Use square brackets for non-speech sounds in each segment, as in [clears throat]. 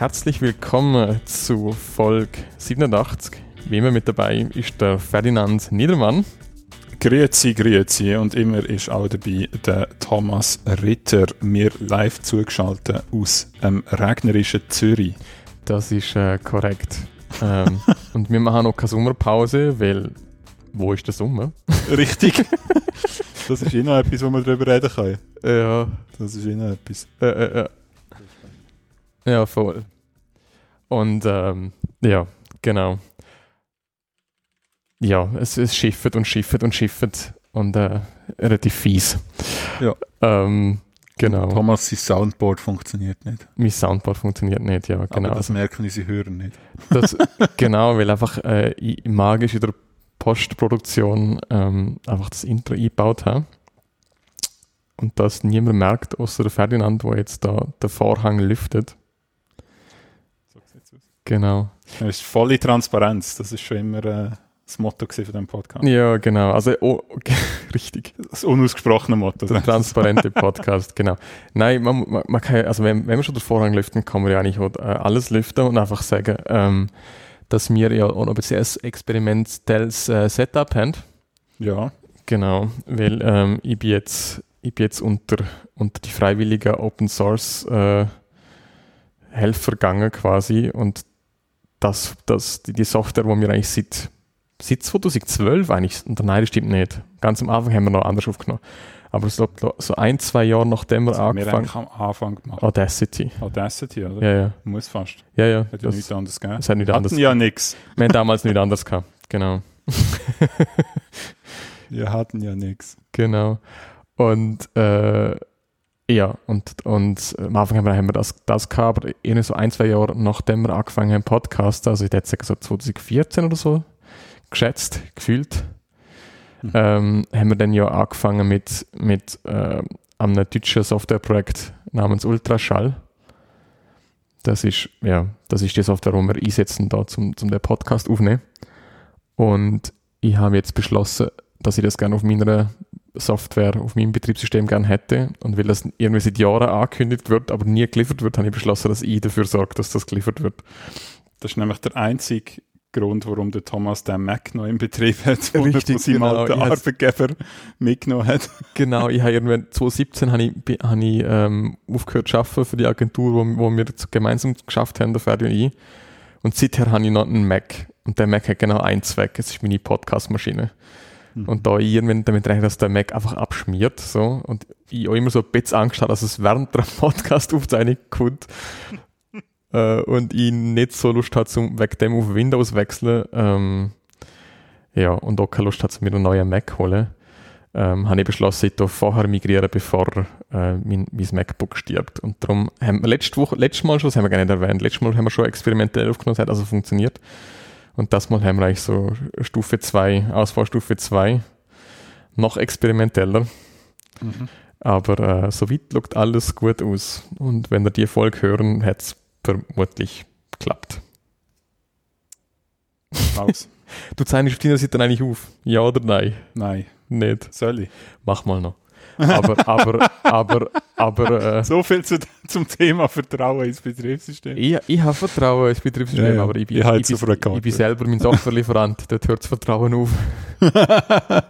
Herzlich willkommen zu Folge 87. Wie immer mit dabei ist der Ferdinand Niedermann. Grüezi, grüezi. Und immer ist auch dabei der Thomas Ritter, mir live zugeschaltet aus dem regnerischen Zürich. Das ist äh, korrekt. ähm, [laughs] und wir machen noch keine Sommerpause, weil wo ist der Sommer? [laughs] Richtig. das ist eh noch etwas, wo wir darüber reden können. Ja. Das ist eh noch etwas. Äh, äh, äh. Ja, voll. Und ähm, ja, genau. Ja, es, es schifft und schifft und schifft und äh, relativ fies. Ja. Ähm, genau. Thomas, sein Soundboard funktioniert nicht. Mein Soundboard funktioniert nicht, ja, genau. Aber das merken unsere Hörer nicht. Das, genau, weil einfach äh, magisch in der Postproduktion ähm, einfach das Intro eingebaut habe. Und das niemand merkt, außer der Ferdinand, wo jetzt da der Vorhang lüftet. Genau. Das ist volle Transparenz. Das ist schon immer äh, das Motto von diesem Podcast. Ja, genau. Also, oh, okay, [laughs] richtig. Das unausgesprochene Motto. Der transparente Podcast, genau. Nein, man, man, man kann, also wenn, wenn wir schon den Vorhang lüften, kann man ja eigentlich auch, äh, alles lüften und einfach sagen, ähm, dass wir ja auch ein bisschen experimentelles äh, Setup haben. Ja. Genau, weil ähm, ich bin jetzt, ich bin jetzt unter, unter die freiwilligen Open Source äh, Helfer gegangen quasi und das, das, die, die Software, die wir eigentlich seit, seit 2012 eigentlich, und nein, das stimmt nicht. Ganz am Anfang haben wir noch anders aufgenommen. Aber so, so ein, zwei Jahre nachdem wir Das haben wir angefangen eigentlich am Anfang gemacht. Audacity. Audacity, oder? Ja, ja. Muss fast. Ja, ja. Hat ja nichts anderes gegeben. das hat nicht Hatten anders. ja nichts. Wir haben damals nicht anders gehabt. Genau. [laughs] Wir hatten ja nichts. Genau. Und äh, ja, und, und am Anfang haben wir, das, das gehabt, aber irgendwie so ein, zwei Jahre nachdem wir angefangen haben, Podcast, also ich hätte sagen so 2014 oder so, geschätzt, gefühlt, Mhm. ähm, haben wir dann ja angefangen mit, mit äh, einem deutschen Softwareprojekt namens Ultraschall. Das ist, ja, das ist die Software, die wir einsetzen, da zum, zum den Podcast aufnehmen. Und ich habe jetzt beschlossen, dass ich das gerne auf meiner Software, auf meinem Betriebssystem gerne hätte. Und weil das irgendwie seit Jahren angekündigt wird, aber nie geliefert wird, habe ich beschlossen, dass ich dafür sorge, dass das geliefert wird. Das ist nämlich der einzige Grund, warum der Thomas den Mac noch im Betrieb hat, er Richtig, von seinem genau. alten Arbeitgeber mitgenommen hat. Genau, ich habe irgendwann 2017 habe ich, habe ich ähm, aufgehört zu arbeiten für die Agentur, wo, wo wir gemeinsam geschafft haben, der Ferdi und ich. Und seither habe ich noch einen Mac. Und der Mac hat genau einen Zweck, es ist meine Podcast-Maschine. Und da ich irgendwann damit rechne, dass der Mac einfach abschmiert, so, und ich auch immer so ein bisschen Angst habe, dass es während der [laughs] Podcast-Aufzeichnung kommt, [laughs] äh, und ich nicht so Lust habe, zum wegen dem auf Windows wechseln, ähm, ja, und auch keine Lust habe, mir einen neuen Mac holen, ähm, habe ich beschlossen, ich vorher migrieren, bevor äh, mein, mein MacBook stirbt. Und darum haben wir letzte Woche, letztes Mal schon, das haben wir gar nicht erwähnt, letztes Mal haben wir schon experimentell aufgenommen, das hat also funktioniert. Und das Mal wir eigentlich so Stufe 2, Ausbaustufe 2, noch experimenteller. Mhm. Aber äh, soweit schaut alles gut aus. Und wenn ihr die Folge hören, hat es vermutlich geklappt. Raus. [laughs] Du zeichnest auf deiner Seite eigentlich auf? Ja oder nein? Nein, Nicht. soll ich? Mach mal noch. Aber, aber, aber, aber, äh, So viel zu, zum Thema Vertrauen ins Betriebssystem. ich, ich habe Vertrauen ins Betriebssystem, Ja, ja. aber ich bin, Ich ich, bin, ich bin selber mein Softwarelieferant. [laughs] Dort hört das Vertrauen auf. [laughs]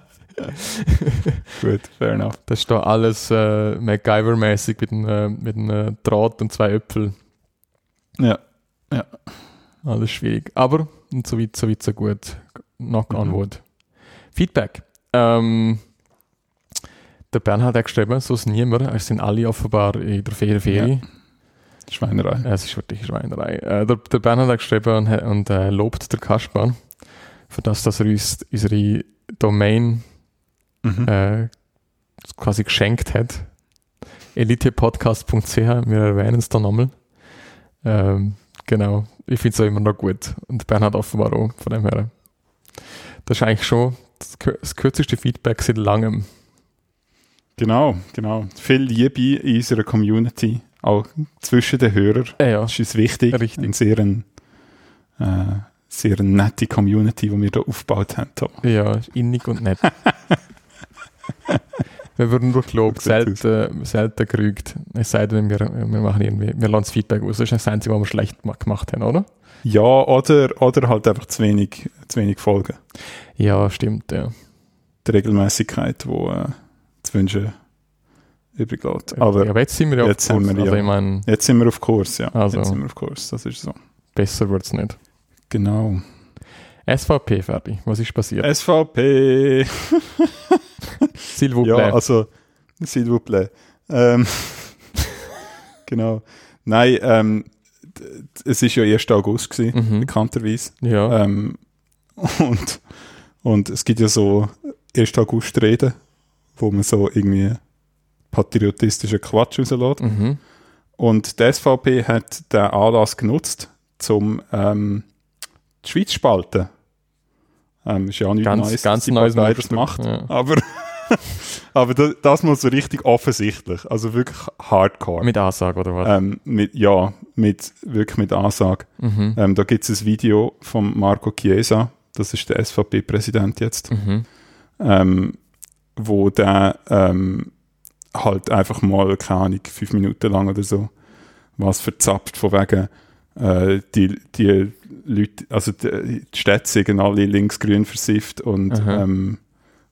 Gut, fair enough. Das ist da alles äh, MacGyver-mäßig mit einem äh, mit einem, äh, Draht und zwei Äpfel. Ja. Alles schwierig. Aber und so weit, so weit, so gut. Knock on Mhm. wood. Feedback. Ähm, der Bernhard hat geschrieben, so ist niemand. Es sind alle offenbar in der Ferie. Ferie. Schweinerei. Es ist wirklich eine Schweinerei. Äh, der, der Bernhard hat geschrieben und, hat- und äh, lobt der Kasper, für das, dass er uns unsere Domain Mhm. äh, quasi geschenkt hat. elitepodcast.ch, wir erwähnen es da nochmal. Ähm, genau, ich finde es auch immer noch gut. Und Bernhard offenbar auch, von dem her. Das ist eigentlich schon das, das kürzeste Feedback seit langem. Genau, genau. Viel Liebe in unserer Community, auch zwischen den Hörern. Äh, ja, Das ist uns wichtig. Richtig. Eine sehr, ein, äh, sehr nette Community, die wir hier aufgebaut haben. Tom. ja, ist innig und nett. [laughs] Wir würden durch Lob So sieht's selten, selten gerügt. Es sei denn, wir, wir machen irgendwie, wir lassen das Feedback aus. Das ist das Einzige, was wir schlecht ma- gemacht haben, oder? Ja, oder, oder halt einfach zu wenig, zu wenig Folgen. Ja, stimmt, ja. Die Regelmäßigkeit, die äh, zu wünschen übrig lässt. Aber ja, aber jetzt sind wir ja auf Kurs. wir Also ja- ich meine, jetzt sind wir auf Kurs, ja. Also. Jetzt sind wir auf Kurs, das ist so. besser wird es nicht. Genau. SVP fertig. Was ist passiert? SVP. [laughs] S'il vous Ja, plaît. also, s'il vous plaît. Ähm, [laughs] genau. Nein, ähm, es ist ja 1. August gewesen, Mhm. bekannterweise. ja. Ähm, [laughs] und, und es gibt ja so 1. August-Reden, wo man so irgendwie patriotistischen Quatsch rauslässt. mhm. Und die SVP hat den Anlass genutzt, um ähm, die Schweiz zu spalten. Ähm, ist ja auch nichts Ganz, Neues, ganz die neues Partei das macht. Ja. Aber, [laughs] aber das, das mal so richtig offensichtlich. Also wirklich hardcore. Mit Ansage oder was? ähm, mit, ja, mit, wirklich mit Ansage. Mhm. Ähm, da gibt es ein Video von Marco Chiesa, das ist der SVP-Präsident jetzt, Mhm. Wo der ähm, halt einfach mal, keine Ahnung, fünf Minuten lang oder so, was verzapft von wegen, äh, die, die Leute, also die, die Städte sind alle linksgrün versifft und, ähm,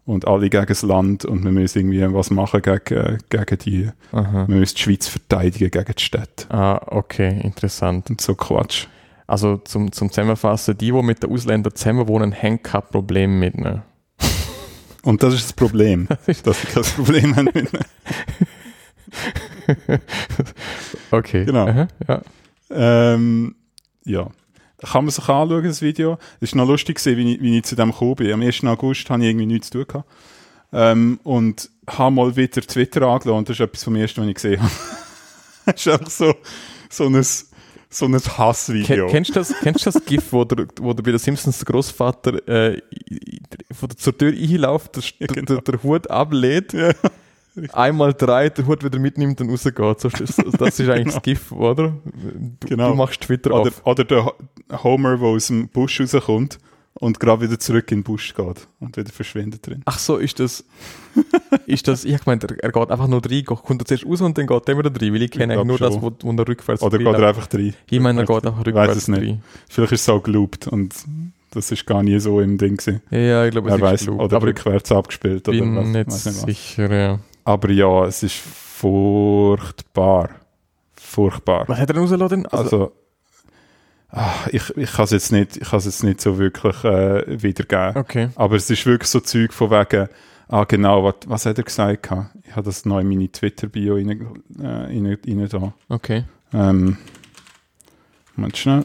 und alle gegen das Land und wir müssen irgendwie was machen gegen, gegen die, Aha. wir müssen die Schweiz verteidigen gegen die Städte. Ah, okay, interessant. Und so Quatsch. Also zum, zum Zusammenfassen, die, die mit den Ausländern zusammenwohnen, haben kein Problem mit ihnen. Und das ist das Problem, [laughs] ist- dass ich kein Problem habe [laughs] Okay. Genau. Aha, ja. Ähm, ja. Kann man sich anschauen, das Video. Es war noch lustig, gewesen, wie ich, wie ich zu dem gekommen bin. Am 1. August hatte ich irgendwie nichts zu tun. Gehabt. Ähm, und habe mal wieder Twitter angelassen. Und das ist etwas vom ersten, was ich gesehen habe. [laughs] Es ist einfach so, so ein, so ein Hassvideo. Ken, kennst du das, kennst du das GIF, wo der, wo der bei den Simpsons der Großvater äh, von der, zur Tür einläuft, der, Ja, genau. der, der Hut ablehnt, Ja. einmal dreht, der Hut wieder mitnimmt und rausgeht. So, das, das ist eigentlich das [laughs] GIF, oder? Du, Genau. du machst Twitter Oder, auf. oder der Ho- Homer, der aus dem Busch rauskommt und gerade wieder zurück in den Busch geht und wieder verschwindet drin. Ach so, ist das, ist das, ich hab gemeint, er, er geht einfach nur rein, kommt er zuerst raus und dann geht er wieder rein, weil ich kenne glaub eigentlich nur das, schon. wo, wo er rückwärts Oder geht er einfach rein? Ich meine, er geht einfach Ich weiß rückwärts es nicht. rein. Vielleicht ist es auch geloopt und das ist gar nie so im Ding gewesen. Ja, ja, ich glaube, es Er ist weiß, klug, oder aber ich rückwärts abgespielt oder bin was, nicht nicht sicher, ja. Aber ja, es ist furchtbar. Furchtbar. Was hat er denn rausgelassen? Also, Also, ah, ich, ich kann es jetzt nicht, ich jetzt nicht so wirklich äh, wiedergeben. okay. Aber es ist wirklich so Zeug von wegen, ah genau, was, was hat er gesagt? Ich habe das noch in meine Twitter-Bio rein, äh, rein, rein da. Okay. Ähm, Moment schnell,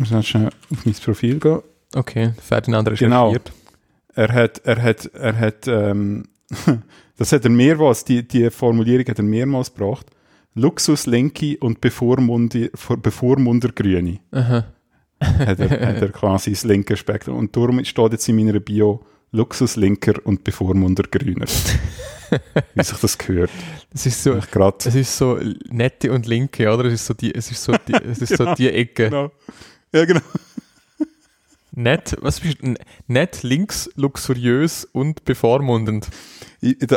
ich muss schnell auf mein Profil gehen. Okay. Ferdinand Genau. recherchiert. Er hat, er hat, er hat, ähm, [laughs] das hat er mehrmals, die, die Formulierung hat er mehrmals gebracht. Luxuslinke und Bevormunder, Bevormundergrüne Aha. hat er, hat er quasi das linke Spektrum. Und darum steht jetzt in meiner Bio Luxuslinker und Bevormundergrüner. [laughs] Wie sich das gehört. Es ist so, es ist so nette und linke, oder? Es ist so die, es ist so die, es ist so [laughs] Genau. die Ecke. genau. Ja, genau. Nett, was bist du? Nett, links, luxuriös und bevormundend.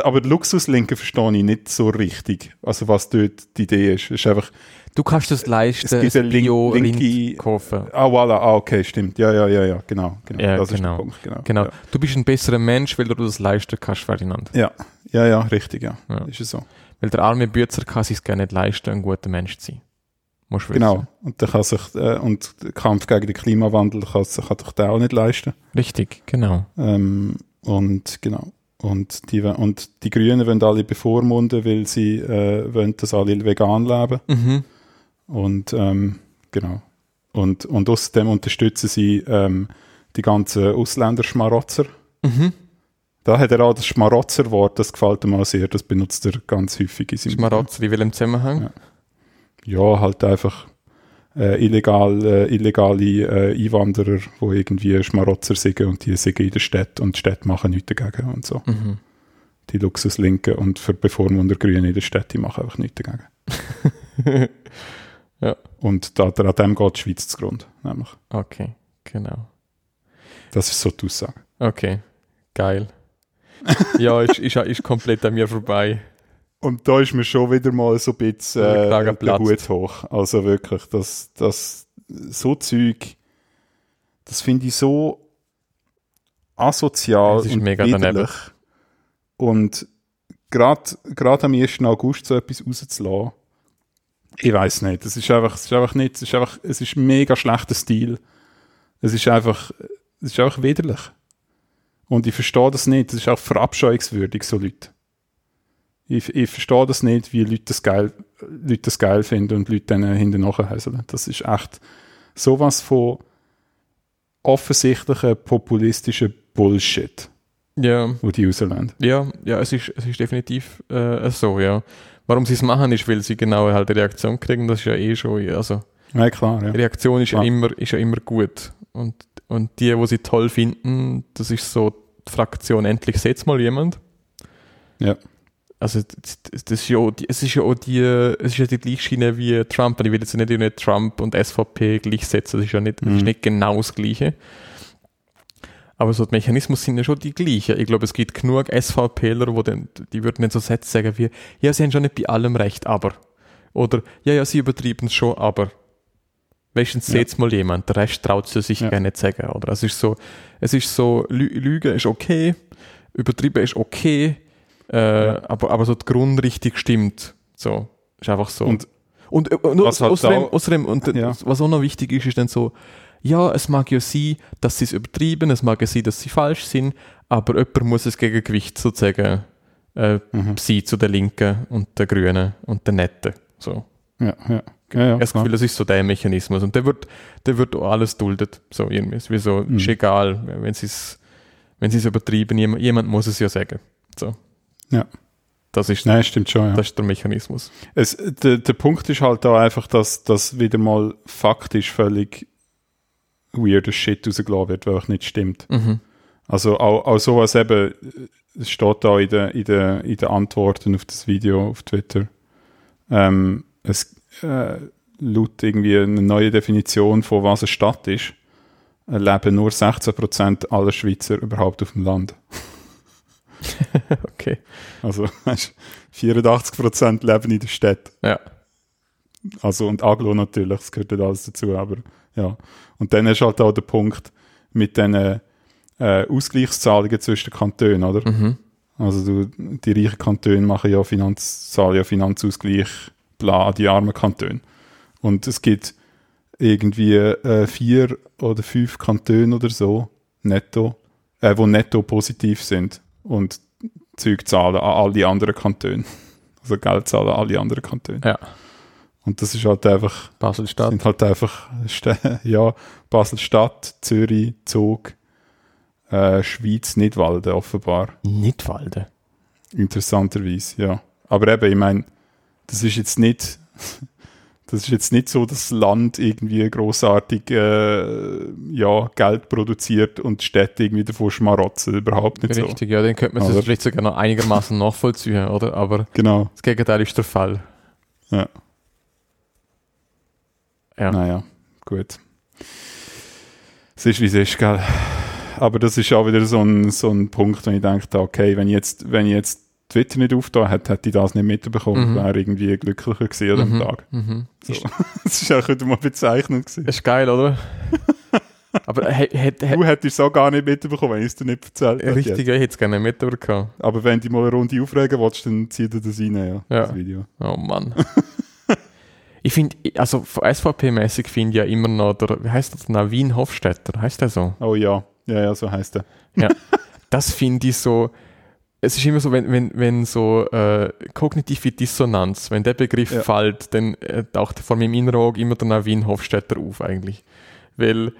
Aber Luxuslinke verstehe ich nicht so richtig. Also was dort die Idee ist. Ist einfach, Du kannst das leisten, Es gibt link- Bio-Rind linke- kaufen. ah voilà, ah okay, stimmt. Ja, ja, ja, ja, genau. genau. Ja, das ist genau. der Punkt, genau. Genau. Ja. Du bist ein besserer Mensch, weil du das leisten kannst, Ferdinand. Ja, ja, ja, richtig, ja. Ja. Ist es so. Weil der arme Bützer kann sich gar nicht leisten, ein guter Mensch zu sein. Musst du wissen. Genau. Und der kann sich, äh, und der Kampf gegen den Klimawandel kann, sich- kann sich der auch nicht leisten. Richtig, genau. Ähm, und genau. Und die, und die Grünen wollen alle bevormunden, weil sie äh, wollen, dass alle vegan leben. Mhm. Und ähm, genau. Und, und außerdem unterstützen sie ähm, die ganzen Ausländerschmarotzer. Mhm. Da hat er auch das Schmarotzer-Wort, das gefällt ihm auch sehr, das benutzt er ganz häufig in seinem Schmarotzer, in welchem Zusammenhang? Ja. Ja, halt einfach äh, illegal, äh, illegale äh, Einwanderer, die irgendwie Schmarotzer sind und die sind in der Stadt und die Städte machen nichts dagegen und so. Mhm. Die Luxuslinken und für Bevormunder Grüne in der Stadt, die machen einfach nichts dagegen. [laughs] Ja. Und da, da, an dem geht die Schweiz zugrunde, nämlich. Okay, genau. Das ist so die Aussage. Okay, geil. ja, ist, ist, ist komplett an mir vorbei. Und da ist mir schon wieder mal so ein bisschen äh, der Hut hoch. Also wirklich, das, das, so Zeug, das finde ich so asozial Es ist und mega widerlich. Und gerade am 1. August so etwas rauszulassen, ich weiß nicht. Es ist einfach, es ist einfach nicht, es ist einfach, es ist mega schlechter Stil. Es ist einfach, es ist einfach widerlich. Und ich verstehe das nicht. Das ist auch verabscheuungswürdig, so Leute. Ich, ich verstehe das nicht, wie Leute das geil, Leute das geil finden und Leute dann hinten nachhäseln. Das ist echt sowas von offensichtlichen populistischen Bullshit, Ja, wo die rauslassen. ja, ja, es ist, es ist definitiv äh, so, ja. Warum sie es machen, ist, weil sie genau halt eine Reaktion kriegen. Das ist ja eh schon, also Ja, klar, ja. Reaktion ist ja, Klar. immer, ist ja immer gut. Und, und die, wo sie toll finden, das ist so die Fraktion, endlich setzt mal jemand. Ja. Also das, ist ja auch die, es ist ja auch die, es ist ja die gleiche Schiene wie Trump. Und ich will jetzt nicht, nicht Trump und SVP gleichsetzen, das ist ja nicht, das ist Mhm. nicht genau das Gleiche. Aber so die Mechanismus sind ja schon die gleichen. Ich glaube, es gibt genug SVPler, wo dann, die würden dann so Sätze sagen wie, ja, sie haben schon nicht bei allem recht, aber. Oder, ja, ja, sie übertrieben es schon, aber. Wenigstens Ja. seht's mal jemand, der Rest traut sie sich Ja. gerne nicht sagen, oder? Es ist so, es ist so, Lü Lügen ist okay, übertrieben ist okay, äh, Ja. aber, aber so die Grundrichtung stimmt. So, ist einfach so. Und Und, äh, und Was halt außerdem, da- außerdem und äh, Ja. was auch noch wichtig ist, ist dann so, ja, es mag ja sein, dass sie es übertrieben, es mag ja sein, dass sie falsch sind, aber jemand muss es Gegengewicht sozusagen äh, Mhm. sein zu den Linken und den Grünen und den Netten. So. ja, ja. Ja, ja, Ich habe das. Gefühl, das ist so der Mechanismus. Und der wird, der wird auch alles duldet. So irgendwie. Ist wie so, Mhm. ist egal, wenn sie es, wenn sie es übertrieben, jemand, jemand muss es ja sagen. So. Ja. Das ist, Nein, stimmt schon, ja. das ist der Mechanismus. Es, der, der Punkt ist halt da einfach, dass das wieder mal faktisch völlig weirder Shit rausgelassen wird, weil auch nicht stimmt. Mhm. Also auch, auch sowas eben, äh, es steht da in den in der, in der Antworten auf das Video auf Twitter, ähm, es äh, laut irgendwie eine neue Definition von was eine Stadt ist, leben nur 16% aller Schweizer überhaupt auf dem Land. [laughs] Okay. Also weißt, 84% leben in der Stadt. Ja. Also und Aglo natürlich, das gehört alles dazu, aber ja. Und dann ist halt auch der Punkt mit den äh, Ausgleichszahlungen zwischen den Kantonen, oder? Mhm. Also du, die reichen Kantone machen ja Finanz, zahlen ja Finanzausgleich bla die armen Kantone. Und es gibt irgendwie äh, vier oder fünf Kantone oder so netto, äh, wo netto positiv sind und Zeug zahlen an alle anderen Kantone. [laughs] Also Geld zahlen an alle anderen Kantone. Ja. Und das ist halt einfach Basel-Stadt. sind halt einfach [laughs] ja, Basel-Stadt, Zürich, Zug, äh, Schweiz, Nidwalden offenbar. Nidwalden. Interessanterweise, ja. Aber eben, ich meine, das ist jetzt nicht, das ist jetzt nicht so, dass das Land irgendwie großartig äh, ja, Geld produziert und die Städte irgendwie davon schmarotzen. Überhaupt nicht so. Richtig, ja, dann könnte man es vielleicht sogar noch einigermaßen nachvollziehen, oder? Aber Genau. das Gegenteil ist der Fall. Ja. Ja. Naja, gut. Es ist wie es ist, gell. Aber das ist auch wieder so ein, so ein Punkt, wo ich denke, okay, wenn ich jetzt, wenn ich jetzt Twitter nicht aufgetan hätte, hätte ich das nicht mitbekommen. Mhm. Wäre irgendwie glücklicher gewesen an dem Mhm. Tag. Mhm. So. [laughs] Das ist auch wieder mal bezeichnend gewesen. Ist geil, oder? [laughs] Aber hätte hätt, Du hättest es auch gar nicht mitbekommen, wenn ich es dir nicht erzählt hätte. richtig, ich hätte es gerne mitbekommen. Aber wenn du mal eine Runde aufregen willst, dann zieh dir das rein, ja, Ja. das Video. Oh Mann. [laughs] ich finde, also SVP-mäßig finde ich ja immer noch der, wie heißt das, Navin Hofstetter, heißt der so? Oh ja, ja, ja, so heisst er. Das finde ich so, es ist immer so, wenn, wenn, wenn so äh, kognitive Dissonanz, wenn der Begriff Ja. fällt, dann äh, taucht vor meinem inneren Auge immer der Navin Hofstetter auf eigentlich. Weil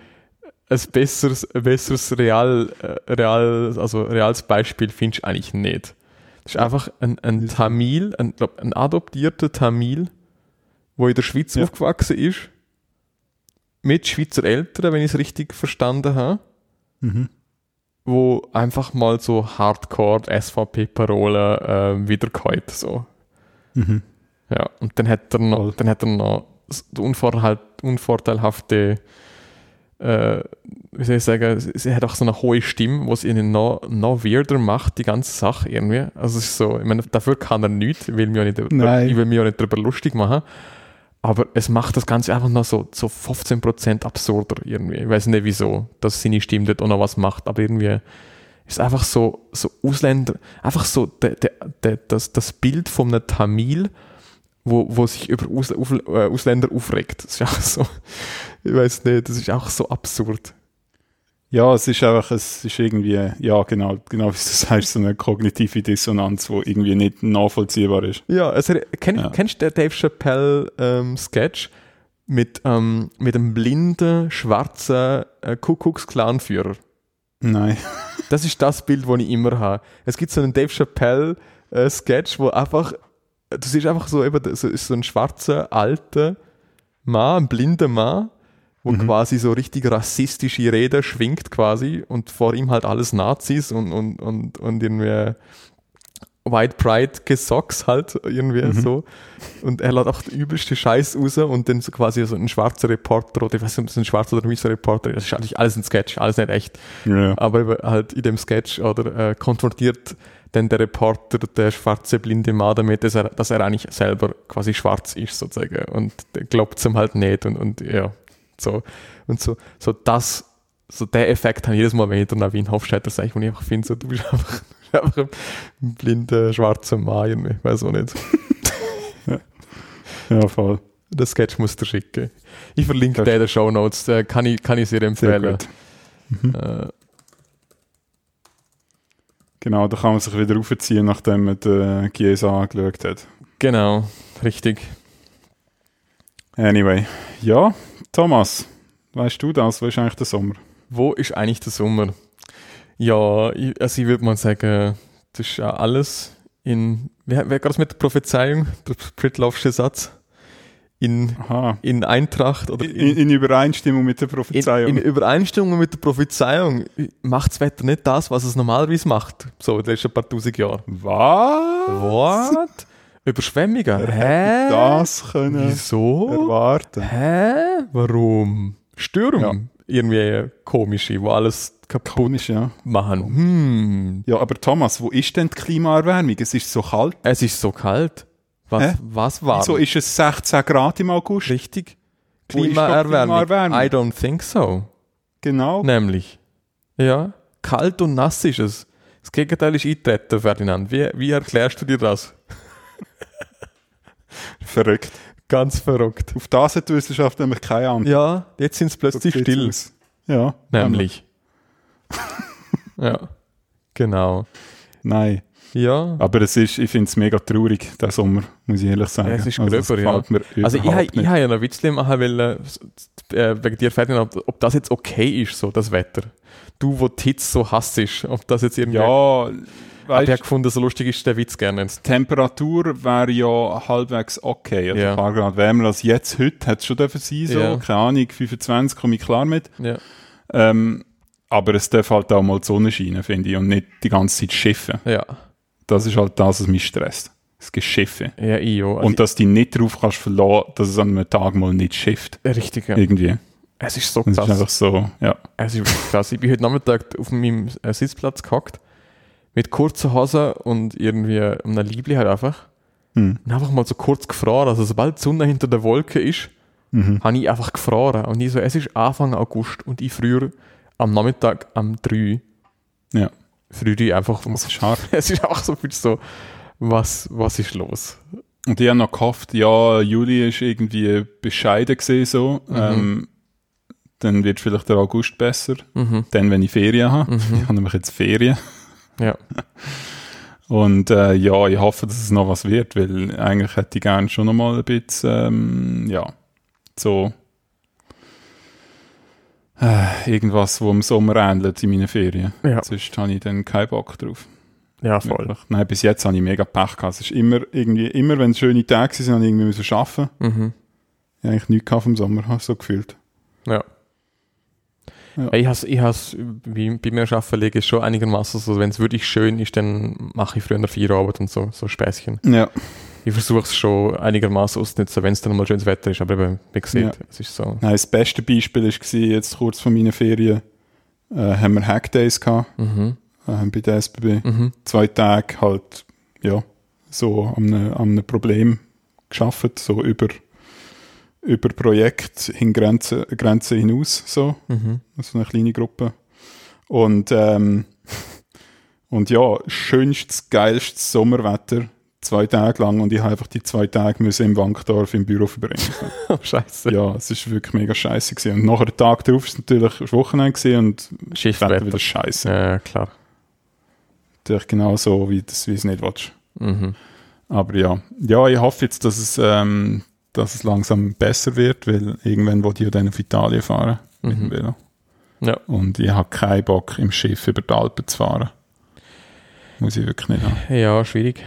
ein besseres, ein besseres Real, äh, Real, also reales Beispiel findest du eigentlich nicht. Das ist einfach ein, ein? Tamil, ein, glaub, ein adoptierter Tamil, wo in der Schweiz Ja. aufgewachsen ist, mit Schweizer Eltern, wenn ich es richtig verstanden habe Mhm. Wo einfach mal so Hardcore SVP-Parolen äh, wiederkäut. So. Mhm. Ja, und dann hat er noch, dann hat er noch unvorteil, unvorteilhafte äh, wie soll ich sagen, sie- hat auch so eine hohe Stimme, was ihnen noch, noch weirder macht, die ganze Sache irgendwie. Also es ist so, ich meine, dafür kann er nichts, ich will mich auch nicht, Nein. ich will mich auch nicht darüber lustig machen. Aber es macht das Ganze einfach noch so, so 15% absurder irgendwie. Ich weiß nicht wieso, dass seine Stimme dort auch noch was macht, aber irgendwie ist einfach so, so Ausländer, einfach so der, der, der, das, das Bild von einem Tamil, wo, wo sich über äh, Ausländer aufregt. Das ist auch [laughs] so, ich weiß nicht, das ist auch so absurd. Ja, es ist einfach, es ist irgendwie, ja, genau, genau [laughs] wie du sagst, so eine kognitive Dissonanz, die irgendwie nicht nachvollziehbar ist. Ja, also kenn, Ja. kennst du den Dave Chappelle ähm, Sketch mit, ähm, mit einem blinden, schwarzen äh, Kuckucks-Clan-Führer? Nein. [laughs] Das ist das Bild, das ich immer habe. Es gibt so einen Dave Chappelle äh, Sketch, wo einfach, das ist einfach so eben, so, ist so ein schwarzer, alter Mann, ein blinder Mann, wo Mhm. quasi so richtig rassistische Rede schwingt quasi und vor ihm halt alles Nazis und, und, und, und irgendwie White Pride Gesocks halt irgendwie Mhm. so. Und er lädt auch den übelste Scheiß raus und dann so quasi so ein schwarzer Reporter oder ich weiß nicht, ob es ein schwarzer oder ein weißer Reporter ist. Das ist eigentlich alles ein Sketch, alles nicht echt. Ja. Aber halt in dem Sketch oder äh, konfrontiert dann der Reporter der schwarze blinde Mann damit, dass er, dass er eigentlich selber quasi schwarz ist sozusagen und der glaubt es ihm halt nicht und, und ja so und so so das so der Effekt habe ich jedes Mal, wenn ich dann Wien Hofstetter sage, wo ich einfach finde, so, du bist [laughs] einfach, du bist einfach ein blinder schwarzer Mann, ich weiß auch nicht. [laughs] ja, voll. Der Sketch musst du schicken. Ich verlinke Das- den in den Show Notes, äh, kann ich, kann ich sehr empfehlen. gut. Äh, Genau, da kann man sich wieder aufziehen, nachdem man den GSA angeschaut hat. genau, richtig. Anyway, ja, Thomas, weißt du das? Wo ist eigentlich der Sommer? Wo ist eigentlich der Sommer? Ja, ich, also ich würde mal sagen, das ist ja alles in, wer, wer gerade mit der Prophezeiung, der Pritloffsche Satz, in, Aha. in Eintracht oder In, in Übereinstimmung mit der in, Prophezeiung. in Übereinstimmung mit der Prophezeiung macht das Wetter nicht das, was es normalerweise macht, so in den letzten paar tausend Jahren. Was? What? Überschwemmungen? Hä? Das können Wieso? erwarten. Hä? Warum? Stürme? Ja. Irgendwie komische, wo alles kaputt Komisch, ja. machen. Hm. Ja, aber Thomas, wo ist denn die Klimaerwärmung? Es ist so kalt. Es ist so kalt. Was, Hä? was war Wieso ist es 16 Grad im August? richtig? Klimaerwärmung. Klimaerwärmung? I don't think so. Genau. Nämlich. Ja, kalt und nass ist es. Das Gegenteil ist eintreten, Ferdinand. Wie, wie erklärst du dir das? [laughs] Verrückt. Ganz verrückt. Auf das hat die Wissenschaft nämlich keine Ahnung. Ja, jetzt sind es So plötzlich sieht's still. aus. Ja. Nämlich. [laughs] ja, genau. Nein. Ja, Aber es ist, ich finde es mega traurig, der Sommer, muss ich ehrlich sagen. Ja, es ist also, gröber, ja. also ich, ich nicht. habe ja noch Witzli machen wollen, äh, wegen dir, Ferdinand, ob, ob das jetzt okay ist, so das Wetter. Du, wo die Hitze so hassest, ob das jetzt irgendwie... Ja, Aber ich habe weißt gefunden, so lustig ist der Witz gerne. die Temperatur wäre ja halbwegs okay. Also Ja. ein paar Grad wärmer als jetzt. Heute hat es schon dürfen sein, so. Ja. Keine Ahnung, 25 komme ich klar mit. Ja. Ähm, aber es darf halt auch mal die Sonne scheinen, finde ich, und nicht die ganze Zeit schiffen. Ja, Das ist halt das, was mich stresst. Das Geschiffe. ja, ich auch. Also und dass du dich nicht darauf kannst verlassen, dass es an einem Tag mal nicht schifft. ich, richtig, ja. Irgendwie. Es ist so Das ist krass. einfach so, ja. Es ist krass. Ich bin heute Nachmittag auf meinem äh, Sitzplatz gehockt, mit kurzer Hose und irgendwie einem Liebli halt einfach. Hm. Und einfach mal so kurz gefroren. Also sobald die Sonne hinter der Wolke ist, Mhm. habe ich einfach gefroren. Und ich so, es ist Anfang August und ich früher am Nachmittag am 3 Ja. früher ich einfach, Das ist [laughs] hart. es ist auch so viel so, was, was ist los? Und ich habe noch gehofft, ja, Juli ist irgendwie bescheiden gesehen so. Mhm. Ähm, dann wird vielleicht der August besser. Mhm. Dann, wenn ich Ferien habe. Mhm. Ich habe nämlich jetzt Ferien. Ja. [laughs] Und äh, ja, ich hoffe, dass es noch was wird, weil eigentlich hätte ich gerne schon noch mal ein bisschen, ähm, ja, so äh, irgendwas, wo im Sommer ähnelt in meinen Ferien. Ja. Sonst habe ich dann keinen Bock drauf. ja, voll. Wirklich. Nein, bis jetzt habe ich mega Pech gehabt. Es ist immer, irgendwie, immer wenn es schöne Tage sind, habe ich irgendwie müssen arbeiten. Mhm. Ich habe eigentlich nichts vom Sommer, so gefühlt. Ja. Ja. Ich has, ich has, wie bei mir arbeiten ich schon einigermaßen so, wenn es wirklich schön ist, dann mache ich früher Feierabend und so, so Späßchen. Ja. ich versuche es schon einigermaßen auszunutzen, wenn es dann mal schönes Wetter ist. Aber eben, wie gesagt, Ja. es ist so. Nein, das beste Beispiel war jetzt kurz vor meinen Ferien, äh, haben wir Hackdays gehabt, Mhm. äh, bei der SBB. Mhm. Zwei Tage halt, ja, so an einem, an einem Problem geschafft, so über, über Projekt hin Grenzen, Grenzen hinaus, so. Mhm. so eine kleine Gruppe. Und, ähm, und ja, schönstes, geilstes Sommerwetter, zwei Tage lang und ich habe einfach die zwei Tage müssen im Wankdorf im Büro verbringen. [laughs] Oh, Scheiße. ja, es ist wirklich mega scheiße gewesen. Und nachher den Tag darauf ist natürlich das Wochenende gewesen und Schiffwetter. wieder scheiße. Ja, klar. Natürlich genau so, wie, das, wie es nicht willst. Mhm. Aber ja, ja, ich hoffe jetzt, dass es, ähm, dass es langsam besser wird, weil irgendwann wollte ich ja dann auf Italien fahren mit dem Mhm. Velo. Ja. Und ich habe keinen Bock, im Schiff über die Alpen zu fahren. Muss ich wirklich nicht haben. ja, schwierig.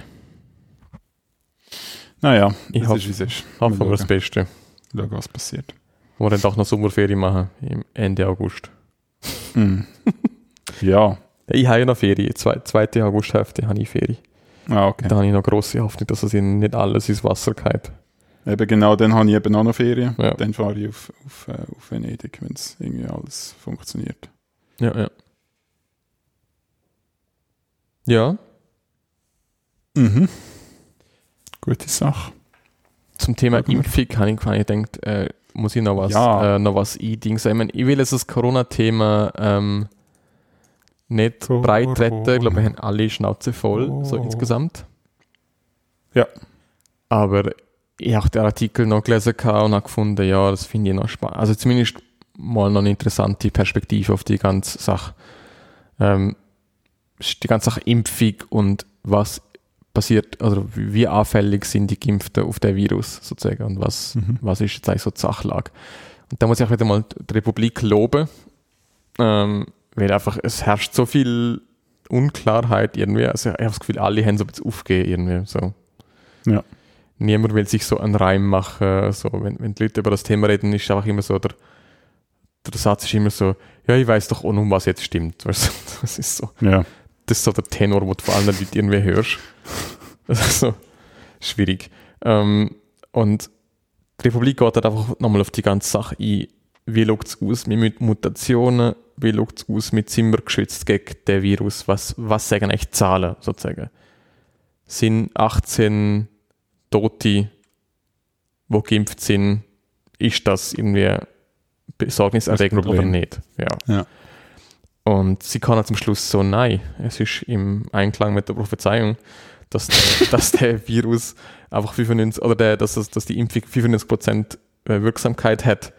Naja, Ich hoffe- ist, ist. Hoffen wir das Beste. schauen, was passiert. Wo wir dann doch noch Sommerferien machen, im Ende August. Mm. ja, Ich habe ja noch Ferien. Zwei, zweite Augusthälfte habe ich Ferien. ah, okay. Da habe ich noch grosse Hoffnung, dass es ihnen nicht alles ins Wasser geht. Eben genau, dann habe ich eben auch noch Ferien. Ja. Dann fahre ich auf, auf, äh, auf Venedig, wenn es irgendwie alles funktioniert. Ja, ja. Ja, Mhm. Gute Sache. zum Thema. Impfung habe ich quasi gedacht, äh, muss ich noch was, Ja. äh, noch was eindingsen. Ich, meine, ich will jetzt das Corona-Thema ähm, nicht Corona. breit retten. Ich glaube, wir haben alle Schnauze voll, so Oh. insgesamt. Ja. Aber ich habe den Artikel noch gelesen und habe gefunden, ja, das finde ich noch spannend. Also zumindest mal noch eine interessante Perspektive auf die ganze Sache. Ähm, die ganze Sache Impfung und was passiert, also wie anfällig sind die Geimpften auf den Virus sozusagen und was, Mhm. was ist jetzt eigentlich so die Sachlage. Und da muss ich auch wieder mal die Republik loben, ähm, weil einfach, es herrscht so viel Unklarheit irgendwie. Also ich habe das Gefühl, alle haben so ein bisschen aufgegeben irgendwie. So. Ja. Niemand will sich so einen Reim machen. So, wenn, wenn die Leute über das Thema reden, ist einfach immer so, der, der Satz ist immer so, ja, ich weiß doch auch noch, was jetzt stimmt. [laughs] Weißt du, das ist so Ja. das ist so der Tenor, den du vor allen Leuten irgendwie hörst. [laughs] Das ist so schwierig. Ähm, und die Republik geht halt einfach nochmal auf die ganze Sache ein. Wie schaut es aus mit Mutationen? Wie schaut es aus mit wir geschützt gegen den Virus? Was, was sagen eigentlich Zahlen sozusagen? Sind 18 Tote, die geimpft sind, ist das irgendwie besorgniserregend oder nicht? Ja. Ja. Und sie kann zum Schluss so, nein, es ist im Einklang mit der Prophezeiung, dass der, [laughs] dass der Virus einfach 95, oder der, dass, das, dass die Impfung 95% äh, Wirksamkeit hat.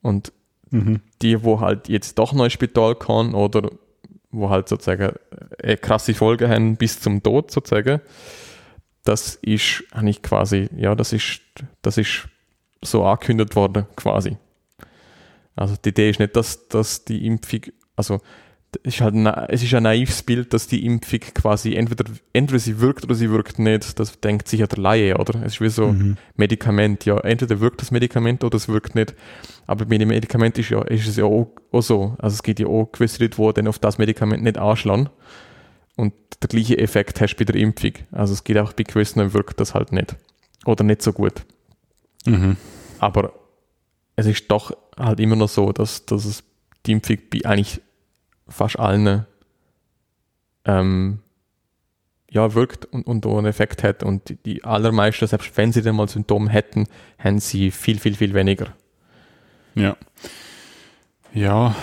Und Mhm. die, wo halt jetzt doch noch ins Spital kann oder wo halt sozusagen äh, krasse Folgen haben bis zum Tod sozusagen, das ist eigentlich quasi, ja, das ist, das ist so angekündigt worden quasi. Also die Idee ist nicht, dass, dass die Impfung, also es ist halt es ist ein naives Bild, dass die Impfung quasi entweder, entweder sie wirkt oder sie wirkt nicht. Das denkt sich ja der Laie, oder? Es ist wie so Mhm. Medikament, ja, entweder wirkt das Medikament oder es wirkt nicht. Aber bei dem Medikament ist, ja, ist es ja auch, auch so. Also es gibt ja auch gewisse Leute, die dann auf das Medikament nicht anschlagen. Und der gleiche Effekt hast du bei der Impfung. Also es gibt auch bei gewissen wirkt das halt nicht. Oder nicht so gut. Mhm. Aber es ist doch halt immer noch so, dass, dass es die Impfung bei eigentlich fast allen ähm, ja, wirkt und, und einen Effekt hat. Und die, die allermeisten, selbst wenn sie dann mal Symptome hätten, haben sie viel, viel, viel weniger. Ja. Ja,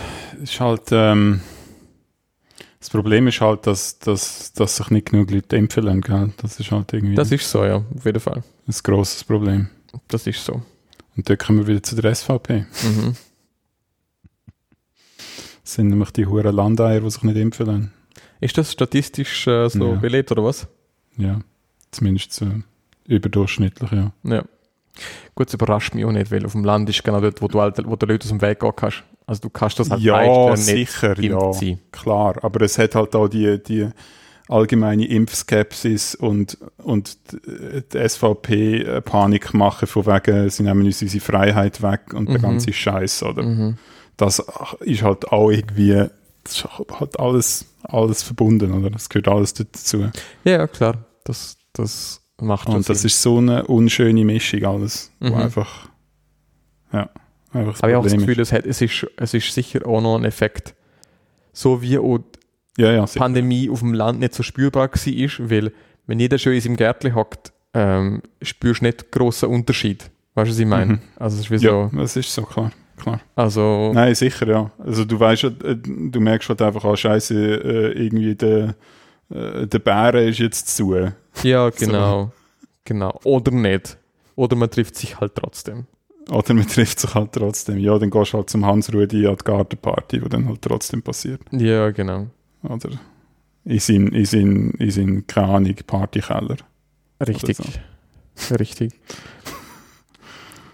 ist halt, ähm, das Problem ist halt, dass, dass, dass sich nicht genug Leute impfen lassen, gell? Das ist halt irgendwie Das ist so, ja, auf jeden Fall. ein grosses Problem. Das ist so. Und dort kommen wir wieder zu der SVP. Mhm. Das sind nämlich die hohen Landeier, die sich nicht impfen lassen. Ist das statistisch äh, so Ja. belegt oder was? Ja, zumindest so überdurchschnittlich, ja. Ja. Gut, es überrascht mich auch nicht, weil auf dem Land ist genau dort, wo du, halt, wo du Leute aus dem Weg gehen kannst. Also du kannst das halt ja, sicher, ja, sein. klar. Aber es hat halt auch die, die allgemeine Impfskepsis und, und die SVP äh, Panik machen von wegen, sie nehmen uns unsere Freiheit weg und der Mhm. ganze Scheiß, oder? Mhm. Das ist halt auch irgendwie, das ist halt alles, alles verbunden, oder? Das gehört alles dazu. Ja, klar. Das, das macht Und das Sinn. ist so eine unschöne Mischung alles, wo Mhm. einfach, ja, Aber ich habe auch das Gefühl, es, hat, es, ist, es ist sicher auch noch ein Effekt. So wie auch die Ja, ja, sicher. Pandemie auf dem Land nicht so spürbar war, weil wenn jeder schön in seinem Gärtchen hockt, ähm, spürst du nicht grossen Unterschied. Weißt du, was ich meine? Mhm. Also es ist wie ja, so, das ist so klar, klar. also Nein, sicher, ja. Also du weißt, äh, du merkst halt einfach, ah, scheiße, äh, irgendwie der, äh, der Bären ist jetzt zu. ja, [laughs] genau. Genau. Oder nicht. Oder man trifft sich halt trotzdem. Oder man trifft sich halt trotzdem. Ja, dann gehst du halt zum Hans-Rudi an die Gartenparty, die dann halt trotzdem passiert. Ja, genau. Oder in sein, in sein, in sein keine Ahnung, Partykeller. Richtig. so. Richtig. [laughs]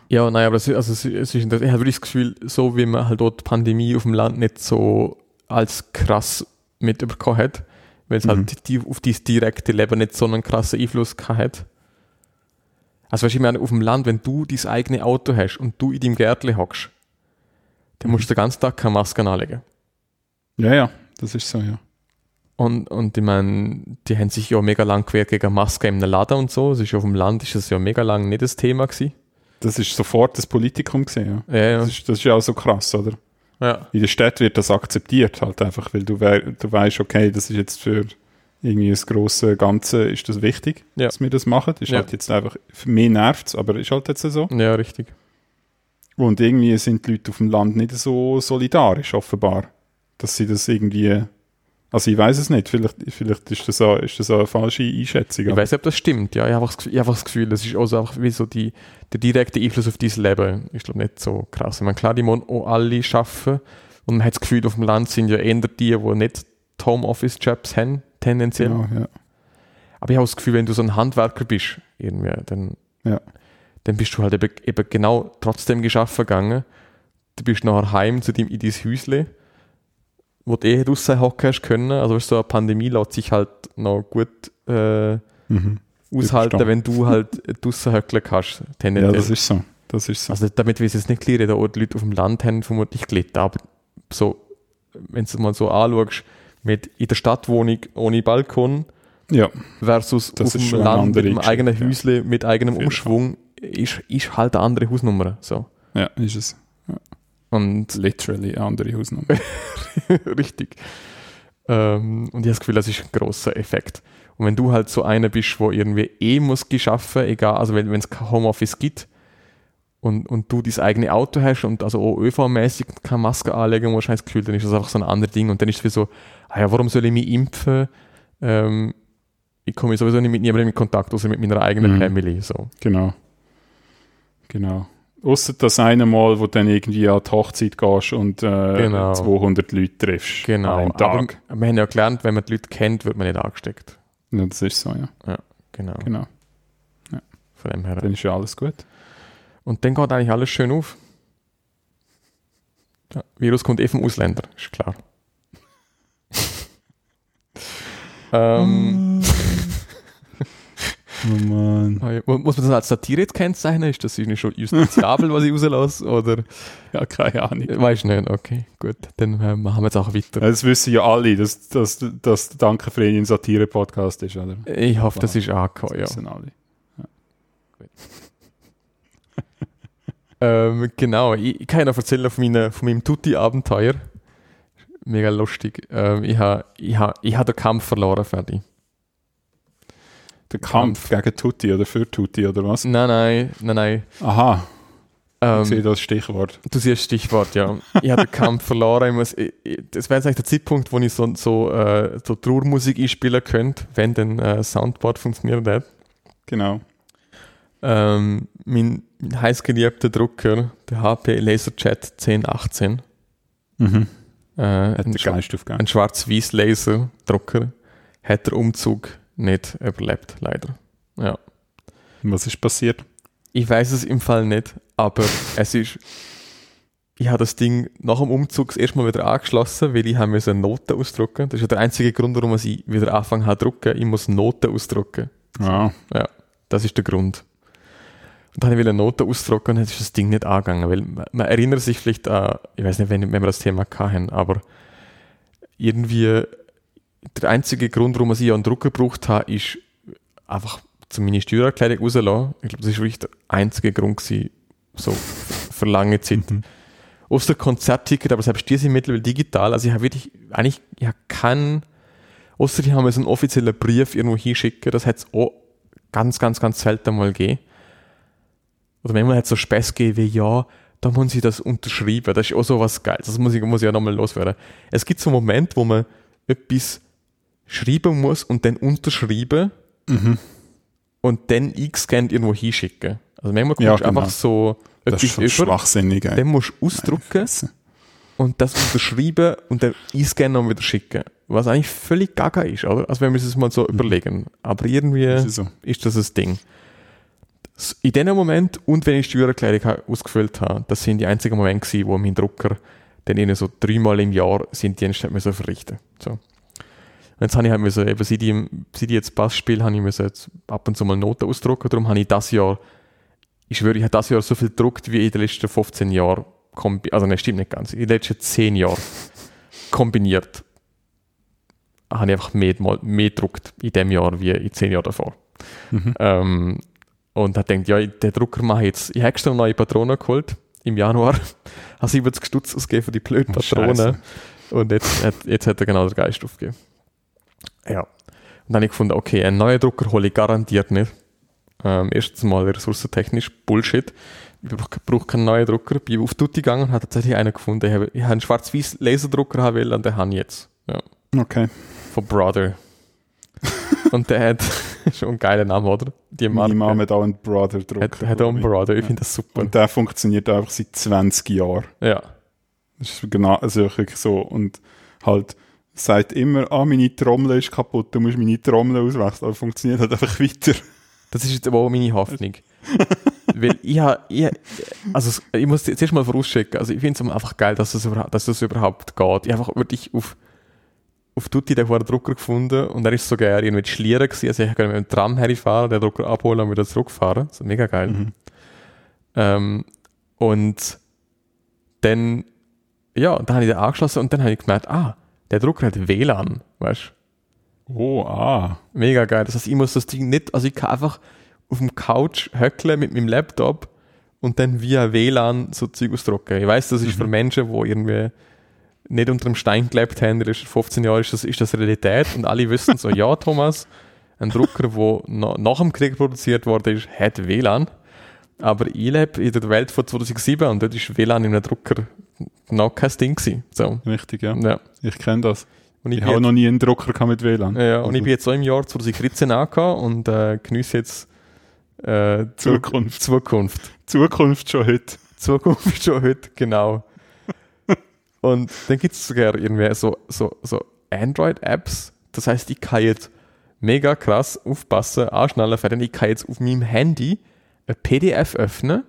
Ja, nein, aber es, also es, es ist, ich habe wirklich das Gefühl, so wie man halt dort die Pandemie auf dem Land nicht so als krass mitbekommen hat, weil es Mhm. halt die, auf dieses direkte Leben nicht so einen krassen Einfluss gehabt hat. Also weißt du, ich meine, auf dem Land, wenn du dein eigene Auto hast und du in deinem Gärtchen hockst, dann musst du den ganzen Tag keine Masken anlegen. Ja, ja, das ist so, ja. Und, und ich meine, die haben sich ja mega lang gewehrt gegen Masken im Laden und so. Es ist auf dem Land ist das ja mega lang nicht das Thema gewesen. Das ist sofort das Politikum gesehen, ja. Ja, ja. Das ist, das ist ja auch so krass, oder? ja. In der Stadt wird das akzeptiert halt einfach, weil du, wei- du weißt, okay, das ist jetzt für irgendwie das große Ganze, ist das wichtig, Ja. dass wir das machen. Ist Ja. halt jetzt einfach, für mich nervt es, aber ist halt jetzt so. Ja, richtig. Und irgendwie sind die Leute auf dem Land nicht so solidarisch, offenbar. Dass sie das irgendwie, also ich weiß es nicht, vielleicht, vielleicht ist, das auch, ist das auch eine falsche Einschätzung. Ich weiß nicht, ob das stimmt. Ja, ich habe einfach, das Gefühl- ich habe einfach das Gefühl, das ist auch so einfach wie so die, der direkte Einfluss auf dein Leben. Ich glaube nicht so krass. Ich meine, klar, die müssen auch alle arbeiten. Und man hat das Gefühl, auf dem Land sind ja eher die, die nicht die Homeoffice-Jobs haben, tendenziell. Genau, ja. Aber ich habe das Gefühl, wenn du so ein Handwerker bist, irgendwie, dann, Ja. dann bist du halt eben, eben genau trotzdem geschaffen gegangen. Du bist nachher heim zu dem, in dein Häusle, wo du eh draussen hocken hast können. Also weißt du, so eine Pandemie lässt sich halt noch gut äh, Mhm. aushalten, wenn du halt [laughs] draussen höckeln kannst. ja, Tendenziell. das ist so. Das ist so. also damit wir es jetzt nicht klären, da die Leute auf dem Land haben vermutlich gelitten, aber so, wenn du es mal so anschaust, mit in der Stadtwohnung ohne Balkon ja, versus Das auf dem Land mit einem eigenen Geschichte, ja. Häusle, mit eigenem Umschwung, ist, ist halt eine andere Hausnummer. So. ja, ist es. Und Literally eine andere Hausnummer. [laughs] richtig. Ähm, und ich habe das Gefühl, das ist ein großer Effekt. Und wenn du halt so einer bist, wo irgendwie eh muss geschaffen, egal, also wenn es kein Homeoffice gibt und, und du dein eigene Auto hast und also auch ÖV-mäßig keine Maske anlegen musst, hast du das Gefühl, dann ist das einfach so ein anderes Ding. Und dann ist es wie so, ja, warum soll ich mich impfen? Ähm, ich komme sowieso nicht mit niemandem in Kontakt, außer mit meiner eigenen Mhm. Family. So. Genau. Genau. Ausser das eine Mal, wo du dann irgendwie an die Hochzeit gehst und äh, Genau. 200 Leute triffst. Genau. An einem Aber Tag. wir haben ja gelernt, wenn man die Leute kennt, wird man nicht angesteckt. Ja, das ist so, ja. Genau. Genau. Von dem her. Dann ist ja alles gut. Und dann geht eigentlich alles schön auf. Ja, Virus kommt eh vom Ausländer, ist klar. Ähm, [laughs] Oh Mann. ja, mu- muss man das als Satire jetzt kennzeichnen? Ist das irgendwie schon justiziabel, was ich rauslasse? Oder Ja, keine Ahnung. weiß ich nicht? Okay, gut. Dann äh, machen wir jetzt auch weiter. Das wissen ja alle, dass, dass, dass der Danke für ihn ein Satire-Podcast ist, oder? Ich hoffe, das ist angekommen, Das ja. wissen alle. [laughs] Ähm, genau, ich, ich kann ja noch erzählen von, meiner, von meinem Tutti-Abenteuer. Mega lustig. Ähm, ich habe ich ha, ich ha den Kampf verloren, fertig. Der Kampf gegen Tutti oder für Tutti oder was? Nein, nein, nein, nein. Aha, ich sehe Ähm, das Stichwort. du siehst Stichwort, ja. Ich habe den Kampf [laughs] verloren. Ich muss, ich, ich, das wäre jetzt eigentlich der Zeitpunkt, wo ich so, so, äh, so Trauermusik einspielen könnte, wenn dann äh, Soundboard funktioniert hat. Genau. Ähm, mein, mein heißgeliebter Drucker, der HP LaserJet 1018, Mhm. Äh, Hat ein, der Schwa- Geist aufgegeben. ein schwarz-weiß Laserdrucker, hat der Umzug nicht überlebt, leider. Ja. Was ist passiert? Ich weiß es im Fall nicht, aber [laughs] es ist. Ich habe das Ding nach dem Umzug das erste Mal wieder angeschlossen, weil ich habe müssen Noten ausdrucken. Das ist ja der einzige Grund, warum ich wieder anfangen habe zu drucken. Ich muss Noten ausdrucken. Ja. Das ist der Grund. Und dann habe ich wieder Noten ausdrucken und dann ist das Ding nicht angegangen, weil man, erinnert sich vielleicht an, ich weiß nicht, wenn, wenn wir das Thema hatten, aber irgendwie der einzige Grund, warum ich einen Drucker gebraucht habe, ist einfach zu meine Steuererklärung rauslassen. Ich glaube, das war wirklich der einzige Grund gewesen, so für lange Zeit. Mhm. Außer Konzertticket, aber selbst die sind mittlerweile digital. Also ich habe wirklich, eigentlich, ich habe keinen, außer die haben mir so einen offiziellen Brief irgendwo hinschicken, das hätte es auch ganz, ganz, ganz selten mal gegeben. Oder manchmal hat es so Späß gegeben wie, ja, da muss ich das unterschreiben. Das ist auch so was Geiles. Das muss ich, muss ich ja nochmal loswerden. Es gibt so einen Moment, wo man etwas schreiben muss und dann unterschreiben Mhm. und dann eingescannt irgendwo hinschicken. Also manchmal Ja, kommst du genau. einfach so Das ist schon über, schwachsinnig. ey. dann musst du ausdrucken und das unterschreiben und dann einscannen und wieder schicken. Was eigentlich völlig gaga ist, oder? Also wenn wir uns das mal so überlegen. Aber irgendwie Das ist so. ist das ein Ding. In dem Moment und wenn ich die Steuererklärung ausgefüllt habe, das sind die einzigen Momente gewesen, wo mein Drucker dann ihnen so dreimal im Jahr sind Dienste hat müssen verrichten. So. Und jetzt habe ich halt müssen, eben seit ich, seit ich jetzt Bass spiele, habe ich müssen jetzt ab und zu mal Noten ausdrucken. Darum habe ich das Jahr, ich schwöre, ich habe das Jahr so viel gedruckt wie in den letzten 15 Jahren. Also nein, stimmt nicht ganz. In den letzten 10 Jahren kombiniert habe ich einfach mehr, mehr gedruckt in dem Jahr wie in 10 Jahren davor. Mhm. Ähm, und hat gedacht, ja, den Drucker mache ich jetzt. Ich habe extra neue Patronen geholt im Januar. [laughs] habe 70 Stutz ausgegeben für die blöden Oh, Patronen. Scheisse. und jetzt, hat, jetzt hat er genau den Geist aufgegeben. Ja. Und dann habe ich gefunden, okay, einen neuen Drucker hole ich garantiert nicht. Ähm, erstens mal ressourcentechnisch Bullshit. Ich brauche brauch keinen neuen Drucker. Bin auf Tutti gegangen und habe tatsächlich einen gefunden. Ich habe, ich habe einen schwarz-weiß Laserdrucker haben will und den habe ich jetzt. Ja. Okay. Von Brother. [laughs] und der hat [laughs] schon einen geilen Namen, oder? Die Marke. Mama hat auch einen Brother Hat, Drucker. hat auch einen ich. Brother. Ich finde das super. Und der funktioniert einfach seit 20 Jahren. ja. Das ist genau, also wirklich so. Und halt sagt immer, ah, meine Trommel ist kaputt, du musst meine Trommel auswechseln. Aber funktioniert halt einfach weiter. Das ist jetzt aber auch meine Hoffnung. [laughs] Weil ich, ha, ich also ich muss zuerst mal vorausschicken, also ich finde es einfach geil, dass das, überhaupt, dass das überhaupt geht. Ich einfach wirklich auf, auf Tutti den vorher Drucker gefunden und er ist sogar irgendwie mit Schlieren gewesen, also ich konnte mit dem Tram herfahren, den Drucker abholen und wieder zurückfahren. So mega geil. Mhm. Ähm, und dann, ja, dann habe ich den angeschlossen und dann habe ich gemerkt, ah, der Drucker hat WLAN, weißt du? Oh, ah. Mega geil. Das heißt, ich muss das Ding nicht, also ich kann einfach auf dem Couch höckeln mit meinem Laptop und dann via WLAN so Zeug ausdrucken. Ich weiß, das ist für Menschen, die irgendwie nicht unter dem Stein gelebt haben, den letzten 15 Jahren ist das, ist das Realität und alle wissen so, [laughs] ja Thomas, ein Drucker, der na, nach dem Krieg produziert worden ist, hat WLAN. Aber ich lebe in der Welt von 2007 und dort ist WLAN in einem Drucker noch kein Ding gewesen. So, Richtig, ja. ja. Ich kenne das. Und ich Ich habe noch nie einen Drucker mit WLAN. ja, ja, und Also, ich bin jetzt so im Jahr 2013 angekommen und äh, genieße jetzt äh, Zu- Zukunft. Zukunft. Zukunft schon heute. Zukunft ist schon heute, genau. Und dann gibt es sogar irgendwie so, so, so Android-Apps. Das heißt, ich kann jetzt mega krass aufpassen, anschnallen, fertig. Ich kann jetzt auf meinem Handy ein PDF öffnen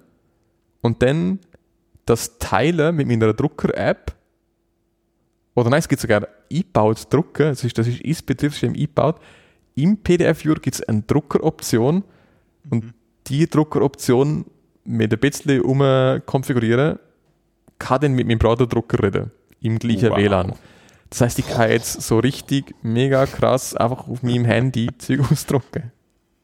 und dann das teilen mit meiner Drucker-App. Oder nein, es gibt sogar eingebaut Drucken. Das ist, das ist ins Betriebssystem eingebaut. Im PDF-Viewer gibt es eine Druckeroption und die Druckeroption mit ein bisschen umkonfigurieren, kann dann mit meinem Browser-Drucker reden. Im gleichen Wow. WLAN. Das heißt, ich kann jetzt so richtig mega krass einfach auf meinem Handy [laughs] Zeug ausdrucken.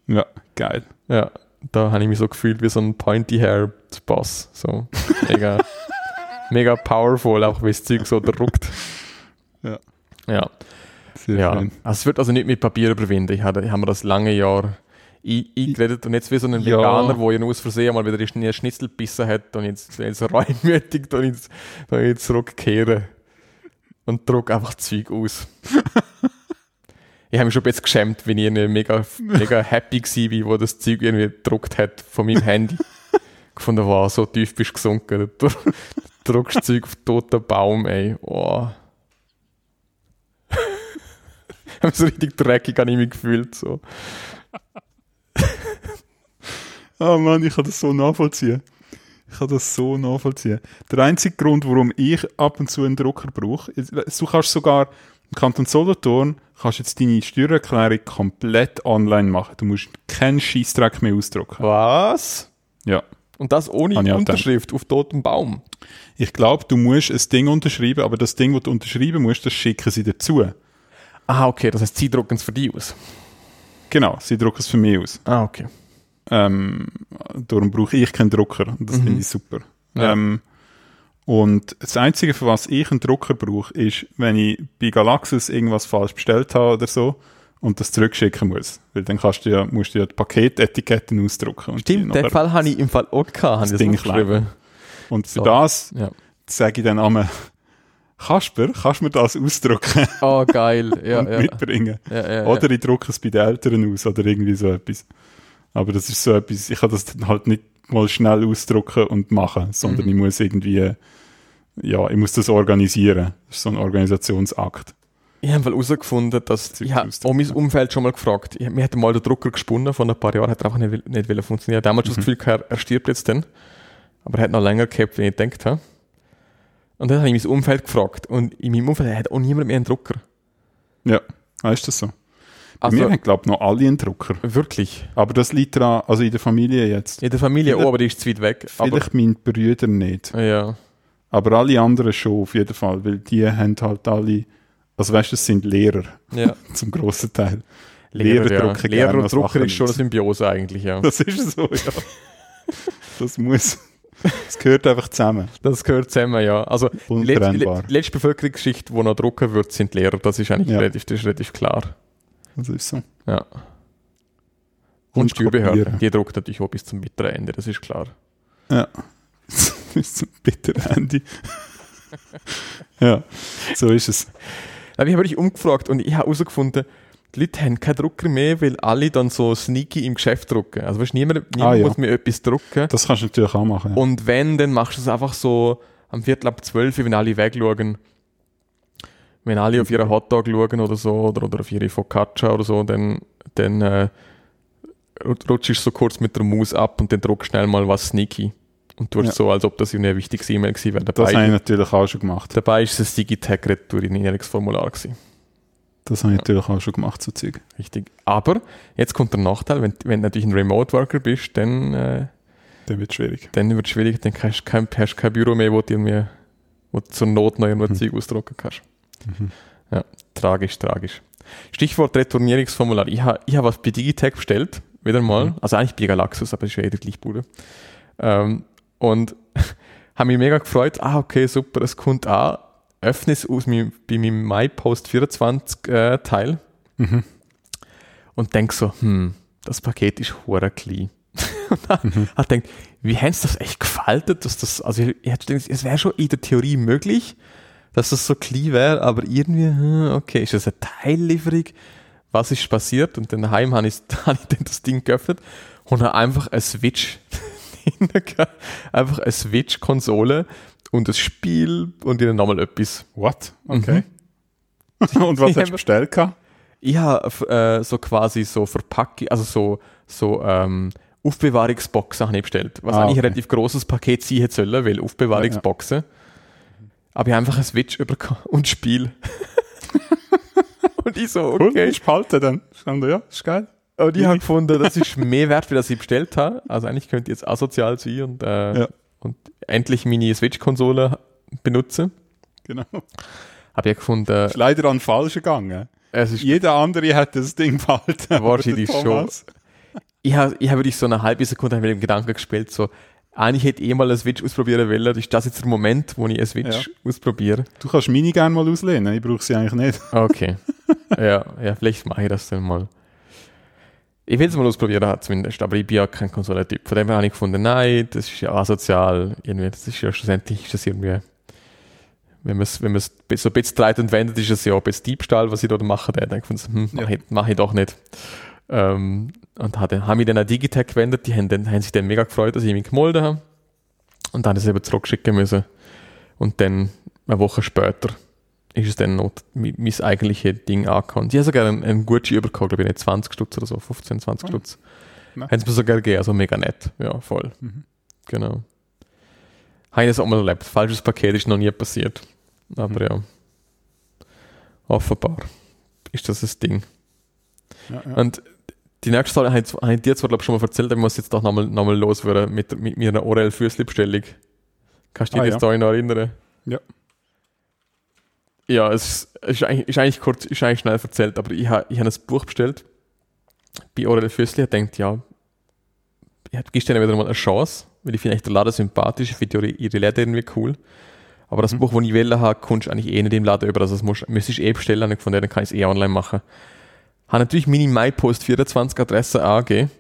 Ja, geil. Ja, da habe ich mich so gefühlt wie so ein pointy-haired Boss. So mega, [laughs] mega powerful, auch wie das Zeug so druckt. Ja. Ja, Sehr ja. schön. Also es wird also nicht mit Papier überwinden. Ich habe, ich habe mir das lange Jahr eingeredet und jetzt wie so ein Ja. Veganer, wo ich aus Versehen mal wieder einen Schnitzel gebissen hat und [laughs] jetzt, jetzt reumütig da jetzt, da jetzt zurückkehren und druck einfach Zeug aus. [laughs] ich habe mich schon jetzt geschämt, wenn ich mega, mega happy war, wo das Zeug irgendwie gedruckt hat von meinem Handy. [laughs] Gefunden, wow, so tief bist du gesunken. Du druckst Zeug auf toten Baum, ey. Oh. Ich habe so richtig dreckig an mich gefühlt. So. Ah Mann, ich kann das so nachvollziehen. Ich kann das so nachvollziehen. Der einzige Grund, warum ich ab und zu einen Drucker brauche, ist, du kannst sogar im Kanton Solothurn kannst jetzt deine Steuererklärung komplett online machen. Du musst keinen Scheißdreck mehr ausdrucken. Was? Ja. Und das ohne Unterschrift auf totem Baum. Ich glaube, du musst ein Ding unterschreiben, aber das Ding, das du unterschreiben musst, das schicken sie dazu. Ah, okay, das heißt, sie drucken es für dich aus. Genau, sie drucken es für mich aus. Ah, okay. Ähm, darum brauche ich keinen Drucker. Das Mhm. finde ich super. Ja. Ähm, und das Einzige, für was ich einen Drucker brauche, ist, wenn ich bei Galaxus irgendwas falsch bestellt habe oder so und das zurückschicken muss. Weil dann kannst du ja, musst du ja die Paketetiketten ausdrucken. Stimmt, den Fall habe ich im Fall auch gehabt, ich das Ding aufgeschrieben. Und für So. das Ja. sage ich dann einmal, Kasper, kannst du mir das ausdrucken Oh, geil. Ja, [laughs] und ja. mitbringen? ja, Oder ich drucke es bei den Eltern aus oder irgendwie so etwas. Aber das ist so etwas, ich kann das dann halt nicht mal schnell ausdrucken und machen, sondern Mhm. ich muss irgendwie, ja, ich muss das organisieren. Das ist so ein Organisationsakt. Ich habe herausgefunden, dass ich habe auch mein Umfeld schon mal gefragt. Ich, mir hat mal der Drucker gesponnen, vor ein paar Jahren hat er einfach nicht, will- nicht wollen funktionieren. Damals schon das Mhm. Gefühl gehabt, er stirbt jetzt dann. Aber er hat noch länger gehabt, wie ich gedacht habe. Und dann habe ich mein Umfeld gefragt. Und in meinem Umfeld hat auch niemand mehr einen Drucker. Ja, ah, ist das so? Also mir haben, glaube ich, noch alle einen Drucker. wirklich. Aber das liegt daran, also in der Familie jetzt. In der Familie Vielleicht- auch, aber die ist zu weit weg. Aber, Vielleicht meine Brüder nicht. ja. Aber alle anderen schon auf jeden Fall, weil die haben halt alle, also weißt du, das sind Lehrer ja. [laughs] zum grossen Teil. Lehrer, Lehrer ja. Lehrer und Drucker ist schon eine. Symbiose eigentlich, ja. Das ist so, ja. Das muss, das gehört einfach zusammen. Das gehört zusammen, ja. Also die letzte, letzte Bevölkerungsschicht, die noch drucken wird, sind Lehrer. Das ist eigentlich Ja. relativ, das ist relativ klar. Das ist so. Ja. Und, Und Steuerbehörde, die druckt natürlich auch bis zum bitteren Ende, das ist klar. Ja. [laughs] Bis zum bitteren Ende. [laughs] ja, so ist es. Aber ich habe mich umgefragt und ich habe herausgefunden, die Leute haben keinen Drucker mehr, weil alle dann so sneaky im Geschäft drucken. Also weißt, niemand, niemand Ah, ja. muss mir etwas drucken. Das kannst du natürlich auch machen. Ja. Und wenn, dann machst du es einfach so am Viertel ab zwölf, wenn alle wegschauen. Wenn alle auf ihren Hotdog schauen oder so, oder, oder auf ihre Focaccia oder so, dann, dann äh, rut- rutschst du so kurz mit der Maus ab und dann druckst schnell mal was sneaky. Und tust Ja. so, als ob das eine wichtige E-Mail gewesen wäre. das habe ich Dabei, natürlich auch schon gemacht. dabei ist es ein Digitag-Retour-Erinnerungsformular gewesen. Das habe ich natürlich auch schon gemacht, so Zeug. Richtig. Aber jetzt kommt der Nachteil, wenn, wenn du natürlich ein Remote-Worker bist, dann, äh, Dann wird es schwierig. dann wird es schwierig, dann hast du kein, hast kein Büro mehr, wo du, irgendwie, wo du zur Not noch irgendwo Mhm. Zeug ausdrucken kannst. Mhm. Ja, tragisch, tragisch. Stichwort Retournierungsformular. Ich habe ich hab was bei Digitech bestellt, wieder mal. Mhm. Also eigentlich bei Galaxus, aber das ist ja eh die gleiche Bude. Ähm, und [laughs] habe mich mega gefreut. Ah, okay, super, es kommt an. Öffne es aus meinem, bei meinem MyPost 24 äh, Teil Mhm. und denk so, hm, das Paket ist hure klein. [laughs] und dann Mhm. hat gedacht, wie haben sie das echt gefaltet, dass das, also ich, ich gedacht, es wäre schon in der Theorie möglich, dass das so klein wäre, aber irgendwie, hm, okay, ist das eine Teillieferung? Was ist passiert? Und dann daheim habe ich, [laughs] habe ich dann das Ding geöffnet und habe einfach eine Switch, [laughs] einfach eine Switch-Konsole und das Spiel und dann nochmal etwas. What? Okay. [laughs] Und was hast hab- du bestellt? habe äh, so quasi so Verpackung, also so, so ähm, Aufbewahrungsboxen habe ich bestellt. Was Ah, eigentlich ein okay. relativ großes Paket sein hätte sollen, weil Aufbewahrungsboxen. Aber ich habe einfach ein Switch bekommen [laughs] und Spiel. und ich so, Cool, okay. ist behalten dann. Stand da, ja, ist geil. Und ich habe gefunden, das ist [laughs] mehr wert, wie das ich bestellt habe. Also eigentlich könnte ich jetzt asozial sein und, äh, Ja. und endlich meine Switch-Konsole benutzen. Genau. Habe ich gefunden, Ist leider an den Falschen gegangen. es ist Jeder andere hätte das Ding behalten. Wahrscheinlich Thomas- ich habe ich hab wirklich so eine halbe Sekunde mit dem Gedanken gespielt, so, eigentlich hätte ich eh mal eine Switch ausprobieren wollen. Ist das jetzt der Moment, wo ich eine Switch ausprobiere? Du kannst meine gerne mal auslehnen, ich brauche sie eigentlich nicht. [laughs] Okay. ja, ja, vielleicht mache ich das dann mal. Ich will es mal ausprobieren, zumindest, aber ich bin ja kein Konsolentyp. Von dem her habe ich gefunden, nein, das ist ja asozial. Irgendwie, das ist ja schlussendlich ist das irgendwie, wenn man es wenn man's so ein bisschen dreht und wendet, ist es ja ein bisschen Diebstahl, was ich da mache. Dann denke ich, hm, mache ich, mach ich doch nicht. Ähm, und habe hab mich dann an Digitech gewendet, die haben, dann, haben sich dann mega gefreut, dass ich mich gemolden habe. Und dann ich es eben zurückschicken müssen. Und dann, eine Woche später, ist es dann noch mein eigentliches Ding angekommen. Die haben sogar einen, einen Gutschein bekommen, glaube ich, nicht 20 Stutz oder so, 15, 20 Oh. Stutz. Nice. Haben sie mir sogar gegeben, also mega nett. Ja, voll. Mhm. Genau. Habe ich das auch mal erlebt. Falsches Paket ist noch nie passiert. Aber Mhm. ja. Offenbar ist das das Ding. Ja, ja. Und die nächste Story habe ich, habe ich dir zwar, glaube ich, schon mal erzählt, aber ich muss jetzt doch nochmal noch mal loswerden mit, mit meiner Orel Füßli-Bestellung. Kannst du dich Ah, die ja. Story noch erinnern? Ja. Ja, es ist, eigentlich, ist, eigentlich kurz, ist eigentlich schnell erzählt, aber ich habe ich hab ein Buch bestellt bei Aurel Füssli denkt, ja, ich gibst denen wieder mal eine Chance, weil ich finde echt den Laden sympathisch, ich finde ihre, ihre Läden irgendwie cool. Aber das Mhm. Buch, das ich wählen habe, kommst du eigentlich eh nicht im Laden über, also das musst, müsstest du eh bestellen, und von denen kann ich es eh online machen. Habe natürlich meine MyPost 24 Adresse angegeben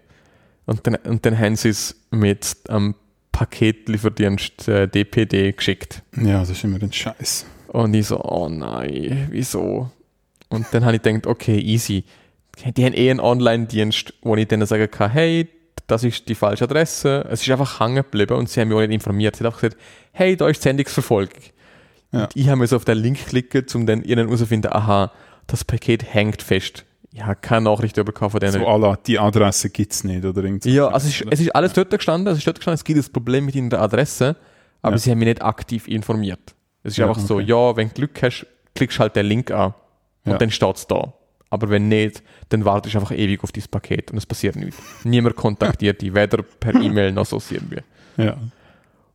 und dann, und sie es mit einem Paketlieferdienst äh, DPD geschickt. Ja, das ist immer ein Scheiß. Und ich so, oh nein, wieso? Und dann habe ich gedacht, okay, easy. Die haben eh einen Online-Dienst, wo ich denen sagen kann, hey, das ist die falsche Adresse. Es ist einfach hängen geblieben und sie haben mich auch nicht informiert. Sie haben einfach gesagt, hey, da ist Sendungsverfolgung. Ja. Und ich habe mir so auf den Link klicken, um dann ihnen herauszufinden, aha, das Paket hängt fest. Habe keine Nachricht bekommen von denen. So la, die Adresse gibt es nicht, oder irgendwie. Ja, also es ist, es ist alles dort gestanden, es ist dort gestanden, es gibt das Problem mit ihrer Adresse, aber Ja. sie haben mich nicht aktiv informiert. Es ist Ja, einfach so, okay. ja, wenn du Glück hast, klickst halt den Link an und Ja. dann steht es da. Aber wenn nicht, dann wartest du einfach ewig auf dieses Paket und es passiert nichts. Niemand kontaktiert dich, weder per E-Mail noch sonst irgendwie. Ja.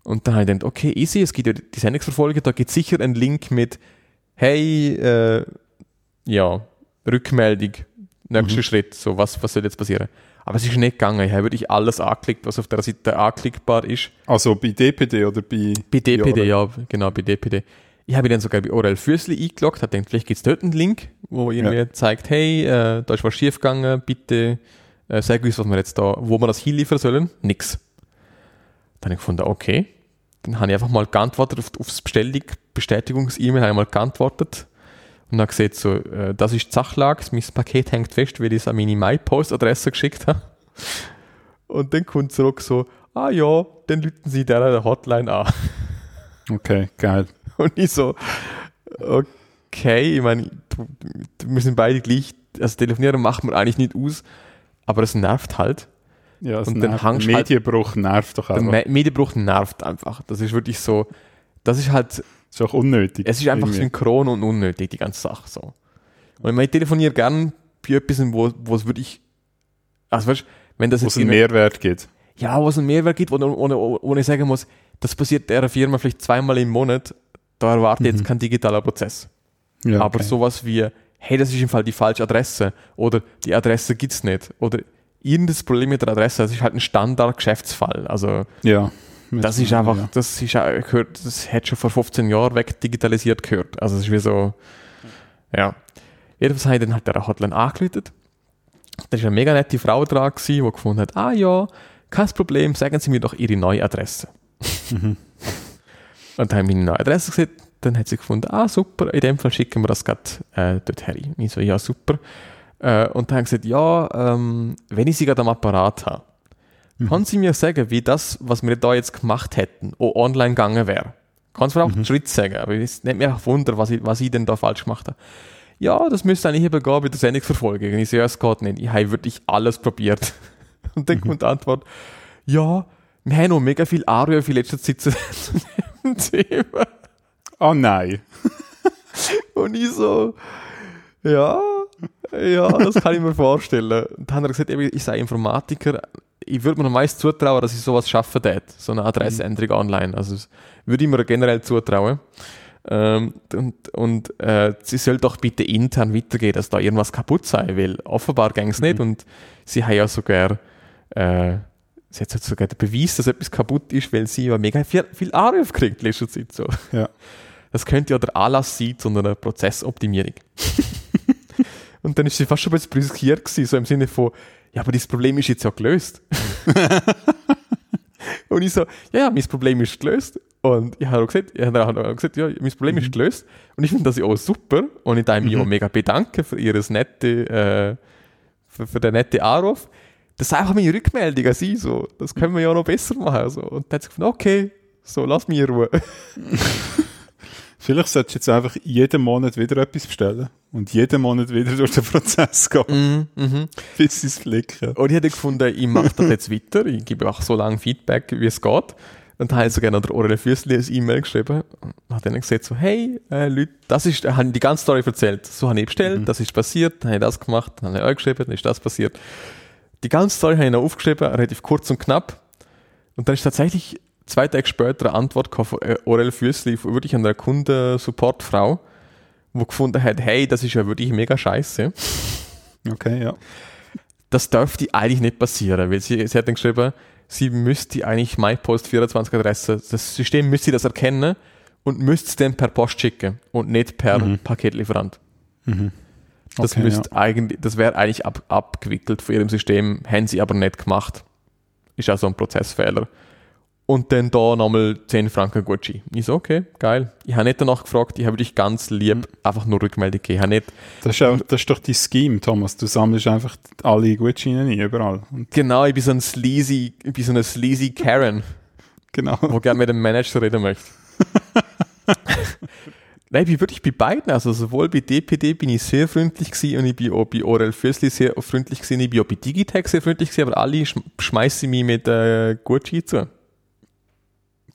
Und dann habe ich gedacht, okay, easy, es gibt ja die Sendungsverfolge, da gibt es sicher einen Link mit, hey, äh, ja, Rückmeldung, nächster Mhm. Schritt, so, was, was soll jetzt passieren? Aber es ist nicht gegangen, ich habe wirklich alles angeklickt, was auf der Seite anklickbar ist. Also bei DPD oder bei. Bei DPD, Ja, ja, genau, bei DPD. Ich habe dann sogar bei Orel Fürsli eingeloggt, habe gedacht, vielleicht gibt es dort einen Link, wo irgendwie zeigt, hey, äh, da ist was schief gegangen, bitte äh, sag uns, was wir jetzt da, wo wir das hinliefern sollen. Nix. Dann habe ich gefunden, okay. Dann habe ich einfach mal geantwortet auf, aufs Bestellung, Bestätigungs-E-Mail, habe ich mal geantwortet und dann gesehen, so, äh, das ist die Sachlage, mein Paket hängt fest, weil ich es an meine MyPost-Adresse geschickt habe. Und dann kommt zurück so, ah ja, dann rufen Sie der Hotline an. Okay, geil. Und ich so, okay, ich meine, wir sind beide gleich, also telefonieren macht man eigentlich nicht aus, aber es nervt halt. Ja, es Und dann nervt. Der halt- Medienbruch nervt doch Der einfach. Me Medienbruch nervt einfach. Das ist wirklich so, das ist halt, ist auch unnötig. es ist einfach Irgendwie. synchron und unnötig, die ganze Sache so. Und ich meine, ich telefoniere gern bei etwas, wo, wo es wirklich, also weißt, wenn das Wo jetzt es einen Mehrwert gibt. ja, wo es einen Mehrwert gibt, wo, wo, wo, wo ich sagen muss, das passiert der Firma vielleicht zweimal im Monat, da erwarte ich jetzt kein digitaler Prozess. Ja, Aber okay. sowas wie, hey, das ist im Fall die falsche Adresse oder die Adresse gibt's nicht oder irgendein Problem mit der Adresse, das ist halt ein Standard-Geschäftsfall. Also Ja. Das ist einfach, Ja. das ist auch gehört, das hätte schon vor 15 Jahren wegdigitalisiert gehört. Also es ist wie so, ja. Jedenfalls habe ich dann halt der Hotline angerufen. Da war eine mega nette Frau dran, gewesen, die gefunden hat, ah ja, kein Problem, sagen Sie mir doch Ihre neue Adresse. Mhm. [laughs] Und dann habe ich meine neue Adresse gesehen, dann hat sie gefunden, ah super, in dem Fall schicken wir das gerade äh, dort her. Und ich so, ja super. Äh, und dann haben sie gesagt, ja, ähm, wenn ich sie gerade am Apparat habe, Mhm. können Sie mir sagen, wie das, was wir da jetzt gemacht hätten, auch online gegangen wäre? Kannst du mir auch Mhm. einen Schritt sagen? Aber es nimmt mich auch Wunder, was ich, was ich denn da falsch gemacht habe. Ja, das müsste eigentlich eben gehen bei der Sendungsverfolgung. Und ich ja, es geht nicht. Ich habe wirklich alles probiert. [laughs] Und dann kommt die Antwort, ja, wir haben noch mega viel Anrufe in letzter Zeit zu dem [laughs] Thema. Ah nein. [laughs] Und ich so, ja, ja, das kann ich mir vorstellen. Und dann hat er gesagt, ich sei Informatiker. Ich würde mir noch meist zutrauen, dass ich sowas schaffen würde. So eine Adressänderung online. Also, das würde ich mir generell zutrauen. Ähm, und und äh, sie soll doch bitte intern weitergehen, dass da irgendwas kaputt sei, weil offenbar ging es nicht. Und sie haben ja sogar, äh, sie hat sogar den Beweis, dass etwas kaputt ist, weil sie ja mega viel, viel Anrufe kriegt in letzter Zeit. So. Ja. Das könnte ja der Anlass sein zu einer Prozessoptimierung. [laughs] und dann ist sie fast schon ein bisschen brüskiert gewesen, so im Sinne von, ja, aber das Problem ist jetzt ja gelöst. [laughs] und ich so, ja, ja, mein Problem ist gelöst. Und ich habe auch gesagt, ich habe auch gesagt, ja, mein Problem ist gelöst. Und ich finde das auch super. Und ich darf mich auch mega bedanken für ihres nette, äh, für, für den netten Anruf. Das ist einfach meine Rückmeldung an sie, so. Das können wir ja noch besser machen, so. Und dann hat sie gefunden, okay, so, lass mich in Ruhe. [laughs] Vielleicht solltest du jetzt einfach jeden Monat wieder etwas bestellen und jeden Monat wieder durch den Prozess gehen, Mhm, mhm. bis sie es flicken. Und ich hätte gefunden, ich mache das jetzt weiter, ich gebe auch so lange Feedback, wie es geht. Und dann habe ich sogar noch der Orel Füssli ein E-Mail geschrieben und hat dann gesagt so, hey, äh, Leute, das ist, habe ich die ganze Story erzählt. So habe ich bestellt, das ist passiert, dann habe ich das gemacht, dann habe ich euch geschrieben, dann ist das passiert. Die ganze Story habe ich noch aufgeschrieben, relativ kurz und knapp. Und dann ist tatsächlich zwei Tage später eine Antwort von äh, Orel Füssli, wirklich einer Kundensupportfrau, wo gefunden hat, hey, das ist ja wirklich mega scheiße. Okay, ja. das dürfte eigentlich nicht passieren, weil sie, sie hat dann geschrieben, sie müsste eigentlich MyPost 24 Adresse, das System müsste das erkennen und müsste es dann per Post schicken und nicht per Mhm. Paketlieferant. Mhm. Das Okay, müsste eigentlich, das wäre eigentlich ab, abgewickelt von ihrem System, haben sie aber nicht gemacht. Ist also ein Prozessfehler. Und dann da nochmal 10 Franken Gucci. Ich so, okay, geil. Ich habe nicht danach gefragt, ich habe dich ganz Mhm. lieb einfach nur Rückmeldung gegeben. Ich habe nicht, Das, ist auch, das ist doch dein Scheme, Thomas. Du sammelst einfach alle Gutscheine ein, überall. Und genau, ich bin so ein sleazy, ich bin so eine sleazy Karen, [laughs] genau. wo gerne mit dem Manager reden möchte. [laughs] Nein, ich bin wirklich bei beiden. Also sowohl bei DPD bin ich sehr freundlich gewesen und ich bin auch bei Orel Fürsli sehr freundlich gewesen. Ich bin auch bei Digitech sehr freundlich gewesen, aber alle schm- schmeißen mich mit äh, Gucci zu.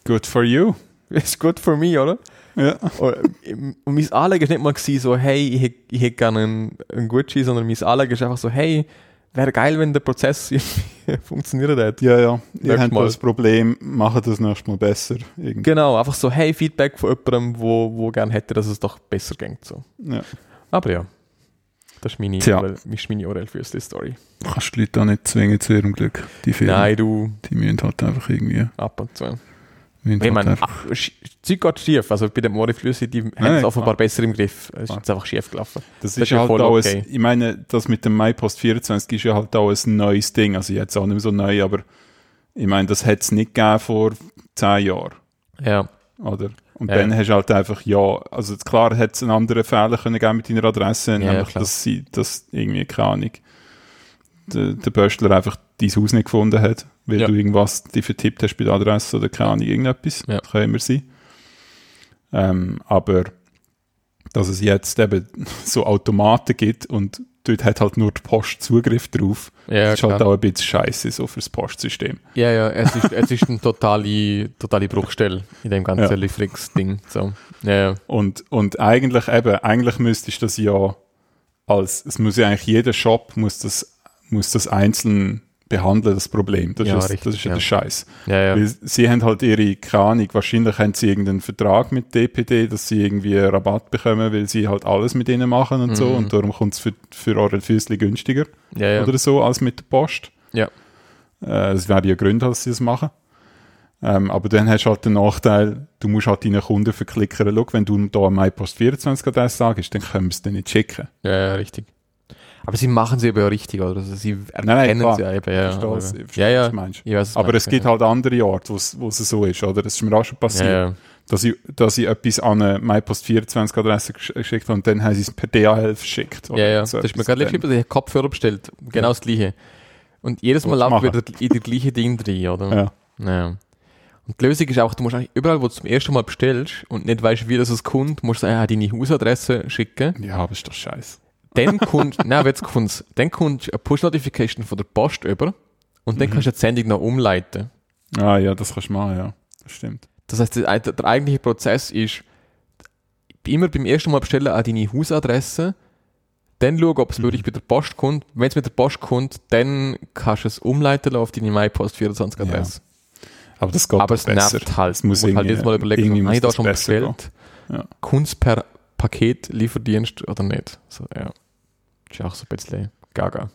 Good for you. Ist gut für mich, oder? Ja. Und, ähm, und mein Anliegen ist nicht mal gewesen, so, hey, ich hätte ich hätt gerne einen, einen Gucci, sondern mein Anliegen ist einfach so, hey, wäre geil, wenn der Prozess [laughs] funktionieren würde. Ja, ja. Ihr habt Mal. das Problem, macht das nächstes Mal besser. Irgendwie. Genau, einfach so, hey, Feedback von jemandem, wo, wo gerne hätte, dass es doch besser geht. So. Ja. Aber ja, das ist meine, Tja. Orel, ist meine Orel Fürsli Story. Kannst die Leute auch nicht zwingen zu ihrem Glück. Die Firmen, Nein, du, die müssen halt einfach irgendwie... ab und zu. Ich meine, ah, Zeug geht schief. Also bei dem Orel Fürsli, die haben es offenbar klar. besser im Griff. Es ist Klar. jetzt einfach schief gelaufen. das, das ist ist ja halt voll auch okay. ein, ich meine, das mit dem MyPost 24 ist ja halt auch ein neues Ding. Also jetzt auch nicht mehr so neu, aber ich meine, das hätte es nicht gegeben vor zehn Jahren. Ja, Oder? Und Ja, dann hast du halt einfach, ja, also klar hätte es einen anderen Fehler können geben mit deiner Adresse, Ja, nämlich, klar. dass sie, dass irgendwie, keine Ahnung, der, der Böstler einfach dein Haus nicht gefunden hat, weil Ja. du irgendwas die vertippt hast bei der Adresse oder keine Ahnung, irgendetwas. Ja. Das kann immer sein. Ähm, aber, dass es jetzt eben [laughs] so Automaten gibt und dort hat halt nur die Post Zugriff drauf, ja, ist halt klar. auch ein bisschen scheiße so fürs Postsystem. Ja, ja, es ist, es ist eine totale, totale Bruchstelle in dem ganzen Ja. Lieferungsding. So. Ja, ja. Und, und eigentlich eben, eigentlich müsstest du das ja als, es muss ja eigentlich jeder Shop muss das, muss das einzeln behandeln, das Problem. Das Ja, ist, richtig, das ist ja ja. der Scheiß. ja, sie haben halt ihre, keine Ahnung, wahrscheinlich haben sie irgendeinen Vertrag mit DPD, dass sie irgendwie einen Rabatt bekommen, weil sie halt alles mit ihnen machen und so. Mhm. Und darum kommt es für, für eure Füßli günstiger oder so als mit der Post. Ja. Äh, Es wäre ja Gründe, dass sie das machen. Ähm, aber dann hast du halt den Nachteil, du musst halt deinen Kunden verklickern. Schau, wenn du da am MyPost 24 Adresse sagst, dann können wir es dir nicht schicken. ja, ja, richtig. Aber sie machen sie eben ja richtig, oder? Also sie nein, erkennen klar. sie ja eben. Ja, Verstehst- verstehe, ja, ja. meinst. Ich weiß, Aber es gibt ja. halt andere Orte, wo es so ist, oder? Das ist mir auch schon passiert. Ja, ja. dass ich, dass ich etwas an eine MyPost 24 Adresse gesch- geschickt habe und dann haben sie es per DHL verschickt. Ja, ja. so das ist mir gerade letztes Mal, ich habe Kopfhörer bestellt. Genau das gleiche. Und jedes Mal läuft wieder in die gleiche Ding drin, oder? Ja. Ja. Und die Lösung ist auch, du musst eigentlich überall, wo du zum ersten Mal bestellst und nicht weißt, wie das es kommt, musst du einfach deine Hausadresse schicken. ja, aber ist doch scheiße. Dann kommt, [laughs] nein, jetzt kommt's, dann kommt eine Push-Notification von der Post über und dann Mhm. kannst du die Sendung noch umleiten. Ah, ja, das kannst du machen, ja. Das stimmt. Das heißt, der, der eigentliche Prozess ist, immer beim ersten Mal bestellen an deine Hausadresse, dann schauen, ob es Mhm. wirklich bei der Post kommt. Wenn es mit der Post kommt, dann kannst du es umleiten auf deine MyPost 24 Adresse. Aber das geht Aber es besser. nervt halt. Es muss Du musst halt jedes Mal überlegen, habe ich muss da schon bestellt? Ja. Kunst per Paket, Lieferdienst oder nicht? So, ja. Ist auch so ein bisschen gaga.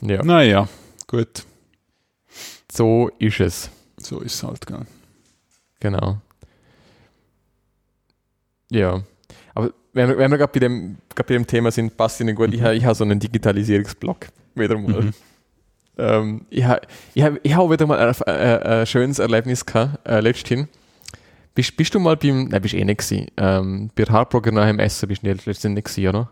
Ja, Naja, gut. so ist es. So ist es halt, gell. Genau. Ja. Aber wenn wir, wenn wir gerade bei, dem- bei dem Thema sind, passt Ihnen gut. Ich habe ich hab so einen Digitalisierungsblog. Wieder mal. Mhm. Ähm, ich habe ich hab, ich hab wieder mal ein, ein, ein schönes Erlebnis gehabt, äh, letzthin. Bist, bist du mal beim, nein, bist eh nicht gewesen, ähm, bei Hardbroker nach dem Essen bist du nicht- letztens nicht gewesen, oder?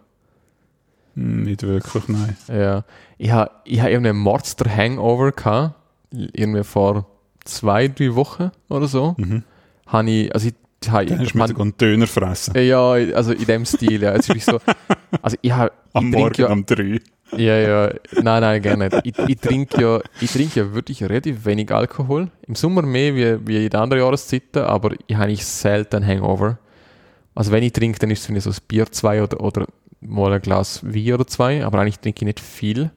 Hm, Nicht wirklich, nein. Ja. Ich habe ich hab irgendeinen Monster Hangover gehabt, irgendwie vor zwei, drei Wochen oder so. Mhm. Habe ich, also ich, ich, habe- ich mit einen Döner fressen. Ja, also in dem Stil, ja. Es ist so, [laughs] also ich, hab, ich Am Morgen ja, um drei. Ja, ja, nein, nein, gerne nicht. Ich, ich trinke ja, ich trinke ja wirklich relativ wenig Alkohol. Im Sommer mehr wie, wie jede andere Jahreszeit, aber ich habe eigentlich selten Hangover. Also wenn ich trinke, dann ist es so ein Bier zwei oder, oder mal ein Glas Wein oder zwei, aber eigentlich trinke ich nicht viel.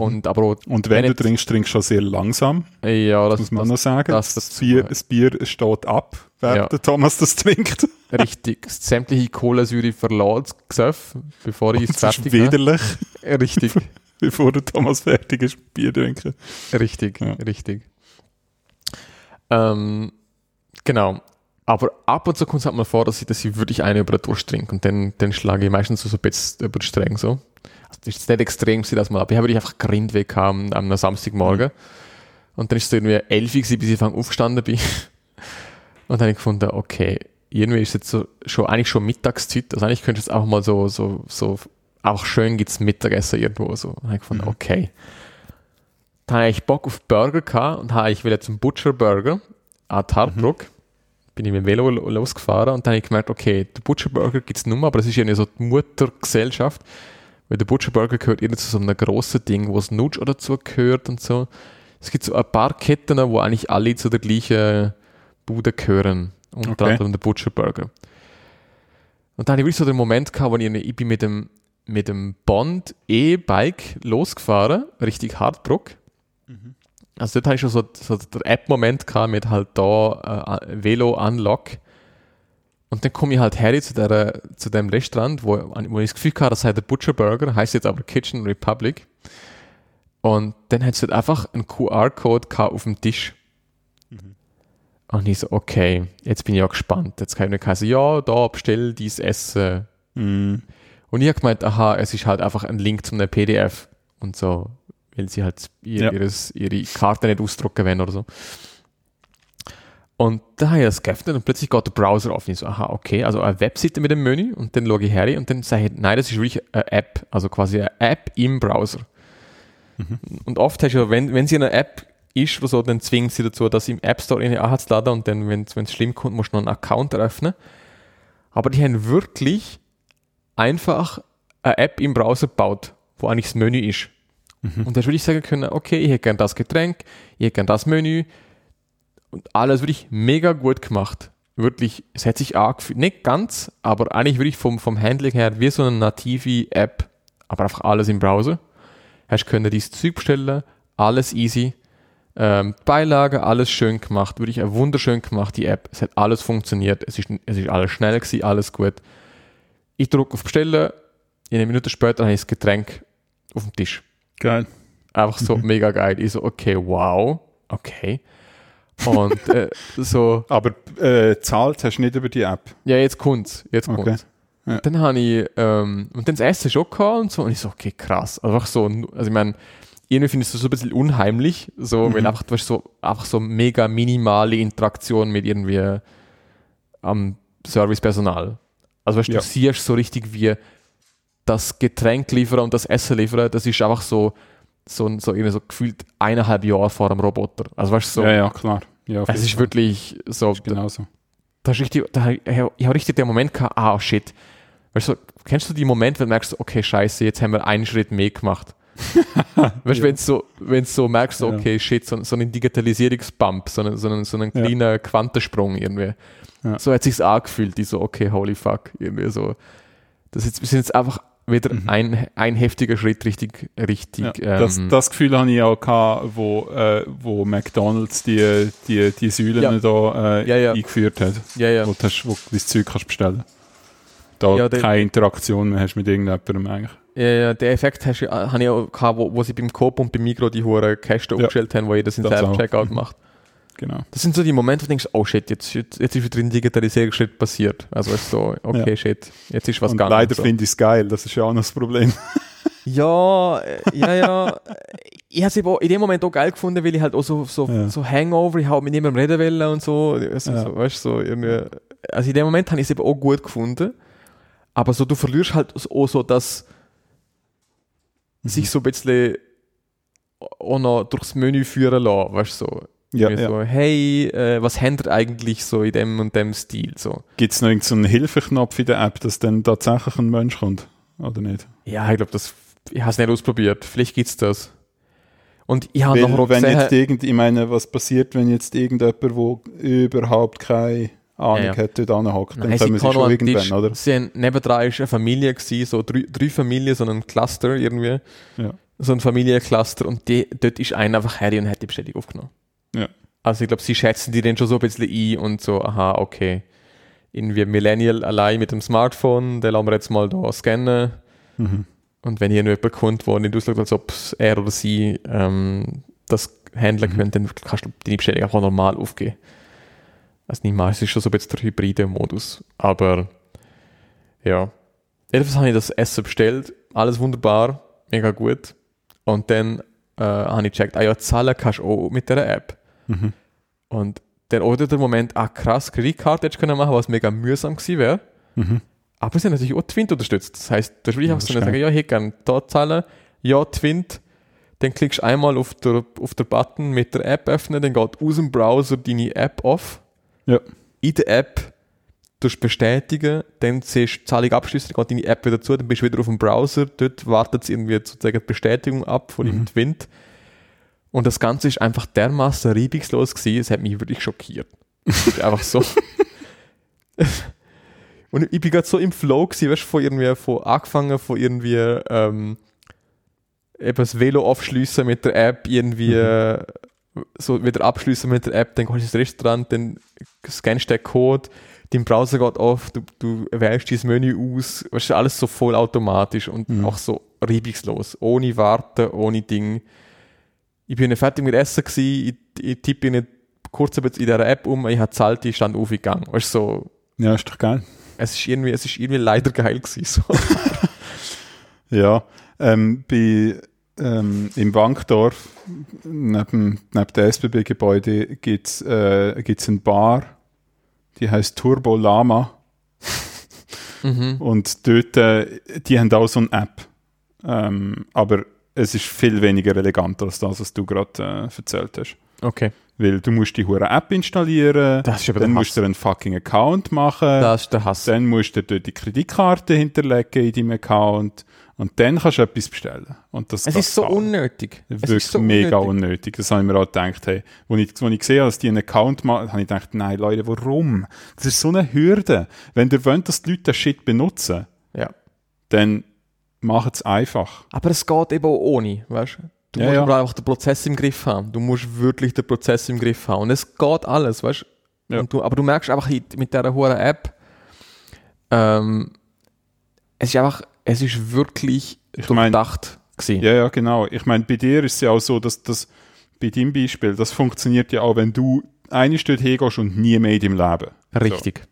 Und, aber auch, Und wenn du nicht- trinkst, trinkst du schon sehr langsam, ja, das, muss man das, noch sagen. das- Das, das- Bier, das Bier steht ab, während Ja. der Thomas das trinkt. [laughs] richtig. Sämtliche Kohlensäure verlässt Gesöff, bevor ich es Das ist fertig habe. widerlich, [laughs] Richtig, [laughs] bevor der Thomas fertig ist Bier trinken. richtig, Ja. richtig. Ähm, genau. Aber ab und zu kommt es halt mal vor, dass ich, dass ich wirklich eine über den Durst trinke und dann, dann schlage ich meistens so, so ein bisschen über die Stränge so. Das ist nicht extrem dass mal, aber ich habe wirklich einfach Grind weg am, am Samstagmorgen. Und dann ist es irgendwie 11 Uhr gewesen, bis ich aufgestanden bin. [laughs] Und dann habe ich gefunden, okay, irgendwie ist jetzt so, schon, eigentlich schon Mittagszeit. Also eigentlich könnte ich jetzt auch mal so, so, so, auch schön gibt's Mittagessen irgendwo so. Dann habe ich gefunden, Mhm. okay. Dann habe ich Bock auf Burger gehabt und habe ich wieder zum Butcher Burger an Tarbruck. Bin ich mit dem Velo lo- losgefahren und dann habe ich gemerkt, okay, der Butcher Burger gibt's nur, aber das ist ja so die Muttergesellschaft. Weil der Butcher Burger gehört irgendwie zu so einem grossen Ding, wo es Nutsch oder dazu gehört und so. Es gibt so ein paar Ketten, wo eigentlich alle zu der gleichen Bude gehören. Unter Okay. anderem der Butcher Burger. Und dann habe ich wirklich so den Moment gehabt, wo ich, ich bin mit dem, mit dem Bond E-Bike losgefahren, richtig Hardbruck. Also dort habe ich schon so, so der App-Moment gehabt mit halt da äh, Velo-Unlock. Und dann komme ich halt her zu, der, zu dem Restaurant, wo, wo ich das Gefühl hatte, das sei der Butcher Burger, heißt jetzt aber Kitchen Republic. Und dann hat es halt einfach einen QR-Code auf dem Tisch. Und ich so, okay, jetzt bin ich ja gespannt. Jetzt kann ich mir sagen, ja, da bestell dies Essen. Mhm. Und ich habe gemeint, aha, es ist halt einfach ein Link zu einem PDF und so, weil sie halt ihr, Ja. ihres, ihre Karte nicht ausdrucken wollen oder so. Und da habe ich das geöffnet und plötzlich geht der Browser auf. Und ich so, aha, okay, also eine Webseite mit dem Menü und dann logge ich her und dann sage ich, nein, das ist wirklich eine App, also quasi eine App im Browser. Und oft hast du ja, wenn, wenn sie eine App ist so, dann zwingt sie dazu, dass im App Store eine anzuladen und dann, wenn es schlimm kommt, musst du noch einen Account eröffnen. Aber die haben wirklich einfach eine App im Browser gebaut, wo eigentlich das Menü ist. Und da würde ich sagen können, okay, ich hätte gern das Getränk, ich hätte gern das Menü und alles wirklich mega gut gemacht. Wirklich, es hat sich angefühlt, nicht ganz, aber eigentlich wirklich vom, vom Handling her wie so eine native App, aber einfach alles im Browser. Hast können dieses Zeug bestellen, alles easy. Ähm, Beilage, alles schön gemacht, wirklich wunderschön gemacht, die App. Es hat alles funktioniert, es ist, es ist alles schnell gewesen, alles gut. Ich drücke auf Bestellen, eine Minute später habe ich das Getränk auf dem Tisch. Geil. Einfach so mega geil. Ich so, okay, wow, okay. Und äh, so, Aber äh, zahlt hast du nicht über die App. ja, jetzt kommt's, jetzt Okay. kommt's. Ja. Dann habe ich, ähm, und dann das Essen schon gehabt und so, und ich so, okay, krass. Also einfach so, also ich meine, irgendwie findest du so ein bisschen unheimlich, so, weil einfach, du hast so, einfach so mega minimale Interaktion mit irgendwie am Servicepersonal. Also weißt, du, Ja. du siehst so richtig, wie das Getränk liefern und das Essen liefern, das ist einfach so, so, so, irgendwie so gefühlt eineinhalb Jahre vor dem Roboter. Also weißt du, so, Ja, ja, klar. Ja, es ist Fall. wirklich so, Ist genauso. da ist richtig, da, ich habe richtig den Moment gehabt, ah shit. Weißt du, kennst du die Moment, wenn du merkst, okay, scheiße, jetzt haben wir einen Schritt mehr gemacht. [laughs] weißt du, wenn so, wenn so merkst, so, Ja. okay, shit, so, so einen Digitalisierungsbump, so einen, so einen, so einen Ja. kleinen Quantensprung irgendwie. Ja. So hat sich's angefühlt, die so, okay, holy fuck, irgendwie so. Das ist, wir sind jetzt einfach wieder ein, ein heftiger Schritt richtig, richtig, Mhm. Ja, das, ähm, das Gefühl hatte ich auch, gehabt, wo, äh, wo McDonalds die, die, die Säulen Ja. da äh, Ja, ja. eingeführt hat, ja, ja. wo du, hast, wo du dein Zeug kannst bestellen Da Ja, der- keine Interaktion mehr hast mit irgendjemandem eigentlich. Ja, ja, den Effekt hast äh, habe ich auch gehabt, wo, wo sie beim Coop und beim Migro die hohen Kästen Ja. aufgestellt haben, wo jeder seinen Das. Self-Checkout macht. Genau. Das sind so die Momente, wo du denkst, oh shit, jetzt, jetzt, ist wieder ein Digitalisierungsschritt passiert. Also du, so, okay, Ja. shit, jetzt ist was Und gegangen. leider so. finde ich es geil, das ist ja auch noch das Problem. [laughs] Ja, äh, ja, ja. ich habe es in dem Moment auch geil gefunden, weil ich halt auch so, so, Ja. so Hangover, ich habe mit niemandem reden wollen und so. Also, Ja. so weißt du, so irgendwie. Also in dem Moment habe ich es eben auch gut gefunden. Aber so, du verlierst halt auch so, dass Mhm. sich so ein bisschen auch noch durchs Menü führen lassen, weißt du, so. Ja, ja. so, hey, äh, was ihr eigentlich so in dem und dem Stil, so. Gibt es noch irgendeinen Hilfeknopf in der App, dass dann tatsächlich ein Mensch kommt? Oder nicht? Ja, ich glaube, das, ich habe es nicht ausprobiert. Vielleicht gibt's das. Und ich habe noch wenn gesehen, jetzt irgend, ich meine, was passiert, wenn jetzt irgendjemand, der überhaupt keine Ahnung Ja, ja. hat, dort anhockt? Dann kommen sie schon an irgendwann, Tisch, oder? Sie haben, nebendran ist eine Familie gewesen, so drei, drei Familien, so ein Cluster irgendwie. Ja. so ein Familiencluster und die, dort ist einer einfach Harry und hat die Bestellung aufgenommen. Ja. Also ich glaube, sie schätzen die dann schon so ein bisschen ein und so, aha, okay. Irgendwie Millennial allein mit dem Smartphone, den lassen wir jetzt mal da scannen. Mhm. Und wenn hier noch jemand kommt, der nicht aussieht, als ob er oder sie ähm, das handeln Mhm. könnte, dann kannst du deine Bestellung auch normal aufgeben. Also nicht mal, es ist schon so ein bisschen der hybride Modus. Aber ja. Jedenfalls habe ich das Essen bestellt, alles wunderbar, mega gut. Und dann äh, habe ich gecheckt, ah ja, zahlen kannst du auch mit dieser App. Mhm. Und dann oder der Moment, ah krass, Kreditkarte hättest du können machen, was mega mühsam gewesen wäre. Mhm. Aber sie haben natürlich auch Twint unterstützt. Das heißt, du willst Ja, einfach das so sagen, ja, hier gerne da zahlen, ja, Twint. Dann klickst du einmal auf den auf der Button mit der App öffnen, dann geht aus dem Browser deine App auf. Ja. In der App tust du bestätigen, dann siehst du Zahlung abschließen, dann geht deine App wieder zu, dann bist du wieder auf dem Browser, dort wartet es irgendwie sozusagen die Bestätigung ab von Mhm. dem Twint. Und das Ganze ist einfach dermaßen reibungslos gewesen, es hat mich wirklich schockiert. Einfach so. [laughs] Und ich bin gerade so im Flow gewesen, weißt du, von irgendwie, von angefangen von irgendwie, ähm, eben das Velo aufschliessen mit der App, irgendwie, Mhm. so wieder abschließen mit der App, dann gehst du ins Restaurant, dann scannst du den Code, dein Browser geht auf, du, du wählst dein Menü aus, weißt du, alles so voll automatisch und Mhm. auch so reibungslos, ohne Warten, ohne Ding. Ich bin fertig mit Essen gewesen, ich, ich tippe nicht kurz in dieser App um, ich habe zahlt, ich stand aufgegangen. Weißt so, ja, ist doch geil. es ist irgendwie, es ist irgendwie leider geil gewesen, so. [laughs] Ja, ähm, bei, ähm, im Bankdorf, neben, neben dem SBB-Gebäude, gibt es äh, gibt's eine Bar, die heißt Turbo Lama. mhm. Und dort, äh, die haben auch so eine App. Ähm, aber es ist viel weniger elegant als das, was du gerade äh, erzählt hast. Okay. Weil du musst die hure App installieren, Das ist aber dann musst du einen fucking Account machen, Das ist der Hass. dann musst du dort die Kreditkarte hinterlegen in deinem Account und dann kannst du etwas bestellen. Und das Es ist so zahlen. unnötig. Es Wirklich ist so mega unnötig. unnötig. Das habe ich mir auch gedacht. Hey, wo ich, wo ich gesehen habe, dass die einen Account machen, habe ich gedacht, nein, Leute, warum? Das ist so eine Hürde. Wenn ihr wollt, dass die Leute den Shit benutzen, Ja. dann macht es einfach. Aber es geht eben auch ohne, weißt du? Du Ja, musst ja. aber einfach den Prozess im Griff haben. Du musst wirklich den Prozess im Griff haben. Und es geht alles, weißt du? Ja. Du? Aber du merkst einfach mit dieser hohen App, ähm, es ist einfach, es ist wirklich Ich mein- durchdacht gewesen. Ja, ja, genau. Ich meine, bei dir ist es ja auch so, dass das bei deinem Beispiel, das funktioniert ja auch, wenn du eine Stunde hingehst und nie mehr in deinem Leben. Richtig.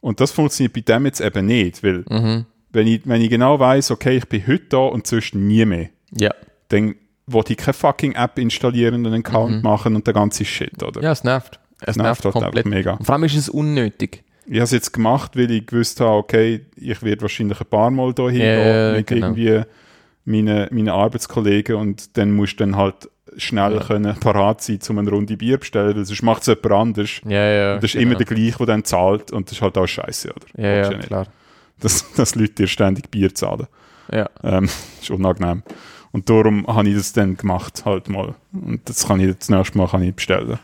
Und das funktioniert bei dem jetzt eben nicht, weil Mhm. Wenn ich, wenn ich genau weiß, okay, ich bin heute da und sonst nie mehr, Ja. dann wollte ich keine fucking App installieren und einen Account machen und der ganze Shit, oder? ja, es nervt. Es nervt nervt, komplett. mega. Und vor allem ist es unnötig. Ich habe es jetzt gemacht, weil ich gewusst habe, okay, ich werde wahrscheinlich ein paar Mal da hingehen Ja, mit genau. irgendwie meinen meine Arbeitskollegen und dann musst du dann halt schnell können parat sein, um eine Runde Bier bestellen, weil sonst macht es jemand anders. Ja, ja. Und das ist genau. immer der gleiche, der dann zahlt und das ist halt auch scheiße, oder? Ja, ja, klar. Dass, dass Leute dir ständig Bier zahlen. Ja. Ähm, ist unangenehm. Und darum habe ich das dann gemacht, halt mal. Und das kann ich das nächste Mal kann ich bestellen.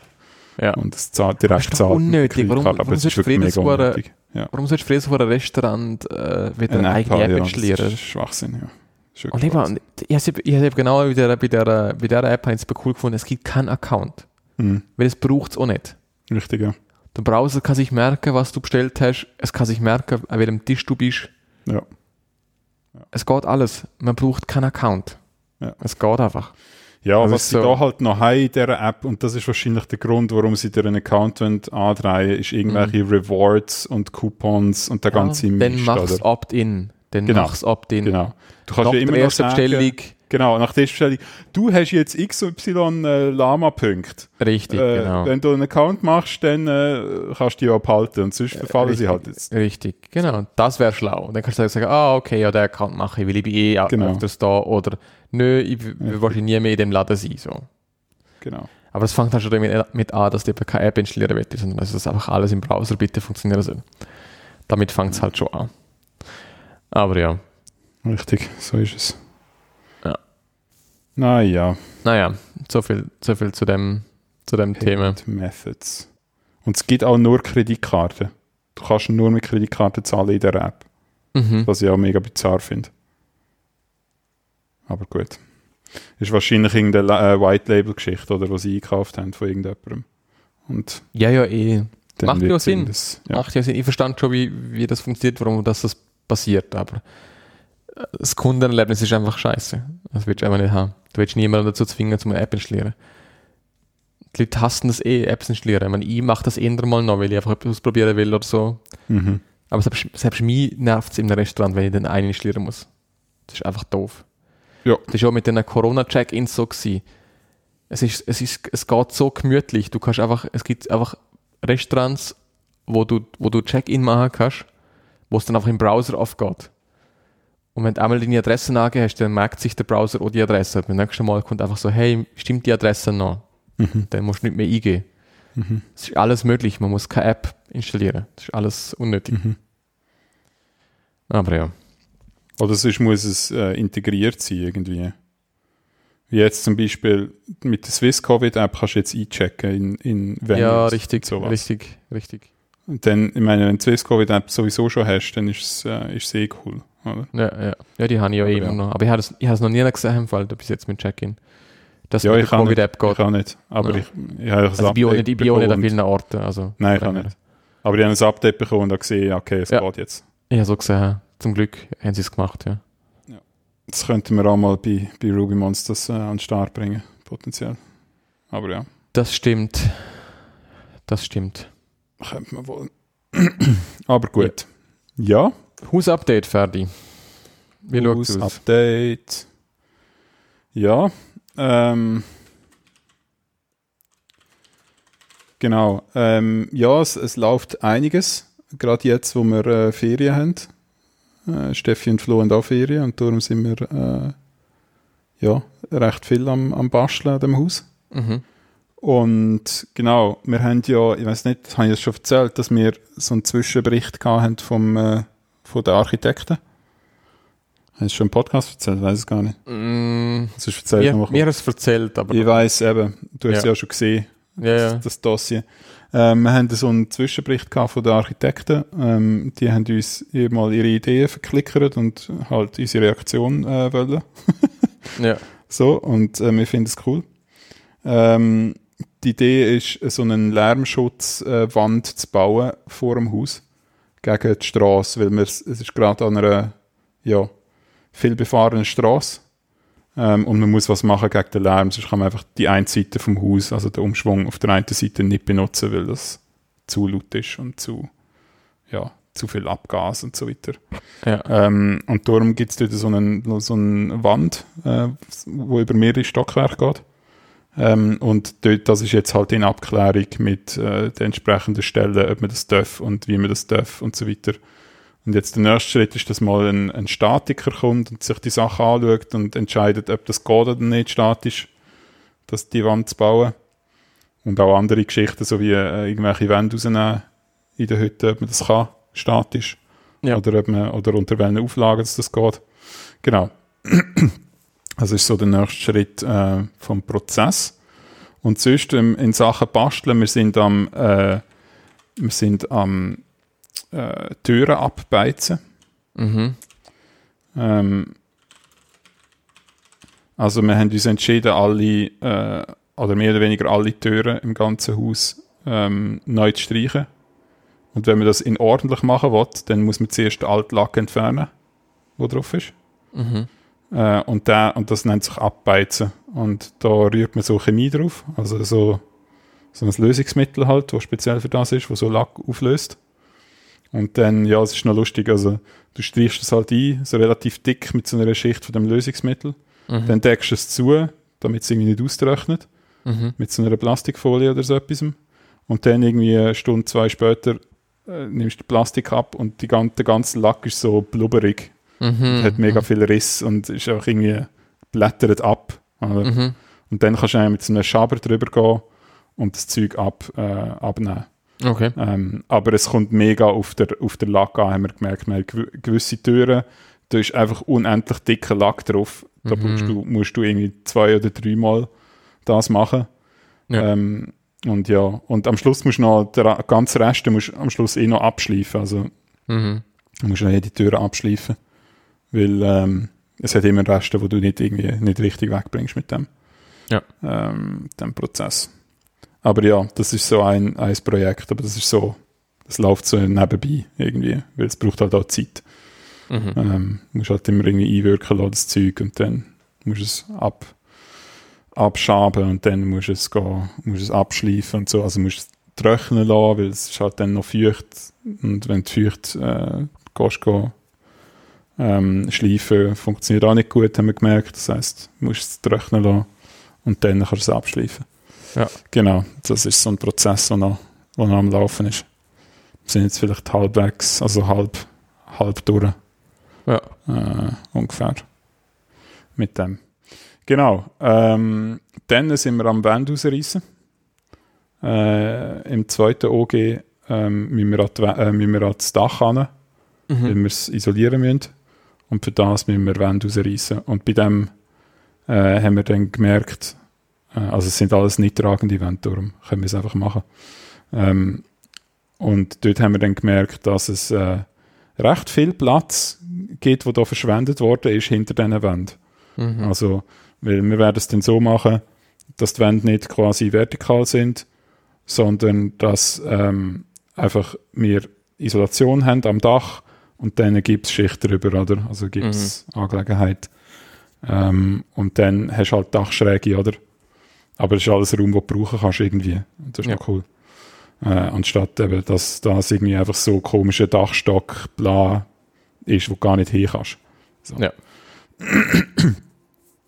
ja. Und das zahlt direkt zahlt. unnötig. Warum- Kreditkarte. warum sollst du wirklich mega für jedes unnötig. Ja. Warum sollst du früher vor einem Restaurant äh, wieder Eine eine eigene App ja, das installieren? ist Schwachsinn, ja. Ist Und eben, ich habe genau bei der, bei, der, bei der App habe ich es cool gefunden, es gibt keinen Account. Mhm. Weil es braucht es auch nicht. Richtig, ja. Der Browser kann sich merken, was du bestellt hast. Es kann sich merken, an welchem Tisch du bist. ja. Es geht alles. Man braucht keinen Account. Ja. Es geht einfach. Ja, Also was sie so- da halt noch haben in dieser App, und das ist wahrscheinlich der Grund, warum sie dir einen Account andrehen, ist irgendwelche Rewards und Coupons und der ganze Mhm. ja, dann Mist, mach's oder? Opt-in. Dann Genau. mach's Opt-in. Genau. Du kannst Nach ja immer der noch sagen, Bestellung. Genau, nach der Bestellung, du hast jetzt XY äh, Lama-Punkte. Richtig, Äh, genau. Wenn du einen Account machst, dann äh, kannst du die auch behalten und sonst verfallen sie halt jetzt. Richtig, genau. Das wäre schlau. Und dann kannst du sagen, ah, okay, ja, den Account mache ich, weil ich bin eh Genau. öfters da. Oder nö, ich will wahrscheinlich nie mehr in dem Laden sein. So. Genau. Aber es fängt dann schon damit mit an, dass du eben keine App installieren willst, sondern dass das einfach alles im Browser bitte funktionieren soll. Damit fängt es halt schon an. Aber ja, Richtig, so ist es. Ja. Naja, naja, so viel, so viel zu dem, zu dem Thema. Methods. Und es gibt auch nur Kreditkarten. Du kannst nur mit Kreditkarten zahlen in der App. Mhm. Was ich auch mega bizarr finde. Aber gut. Ist wahrscheinlich irgendeine äh, White-Label-Geschichte, oder, was sie eingekauft haben von irgendjemandem. Und Ja, ja, eh. Macht ja Sinn. Das, ja. Macht ja Sinn. Ich verstand schon, wie, wie das funktioniert, warum das, das passiert, aber das Kundenerlebnis ist einfach scheiße. Das willst du einfach nicht haben. Du willst niemanden dazu zwingen, zum eine App installieren. Die Leute hassen das eh, Apps installieren. Ich, meine, ich mache das eher mal noch, weil ich einfach etwas ausprobieren will oder so. Mhm. Aber selbst, selbst mich nervt es im Restaurant, wenn ich den einen installieren muss. Das ist einfach doof. Ja. Das ist auch mit den Corona-Check-Ins so gewesen. Es ist, es ist, es geht so gemütlich. Du kannst einfach, es gibt einfach Restaurants, wo du, wo du Check-in machen kannst, wo es dann einfach im Browser aufgeht. Und wenn du einmal deine Adresse angehst, dann merkt sich der Browser auch die Adresse. Beim nächsten Mal kommt einfach so, hey, stimmt die Adresse noch? Mhm. Dann musst du nicht mehr eingehen. Mhm. Es ist alles möglich, man muss keine App installieren. Das ist alles unnötig. Mhm. Aber ja. Oder sonst muss es äh, integriert sein irgendwie. Wie jetzt zum Beispiel mit der Swiss Covid App kannst du jetzt einchecken in, in Venues ja, richtig, sowas. richtig, richtig. Und dann, ich meine, wenn du die Swiss Covid App sowieso schon hast, dann ist es äh, ist es eh cool. Oder? Ja, ja. ja die habe ich ja Aber immer ja. noch. Aber ich habe es ich habe es noch nie gesehen Fall, bis jetzt mit Check-in. Dass Ja, ich kann Covid-App Ich geht. kann nicht. Aber Ja. ich, ich habe Also ich bin auch nicht, ich bin auch nicht an vielen Orten. Also Nein, ich kann nicht. Aber ich habe ein Update bekommen und habe gesehen, okay, es Ja. geht jetzt. Ich habe so gesehen, zum Glück haben sie es gemacht, ja. Das könnten wir auch mal bei, bei Ruby Monsters äh, an den Start bringen, potenziell. Aber ja, Das stimmt. Das stimmt. könnte man wohl. [clears throat] Aber gut. Ja, Hausupdate, Ferdi. Wie schaut News, es aus? Update. Ja, ähm, genau. Ähm, ja, es, es läuft einiges. Gerade jetzt, wo wir äh, Ferien haben. Äh, Steffi und Flo haben auch Ferien und darum sind wir äh, ja, recht viel am, am Basteln an dem Haus. Mhm. Und genau, wir haben ja, ich weiß nicht, habe ich das schon erzählt, dass wir so einen Zwischenbericht gehabt haben vom, äh, von den Architekten. Hast du schon im Podcast erzählt? Weiß es gar nicht. Mm, Das ist erzählt mir, mir hast es erzählt, aber Ich weiß eben, du hast es Ja. ja schon gesehen, ja, ja. das, das Dossier. Ähm, wir haben so einen Zwischenbericht gehabt von den Architekten. Ähm, die haben uns mal ihre Ideen verklickert und halt unsere Reaktion äh, wollen. [laughs] ja. So, und äh, wir finden es cool. Ähm, die Idee ist, so einen Lärmschutzwand äh, zu bauen vor dem Haus gegen die Straße, weil wir, es ist gerade an einer ja, viel befahrenen Straße ähm, und man muss was machen gegen den Lärm, sonst kann man einfach die eine Seite vom Haus, also den Umschwung auf der einen Seite nicht benutzen, weil das zu laut ist und zu, ja, zu viel Abgas und so weiter. ja. Ähm, und darum gibt es dort so eine, so eine Wand, äh, wo über mehrere Stockwerke geht. Ähm, und dort, das ist jetzt halt in Abklärung mit äh, den entsprechenden Stellen, ob man das darf und wie man das darf und so weiter. Und jetzt der nächste Schritt ist, dass mal ein, ein Statiker kommt und sich die Sache anschaut und entscheidet, ob das geht oder nicht statisch, das, die Wand zu bauen. Und auch andere Geschichten, so wie äh, irgendwelche Wände rausnehmen in der Hütte, ob man das kann, statisch. Ja. Oder, ob man, oder unter welchen Auflagen dass das geht. Genau. Das ist so der nächste Schritt äh, vom Prozess. Und sonst ähm, in Sachen Basteln, wir sind am, äh, wir sind am äh, Türen abbeizen. Mhm. Ähm, also wir haben uns entschieden, alle, äh, oder mehr oder weniger alle Türen im ganzen Haus ähm, neu zu streichen. Und wenn man das in ordentlich machen will, dann muss man zuerst den alten Lack entfernen, wo drauf ist. Mhm. Äh, und, der, und das nennt sich Abbeizen. Und da rührt man so Chemie drauf, also so, so ein Lösungsmittel halt, das speziell für das ist, wo so Lack auflöst. Und dann, ja, es ist noch lustig, also du streichst es halt ein, so relativ dick mit so einer Schicht von dem Lösungsmittel. Mhm. Dann deckst du es zu, damit es irgendwie nicht austrocknet, Mhm. mit so einer Plastikfolie oder so etwas. Und dann irgendwie eine Stunde, zwei später äh, nimmst du die Plastik ab und die, gan- der ganze Lack ist so blubberig Mhm. hat mega viel Riss und ist auch irgendwie blättert ab. Mhm. Und dann kannst du mit so einem Schaber drüber gehen und das Zeug ab, äh, abnehmen. Okay. Ähm, aber es kommt mega auf der, auf der Lack an, haben wir gemerkt. Wir haben gew- gewisse Türen, da ist einfach unendlich dicker Lack drauf. Da Mhm. musst, du, musst du irgendwie zwei oder dreimal das machen. Ja. Ähm, und ja, und am Schluss musst du noch, der ra- ganze Rest den musst du am Schluss eh noch abschleifen. Also Mhm. Du musst noch jede Tür abschleifen. Weil, ähm, es hat immer Reste, wo du nicht irgendwie nicht richtig wegbringst mit dem, Ja. ähm, dem Prozess. Aber ja, das ist so ein, ein Projekt, aber das ist so, das läuft so nebenbei irgendwie, weil es braucht halt auch Zeit. Mhm. Ähm, musst halt immer irgendwie einwirken lassen, das Zeug, und dann musst du es ab, abschaben und dann musst du es, gehen, musst es abschleifen und so. Also musst du es trocknen lassen, weil es ist halt dann noch feucht. Und wenn du feucht äh, gehst, gehen, ähm, schleifen, funktioniert auch nicht gut, haben wir gemerkt. Das heisst, du musst es trocknen lassen und dann kannst du es abschleifen. Ja. Genau, das ist so ein Prozess, der noch, der noch am Laufen ist. Wir sind jetzt vielleicht halbwegs, also halb, halb durch Ja. äh, ungefähr. Mit dem. Genau. Ähm, dann sind wir am Wand rausreißen. Äh, Im zweiten OG ähm, müssen, wir an die, äh, müssen wir an das Dach weil Mhm. wir es isolieren müssen. Und für das müssen wir Wände rausreißen. Und bei dem äh, haben wir dann gemerkt, äh, also es sind alles nicht tragende Wände, darum können wir es einfach machen. Ähm, und dort haben wir dann gemerkt, dass es äh, recht viel Platz gibt, wo da verschwendet worden ist hinter diesen Wänden. Mhm. Also, weil wir werden es dann so machen, dass die Wände nicht quasi vertikal sind, sondern dass ähm, einfach wir Isolation haben am Dach und dann gibt es Schicht drüber, oder? Also gibt es Angelegenheit. Ähm, und dann hast du halt Dachschräge, oder? Aber es ist alles Raum, den du brauchen kannst irgendwie. Und das ist Ja. noch cool. Äh, anstatt eben, dass das irgendwie einfach so komischer Dachstock bla ist, wo du gar nicht hin kannst. So. Ja. [clears throat]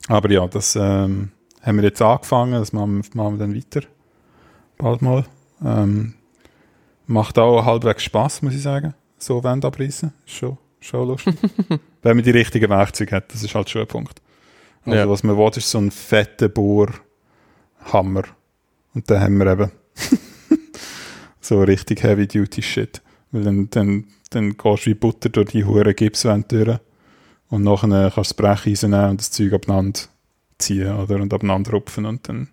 Aber ja, das ähm, haben wir jetzt angefangen, das machen, wir- machen wir dann weiter. Bald mal. Ähm, macht auch halbwegs Spaß, muss ich sagen. So Wände abreißen. Ist schon, schon lustig. [laughs] Wenn man die richtigen Werkzeuge hat, das ist halt schon ein Punkt. Also Ja. was man will, ist so ein fetter Bohrhammer. Und dann haben wir eben [laughs] so richtig Heavy-Duty-Shit. Weil dann, dann, dann gehst du wie Butter durch die hure Gipswände durch. Und nachher kannst du das Brecheisen nehmen und das Zeug abeinander ziehen oder, und abeinander rupfen und dann,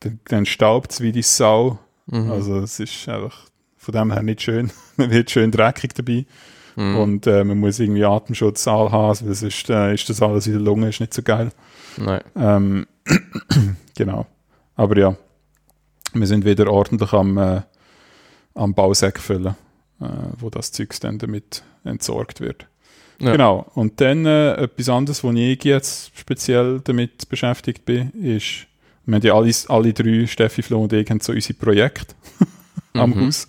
dann, dann staubt es wie die Sau. Mhm. Also es ist einfach von dem her nicht schön. [laughs] Man wird schön dreckig dabei Mhm. und äh, man muss irgendwie Atemschutz haben, weil sonst äh, ist das alles in der Lunge, ist nicht so geil. Nein. Ähm, [clears throat] genau. Aber ja, wir sind wieder ordentlich am, äh, am Bausack füllen, äh, wo das Zeug dann damit entsorgt wird. Ja. Genau. Und dann äh, etwas anderes, wo ich jetzt speziell damit beschäftigt bin, ist, wir haben ja alle, alle drei, Steffi, Flo und ich, haben so unsere Projekte [laughs] am Mhm. Haus.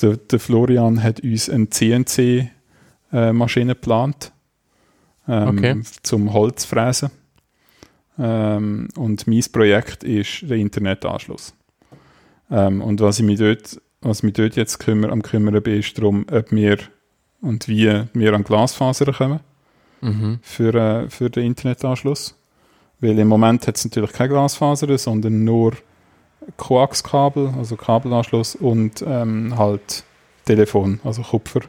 Der, der Florian hat uns eine CNC-Maschine geplant, ähm, Okay. zum Holzfräsen. Ähm, und mein Projekt ist der Internetanschluss. Ähm, und was ich mich dort, was mich dort jetzt kümmer, am kümmern bin, ist darum, ob wir und wie wir an Glasfaser kommen Mhm. für, äh, für den Internetanschluss. Weil im Moment hat es natürlich keine Glasfaser, sondern nur Koaxkabel, also Kabelanschluss und ähm, halt Telefon, also Kupfer.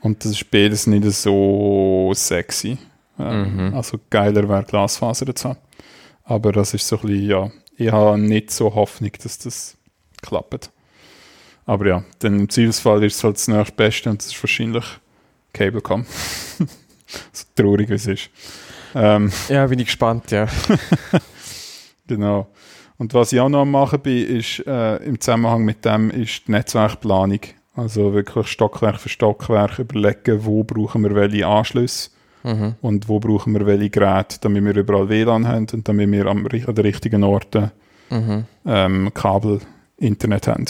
Und das ist beides nicht so sexy. Ähm, Mhm. Also geiler wäre Glasfaser zu haben. Aber das ist so ein bisschen, ja, ich habe nicht so Hoffnung, dass das klappt. Aber ja, dann im Zweifelsfall ist es halt das nächstbeste und das ist wahrscheinlich Cablecom. [laughs] so traurig wie es ist. Ähm, Ja, bin ich gespannt, ja. [laughs] Genau. Und was ich auch noch am machen bin, ist äh, im Zusammenhang mit dem ist die Netzwerkplanung. Also wirklich Stockwerk für Stockwerk überlegen, wo brauchen wir welche Anschlüsse Mhm. und wo brauchen wir welche Geräte, damit wir überall WLAN haben und damit wir am, an den richtigen Orten Mhm. ähm, Kabel, Internet haben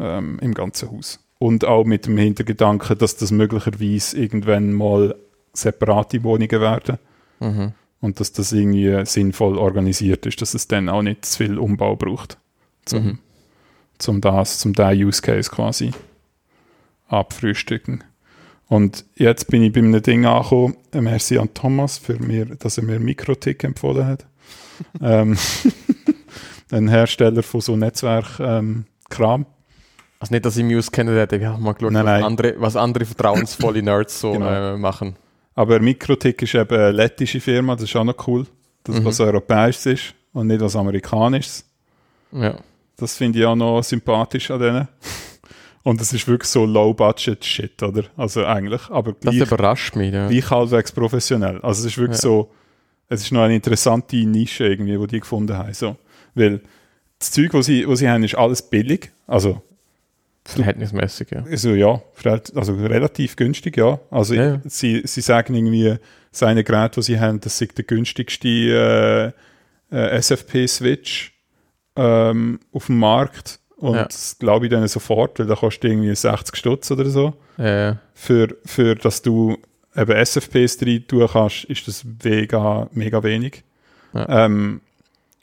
ähm, im ganzen Haus. Und auch mit dem Hintergedanken, dass das möglicherweise irgendwann mal separate Wohnungen werden Mhm. Und dass das irgendwie sinnvoll organisiert ist, dass es dann auch nicht zu viel Umbau braucht, zum, Mhm. zum das, zum da Use Case quasi abfrühstücken. Und jetzt bin ich bei einem Ding angekommen, äh, merci an Thomas, für mir, dass er mir Mikrotik empfohlen hat. [laughs] ähm, [laughs] ein Hersteller von so Netzwerk-Kram. Also nicht, dass ich mich auskenne, hätte ich habe mal geschaut, Nein, was, nein. Andere, was andere vertrauensvolle Nerds so Genau. äh, machen. Aber Mikrotik ist eben eine lettische Firma, das ist auch noch cool, dass Mhm. was europäisches ist und nicht was amerikanisches. Ja. Das finde ich auch noch sympathisch an denen. Und es ist wirklich so Low-Budget-Shit, oder? Also eigentlich, aber Das gleich, überrascht mich. Ja. gleich halbwegs professionell. Also es ist wirklich Ja. so, es ist noch eine interessante Nische irgendwie, wo die gefunden haben. So. Weil das Zeug, was sie, was sie haben, ist alles billig. Also, Verhältnismäßig, ja. also ja, also relativ günstig, ja. Also Ja, ja. Sie, sie sagen irgendwie, seine Geräte, die sie haben, das ist der günstigste äh, äh, SFP-Switch ähm, auf dem Markt. Und Ja. das glaube ich dann sofort, weil da kostet irgendwie 60 Stutz oder so. Für, für dass du eben SFPs rein tun kannst, ist das mega, mega wenig. Ähm,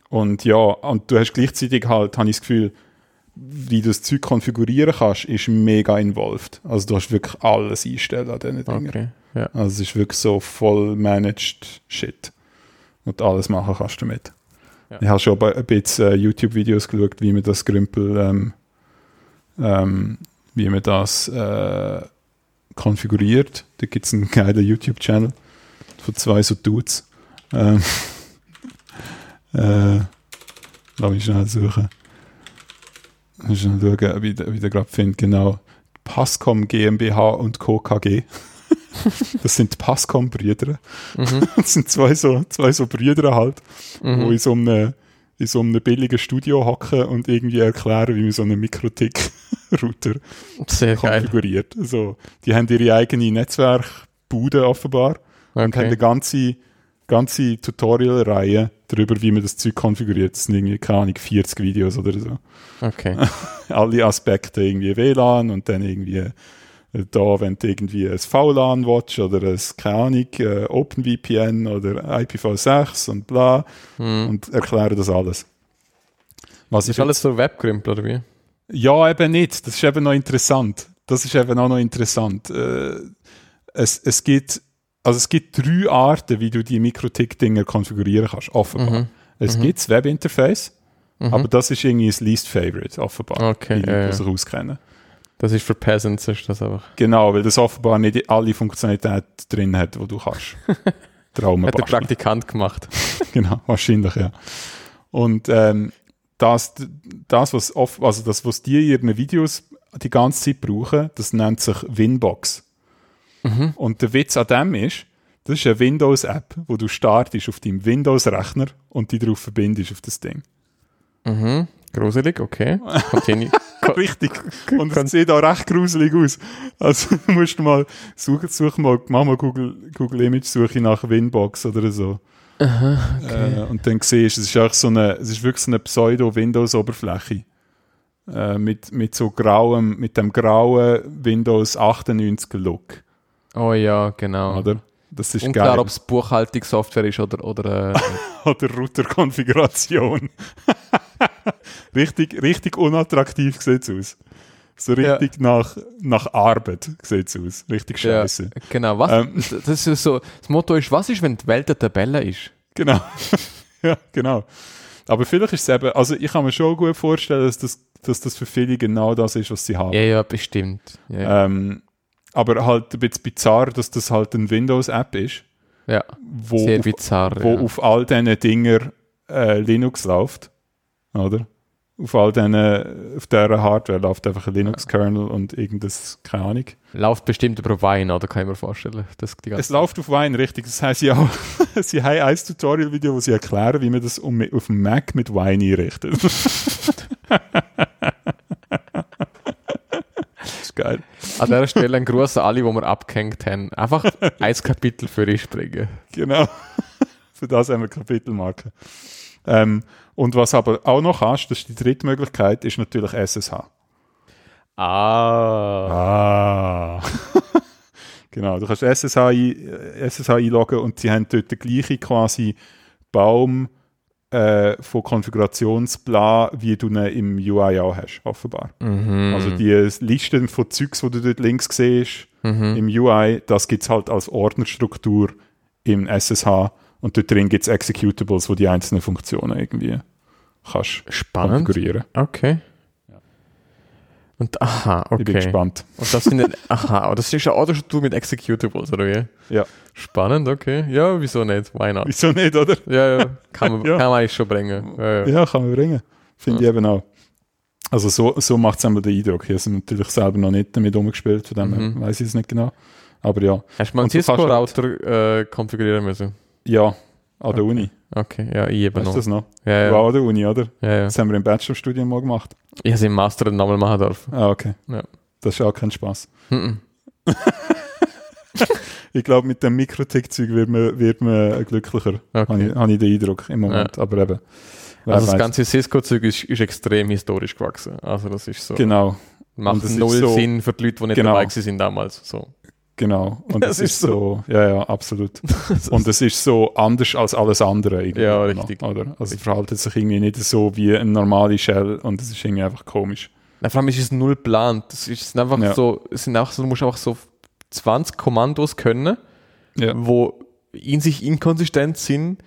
und ja, und du hast gleichzeitig halt, habe ich das Gefühl, wie du das Zeug konfigurieren kannst, ist mega involved. Also du hast wirklich alles einstellen an diesen Dingen. okay. Ja. Also es ist wirklich so voll managed Shit. Und alles machen kannst du damit. Ja. Ich habe schon ein bisschen äh, YouTube-Videos geschaut, wie man das Grümpel, ähm, ähm, wie man das äh, konfiguriert. Da gibt es einen geilen YouTube-Channel von zwei so Dudes. Ähm, [laughs] äh, lass mich schnell suchen. Schnell schauen, wie ich wie ich den gerade finde. Genau. Passcom GmbH und Co. KG. [laughs] das sind Passcom-Brüder. Mhm. [laughs] Das sind zwei so, zwei so Brüder halt, die Mhm. in so einem, in so einem billigen Studio hocken und irgendwie erklären, wie man so einen Mikrotik-Router geil. konfiguriert. Also, die haben ihre eigene Netzwerkbude offenbar und haben eine Okay. Ganze, Tutorial-Reihe darüber, wie man das Zeug konfiguriert. Das sind irgendwie, keine Ahnung, 40 Videos oder so. okay. [laughs] Alle Aspekte irgendwie WLAN und dann irgendwie äh, da, wenn du irgendwie ein VLAN watch oder ein, keine Ahnung, äh, OpenVPN oder IPv6 und bla Mhm. und erklären das alles. Was Das ich ist alles so Webgrümpel, oder wie? ja, eben nicht. Das ist eben noch interessant. Das ist eben auch noch interessant. Äh, es, es gibt, also es gibt drei Arten, wie du die Mikrotik-Dinger konfigurieren kannst, offenbar. Mhm. Es Mhm. gibt das Webinterface, Mhm. aber das ist irgendwie das least favorite, offenbar. Okay, die ja, ja. sich auskennen. Das ist für Peasants, ist das einfach. Genau, weil das offenbar nicht alle Funktionalität drin hat, die du kannst. [laughs] Traum Hat der Praktikant gemacht. [laughs] Genau, wahrscheinlich, ja. Und ähm, das, das, was oft, also das, was die in ihren Videos die ganze Zeit brauchen, das nennt sich Winbox. Mhm. Und der Witz an dem ist, das ist eine Windows-App, wo du startest auf deinem Windows-Rechner und die darauf verbindest auf das Ding. Mhm. Gruselig, okay. Continue. [laughs] Richtig. Und es sieht auch recht gruselig aus. Also [laughs] musst du mal, such, such mal, mach mal Google, Google Image Suche nach Winbox oder so. Aha, okay. Äh, und dann siehst du, es ist eigentlich so eine, es ist wirklich so eine Pseudo-Windows-Oberfläche. Äh, mit, mit so grauem, mit dem grauen Windows 98 Look, Oh ja, genau. oder? Das ist Unklar, geil. ob es Buchhaltungssoftware ist oder, oder äh, [laughs] Oder Router-Konfiguration. [laughs] richtig, richtig unattraktiv sieht es aus. So Ja. richtig nach, nach Arbeit sieht es aus. Richtig Ja. scheiße. genau. Was, Ähm. Das ist so, das Motto ist, was ist, wenn die Welt eine Tabelle ist? Genau. [laughs] ja, genau. Aber vielleicht ist es eben, also ich kann mir schon gut vorstellen, dass das, dass das für viele genau das ist, was sie haben. Ja, ja, bestimmt. Ja, ja. Ähm, aber halt ein bisschen bizarr, dass das halt eine Windows-App ist, ja. wo, sehr auf, bizarr. wo ja. auf all diesen Dinger äh, Linux läuft. Oder? Auf all diesen, auf dieser Hardware läuft einfach ein Linux-Kernel und irgendwas, keine Ahnung. Läuft bestimmt über Wein, oder? Kann ich mir vorstellen. Das Es läuft auf Wine, richtig. Das heißt, sie, auch, [laughs] sie haben ein Tutorial-Video, wo sie erklären, wie man das auf dem Mac mit Wine einrichtet. [laughs] ist geil. An dieser Stelle ein an alle, die wir abgehängt haben. Einfach [laughs] ein Kapitel für dich springen. Genau. [laughs] Für das haben wir Kapitelmarke. Ähm, und was aber auch noch hast, das ist die dritte Möglichkeit, ist natürlich SSH. Ah. Ah. [laughs] genau, du kannst SSH, SSH einloggen und sie haben dort den gleichen quasi Baum äh, von Konfigurationsplan, wie du ihn im UI auch hast, offenbar. Mhm. Also die Listen von Zeugs, die du dort links siehst, Mhm. im UI, das gibt es halt als Ordnerstruktur im SSH und dort drin gibt es Executables, wo die einzelnen Funktionen irgendwie kannst Spannend. konfigurieren. Okay. Und aha, Ich bin okay. gespannt. Und das sind aha, aber das ist ja auch schon mit Executables, oder wie? Ja. Spannend, okay. Ja, wieso nicht? Why not? Wieso nicht, oder? Ja, ja, kann man, [laughs] Ja. kann man eigentlich schon bringen. Ja, ja. Ja, kann man bringen. Finde ich eben auch. Also so, so macht es einmal den Eindruck. Ich habe es natürlich selber noch nicht damit umgespielt, von dem Mhm. weiß ich es nicht genau. Aber ja, Hast du mal einen du Cisco-Router äh, konfigurieren müssen? ja, an der Okay. Uni. Okay, ja, ich eben Weißt noch. das noch? Ja, ja. War an der Uni, oder? ja, ja. Das haben wir im Bachelorstudium mal gemacht. Ich habe es im Master dann nochmal machen dürfen. Ah, okay. Ja. Das ist auch kein Spaß. [laughs] Ich glaube, mit dem Mikrotick-Zeug wird man, wird man glücklicher. Habe Okay. ich, habe ich den Eindruck im Moment. Aber eben. Also das weiß. ganze Cisco-Zeug ist, ist extrem historisch gewachsen. Also das ist so. Genau, Macht null so- Sinn für die Leute, die nicht Genau. dabei sind damals. So. Genau. Und Das es ist so. Ja, ja, absolut. [laughs] Und es ist so anders als alles andere. irgendwie Ja, noch, richtig. Oder? Also es verhaltet sich irgendwie nicht so wie eine normale Shell und es ist irgendwie einfach komisch. Na, vor allem ist es null geplant. Es ist einfach Ja. so, es sind auch so, du musst einfach so 20 Kommandos können, Ja. wo in sich inkonsistent sind,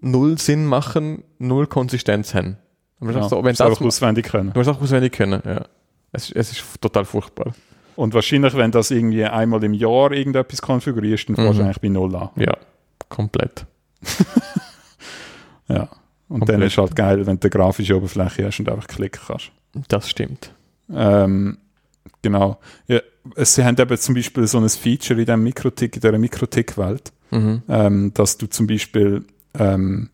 null Sinn machen, null Konsistenz haben. Du musst Ja, auch so, wenn das das, du auswendig können. musst auch auswendig können, ja. Es, es ist total furchtbar. Und wahrscheinlich, wenn das irgendwie einmal im Jahr irgendetwas konfigurierst, dann fängst du Mhm. eigentlich bei Null an. Ja, komplett. [laughs] Ja. Und Komplett. dann ist halt geil, wenn du eine grafische Oberfläche hast und einfach klicken kannst. Das stimmt. Ähm, genau. Ja, sie haben eben zum Beispiel so ein Feature in, dem Mikrotick, in dieser Mikrotick-Welt, Mhm. ähm, dass du zum Beispiel ähm,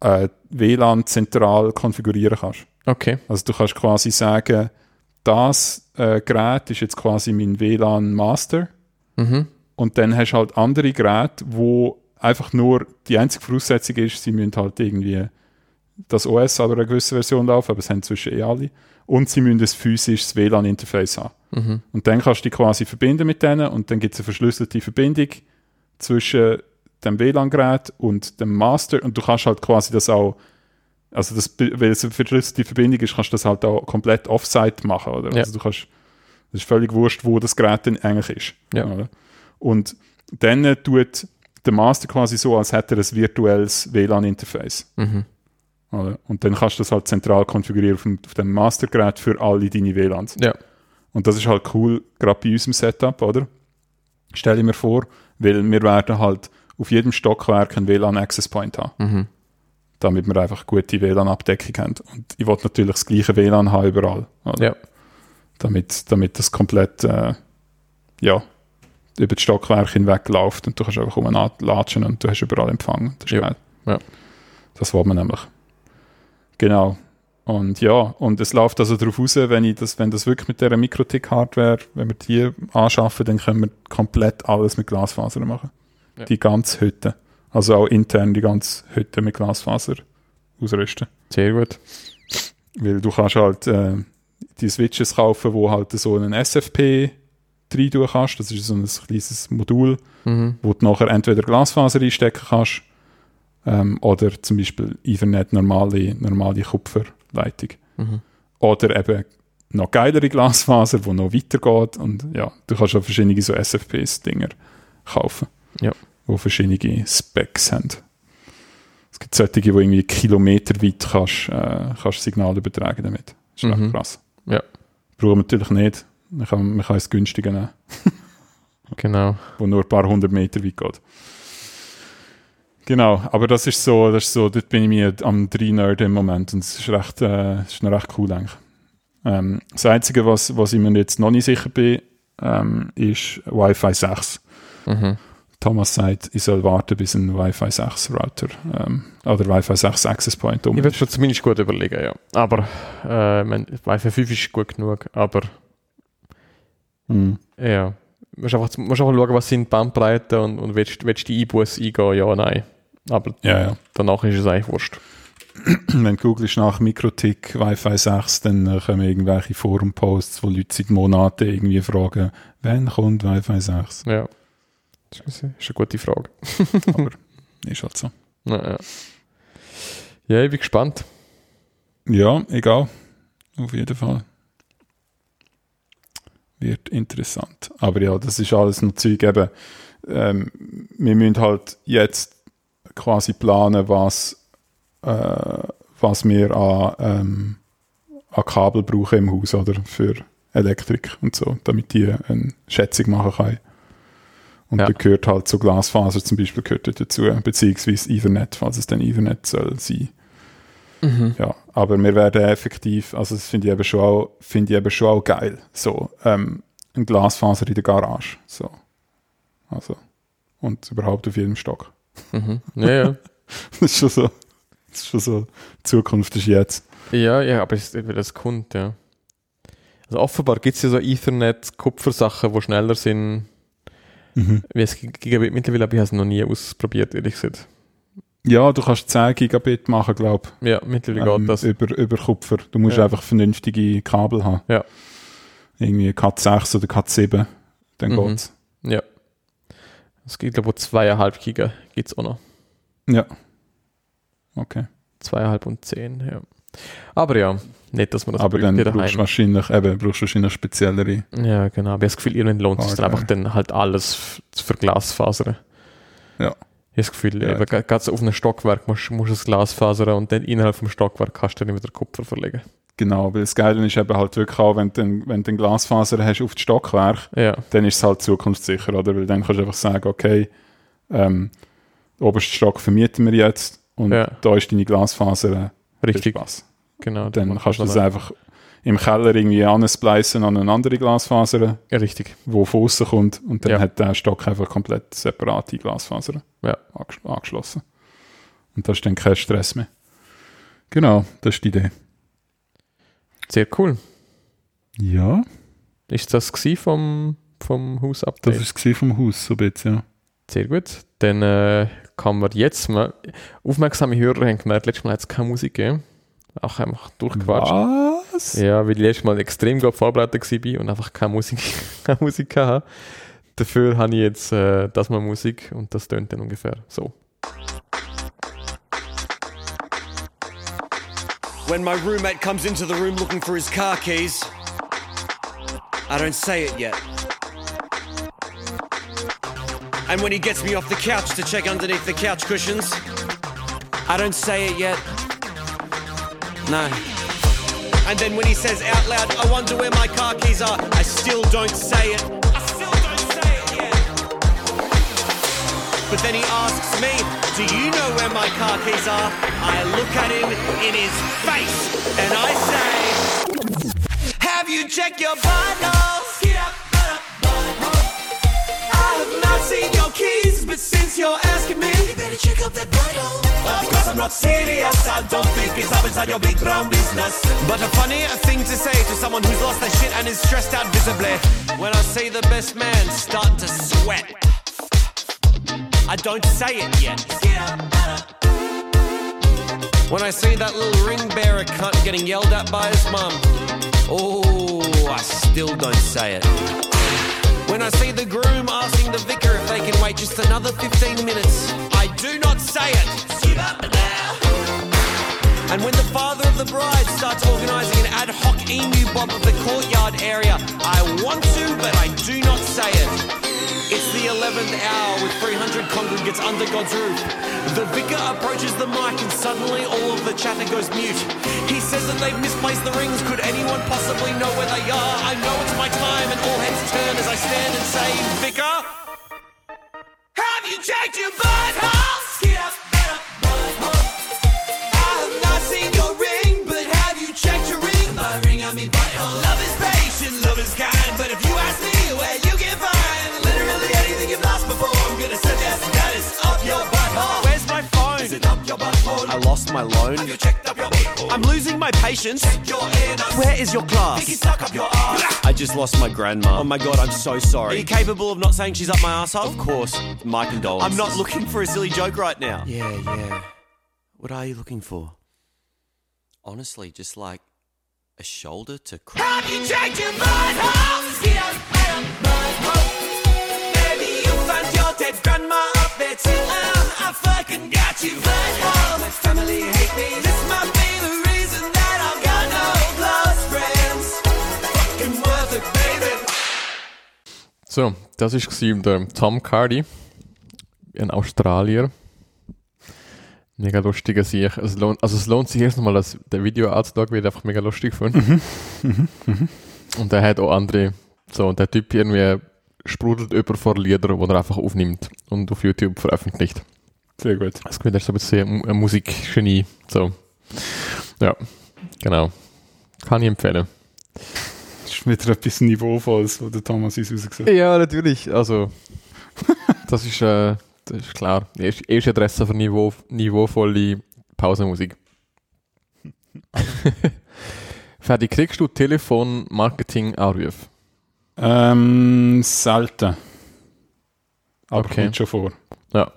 äh, WLAN zentral konfigurieren kannst. Okay. Also du kannst quasi sagen, das äh, Gerät ist jetzt quasi mein WLAN-Master Mhm. und dann hast du halt andere Geräte, wo einfach nur die einzige Voraussetzung ist, sie müssen halt irgendwie das OS an einer gewissen Version laufen, aber es haben zwischen eh alle. Und sie müssen ein physisches WLAN-Interface haben. Mhm. Und dann kannst du die quasi verbinden mit denen und dann gibt es eine verschlüsselte Verbindung zwischen dem WLAN-Gerät und dem Master und du kannst halt quasi das auch, also das, weil es eine verschlüsselte Verbindung ist, kannst du das halt auch komplett offsite machen, oder? Ja. Also du kannst, das ist völlig wurscht, wo das Gerät denn eigentlich ist. Ja. Und dann tut der Master quasi so, als hätte er ein virtuelles WLAN-Interface. Mhm. Und dann kannst du das halt zentral konfigurieren auf dem, auf dem Mastergerät für alle deine WLANs. Ja. Und das ist halt cool, gerade bei unserem Setup, oder? Stelle ich mir vor, weil wir werden halt auf jedem Stockwerk einen WLAN-Access Point haben, Mhm. Damit wir einfach gute WLAN-Abdeckung haben. Und ich wollte natürlich das gleiche WLAN haben überall, oder? Ja. damit, damit das komplett äh, ja, über das Stockwerk hinweg läuft und du kannst einfach rumlatschen und du hast überall Empfang. Das ist Ja. geil. Ja. Das wollen wir nämlich. Genau. Und ja, und es läuft also darauf raus, wenn, ich das, wenn das wirklich mit dieser Mikrotik-Hardware, wenn wir die anschaffen, dann können wir komplett alles mit Glasfaser machen. Ja. Die ganze Hütte. Also auch intern die ganze Hütte mit Glasfaser ausrüsten. Sehr gut. Weil du kannst halt äh, die Switches kaufen, wo halt so einen SFP rein tun kannst. Das ist so ein kleines Modul, Mhm. wo du nachher entweder Glasfaser einstecken kannst ähm, oder zum Beispiel Ethernet normale, normale Kupferleitung. Mhm. Oder eben noch geilere Glasfaser, wo noch weitergeht. Und ja, du kannst auch verschiedene so SFPs-Dinger kaufen, Ja. Wo verschiedene Specs haben. Es gibt solche, wo irgendwie kilometerweit kannst, äh, kannst Signal übertragen damit. Das ist echt Mhm. krass. Ja. Brauchen wir natürlich nicht. Man kann, man kann es günstiger nehmen, [laughs] Genau. wo nur ein paar hundert Meter weit geht. Genau, aber das ist so, das ist so, dort bin ich mir am drei Nerd im Moment und es ist recht, äh, ist noch recht cool eigentlich. Ähm, das Einzige, was, was ich mir jetzt noch nicht sicher bin, ähm, ist Wi-Fi 6. Mhm. Thomas sagt, ich soll warten, bis ein Wi-Fi 6 Router ähm, oder Wi-Fi 6 Access Point um Ich würde ist. schon zumindest gut überlegen, ja. Aber äh, mein, Wi-Fi 5 ist gut genug, aber Mhm. ja. Du musst einfach, musst einfach schauen, was sind Bandbreiten und, und willst, willst du die Einbuß eingehen, ja oder nein. Aber Ja, ja. danach ist es eigentlich wurscht. [clears throat] Wenn du googelst nach Mikrotik Wi-Fi 6, dann äh, kommen irgendwelche Forum-Posts, wo Leute seit Monaten irgendwie fragen, wann kommt Wi-Fi 6? Ja. Das ist eine gute Frage. [laughs] Aber [laughs] ist halt so. Ja, ja. ja, ich bin gespannt. Ja, egal. Auf jeden Fall. Wird interessant. Aber ja, das ist alles noch Zeug eben. Ähm, wir müssen halt jetzt quasi planen, was, äh, was wir an, ähm, an Kabel brauchen im Haus oder für Elektrik und so, damit die eine Schätzung machen können. Und Ja. da gehört halt so Glasfaser zum Beispiel gehört dazu, beziehungsweise Ethernet, falls es dann Ethernet soll sein. Ja, aber wir werden effektiv, also das finde ich eben schon auch, finde ich eben schon auch geil. So, ähm, ein Glasfaser in der Garage. So. Also. Und überhaupt auf jedem Stock. Mhm. Ja, ja. [laughs] Das ist schon so. Das ist schon so. Zukunft ist jetzt. ja, ja, aber es das kommt, ja. Also offenbar gibt es ja so Ethernet-Kupfersachen, die schneller sind, wie es Gigabit mittlerweile, aber ich habe es noch nie ausprobiert, ehrlich gesagt. Ja, du kannst 10 Gigabit machen, glaube Ja, mittlerweile ähm, geht das. über, über Kupfer. Du musst Ja. einfach vernünftige Kabel haben. Ja. Irgendwie Cat 6 oder Cat 7. Dann Mhm. geht's. Ja. Es gibt, glaube ich, zweieinhalb Giga gibt es auch noch. Ja. Okay. Zweieinhalb und zehn, ja. Aber ja, nicht, dass man das Aber dann brauchst du wahrscheinlich, eben, brauchst wahrscheinlich speziellere. Ja, genau. Aber ich habe das Gefühl, irgendwann lohnt es sich dann einfach dann halt alles zu verglasfasern. Ja. Ich habe das Gefühl, Ja. eben, so auf einem Stockwerk musst du das Glas fasern und dann innerhalb vom Stockwerk kannst du dann wieder Kupfer verlegen. Genau, weil das Geile ist eben halt wirklich auch, wenn du, wenn du Glasfaser hast auf das Stockwerk, Ja, dann ist es halt zukunftssicher, oder? Weil dann kannst du einfach sagen, okay, ähm, den obersten Stock vermieten wir jetzt und Ja. da ist deine Glasfaser, äh, viel richtig. Spaß. Genau. Dann kannst du das einfach im Keller irgendwie ansplicen an eine andere Glasfaser, Ja, richtig. die von außen kommt und dann Ja. hat der Stock einfach komplett separate Glasfaser Ja. anges- angeschlossen. Und da ist dann kein Stress mehr. Genau, das ist die Idee. Sehr cool. Ja, Ist das gsi vom, vom das Hausupdate? war es vom Haus, so ein bisschen, ja. Sehr gut. Dann äh, kann man jetzt mal. Aufmerksame Hörer haben gemerkt, letztes Mal hat es keine Musik gegeben. Auch einfach durchgequatscht. Was? Ja, weil ich letztes Mal extrem gut vorbereitet war und einfach keine Musik, [laughs] keine Musik hatte. Dafür habe ich jetzt äh, das mal Musik und das tönt dann ungefähr so. When my roommate comes into the room looking for his car keys, I don't say it yet. And when he gets me off the couch to check underneath the couch cushions, I don't say it yet. No. And then when he says out loud, I wonder where my car keys are, I still don't say it. I still don't say it yet. But then he asks me, Do you know where my car keys are? I look at him in his face and I say, Have you checked your butthole? Since you're asking me, you better check up that butthole. Of course I'm not serious, I don't think it's up inside your big brown business. But a funny thing to say to someone who's lost their shit and is stressed out visibly. When I see the best man start to sweat. I don't say it yet. When I see that little ring bearer cunt getting yelled at by his mum, oh, I still don't say it. When I see the groom asking the vicar if they can wait just another 15 minutes, I do not say it. Give up now. And when the father of the bride starts organising an ad hoc emu bob of the courtyard area, I want to, but I do not say it. It's the 11th hour with 300 congregants under God's roof. The vicar approaches the mic and suddenly all of the chatter goes mute. He says that they've misplaced the rings. Could anyone possibly know where they are? I know it's my time and all heads turn as I stand and say, Vicar, have you checked your butthole? I lost my loan. Have you checked up your butthole? I'm losing my patience. Check your anus. Where is your class? Think you stuck up your ass. I just lost my grandma. Oh my god, I'm so sorry. Are you capable of not saying she's up my asshole? Of course. My condolences. I'm not looking for a silly joke right now. Yeah, yeah. What are you looking for? Honestly, just like a shoulder to cry. Have you checked your butthole? Get up, get up, butthole. Maybe you found your dead grandma up there too. Uh, I fucking got you, butthole. So, das war der Tom Cardi, ein Australier. Mega lustiger Sieg. Es lohnt, also es lohnt sich erst nochmal, das der Video anzuschauen, weil ich einfach mega lustig finde. Und er hat auch andere, so, und der Typ irgendwie sprudelt über vor Lieder, die er einfach aufnimmt und auf YouTube veröffentlicht. Sehr gut. Das ist so ein bisschen ein Musikgenie. So. Ja, genau. Kann ich empfehlen. Das ist wieder etwas Niveauvolles, was der Thomas uns rausgesagt hat. Ja, natürlich. Also, [laughs] das ist, äh, das ist klar. Erste erste Adresse für Niveau, niveauvolle Pausenmusik. [laughs] Fertig, kriegst du Telefon-Marketing-Anrufe? Ähm, selten. Aber Okay. kommt schon vor. Ja.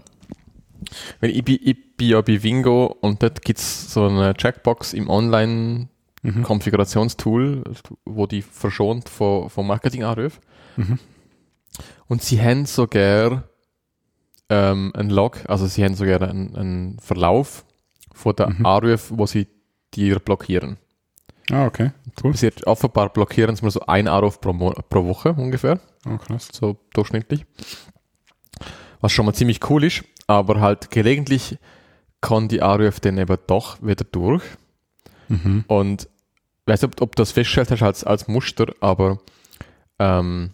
Weil ich, bin, ich bin ja bei Wingo und dort gibt es so eine Checkbox im Online-Konfigurationstool, wo die verschont von, von Marketing-Anrufen. Mhm. Und sie haben sogar ähm, einen Log, also sie haben sogar einen, einen Verlauf von den Mhm. Anrufen, wo sie dir blockieren. Ah, okay. Cool. Sie offenbar blockieren sie mal so einen Anruf pro, Mo pro Woche ungefähr, Ah, krass. so durchschnittlich. Was schon mal ziemlich cool ist, aber halt gelegentlich kann die Anrufe dann eben doch wieder durch. Mhm. Und ich weiß nicht, ob, ob du das festgestellt hast als, als Muster, aber ähm,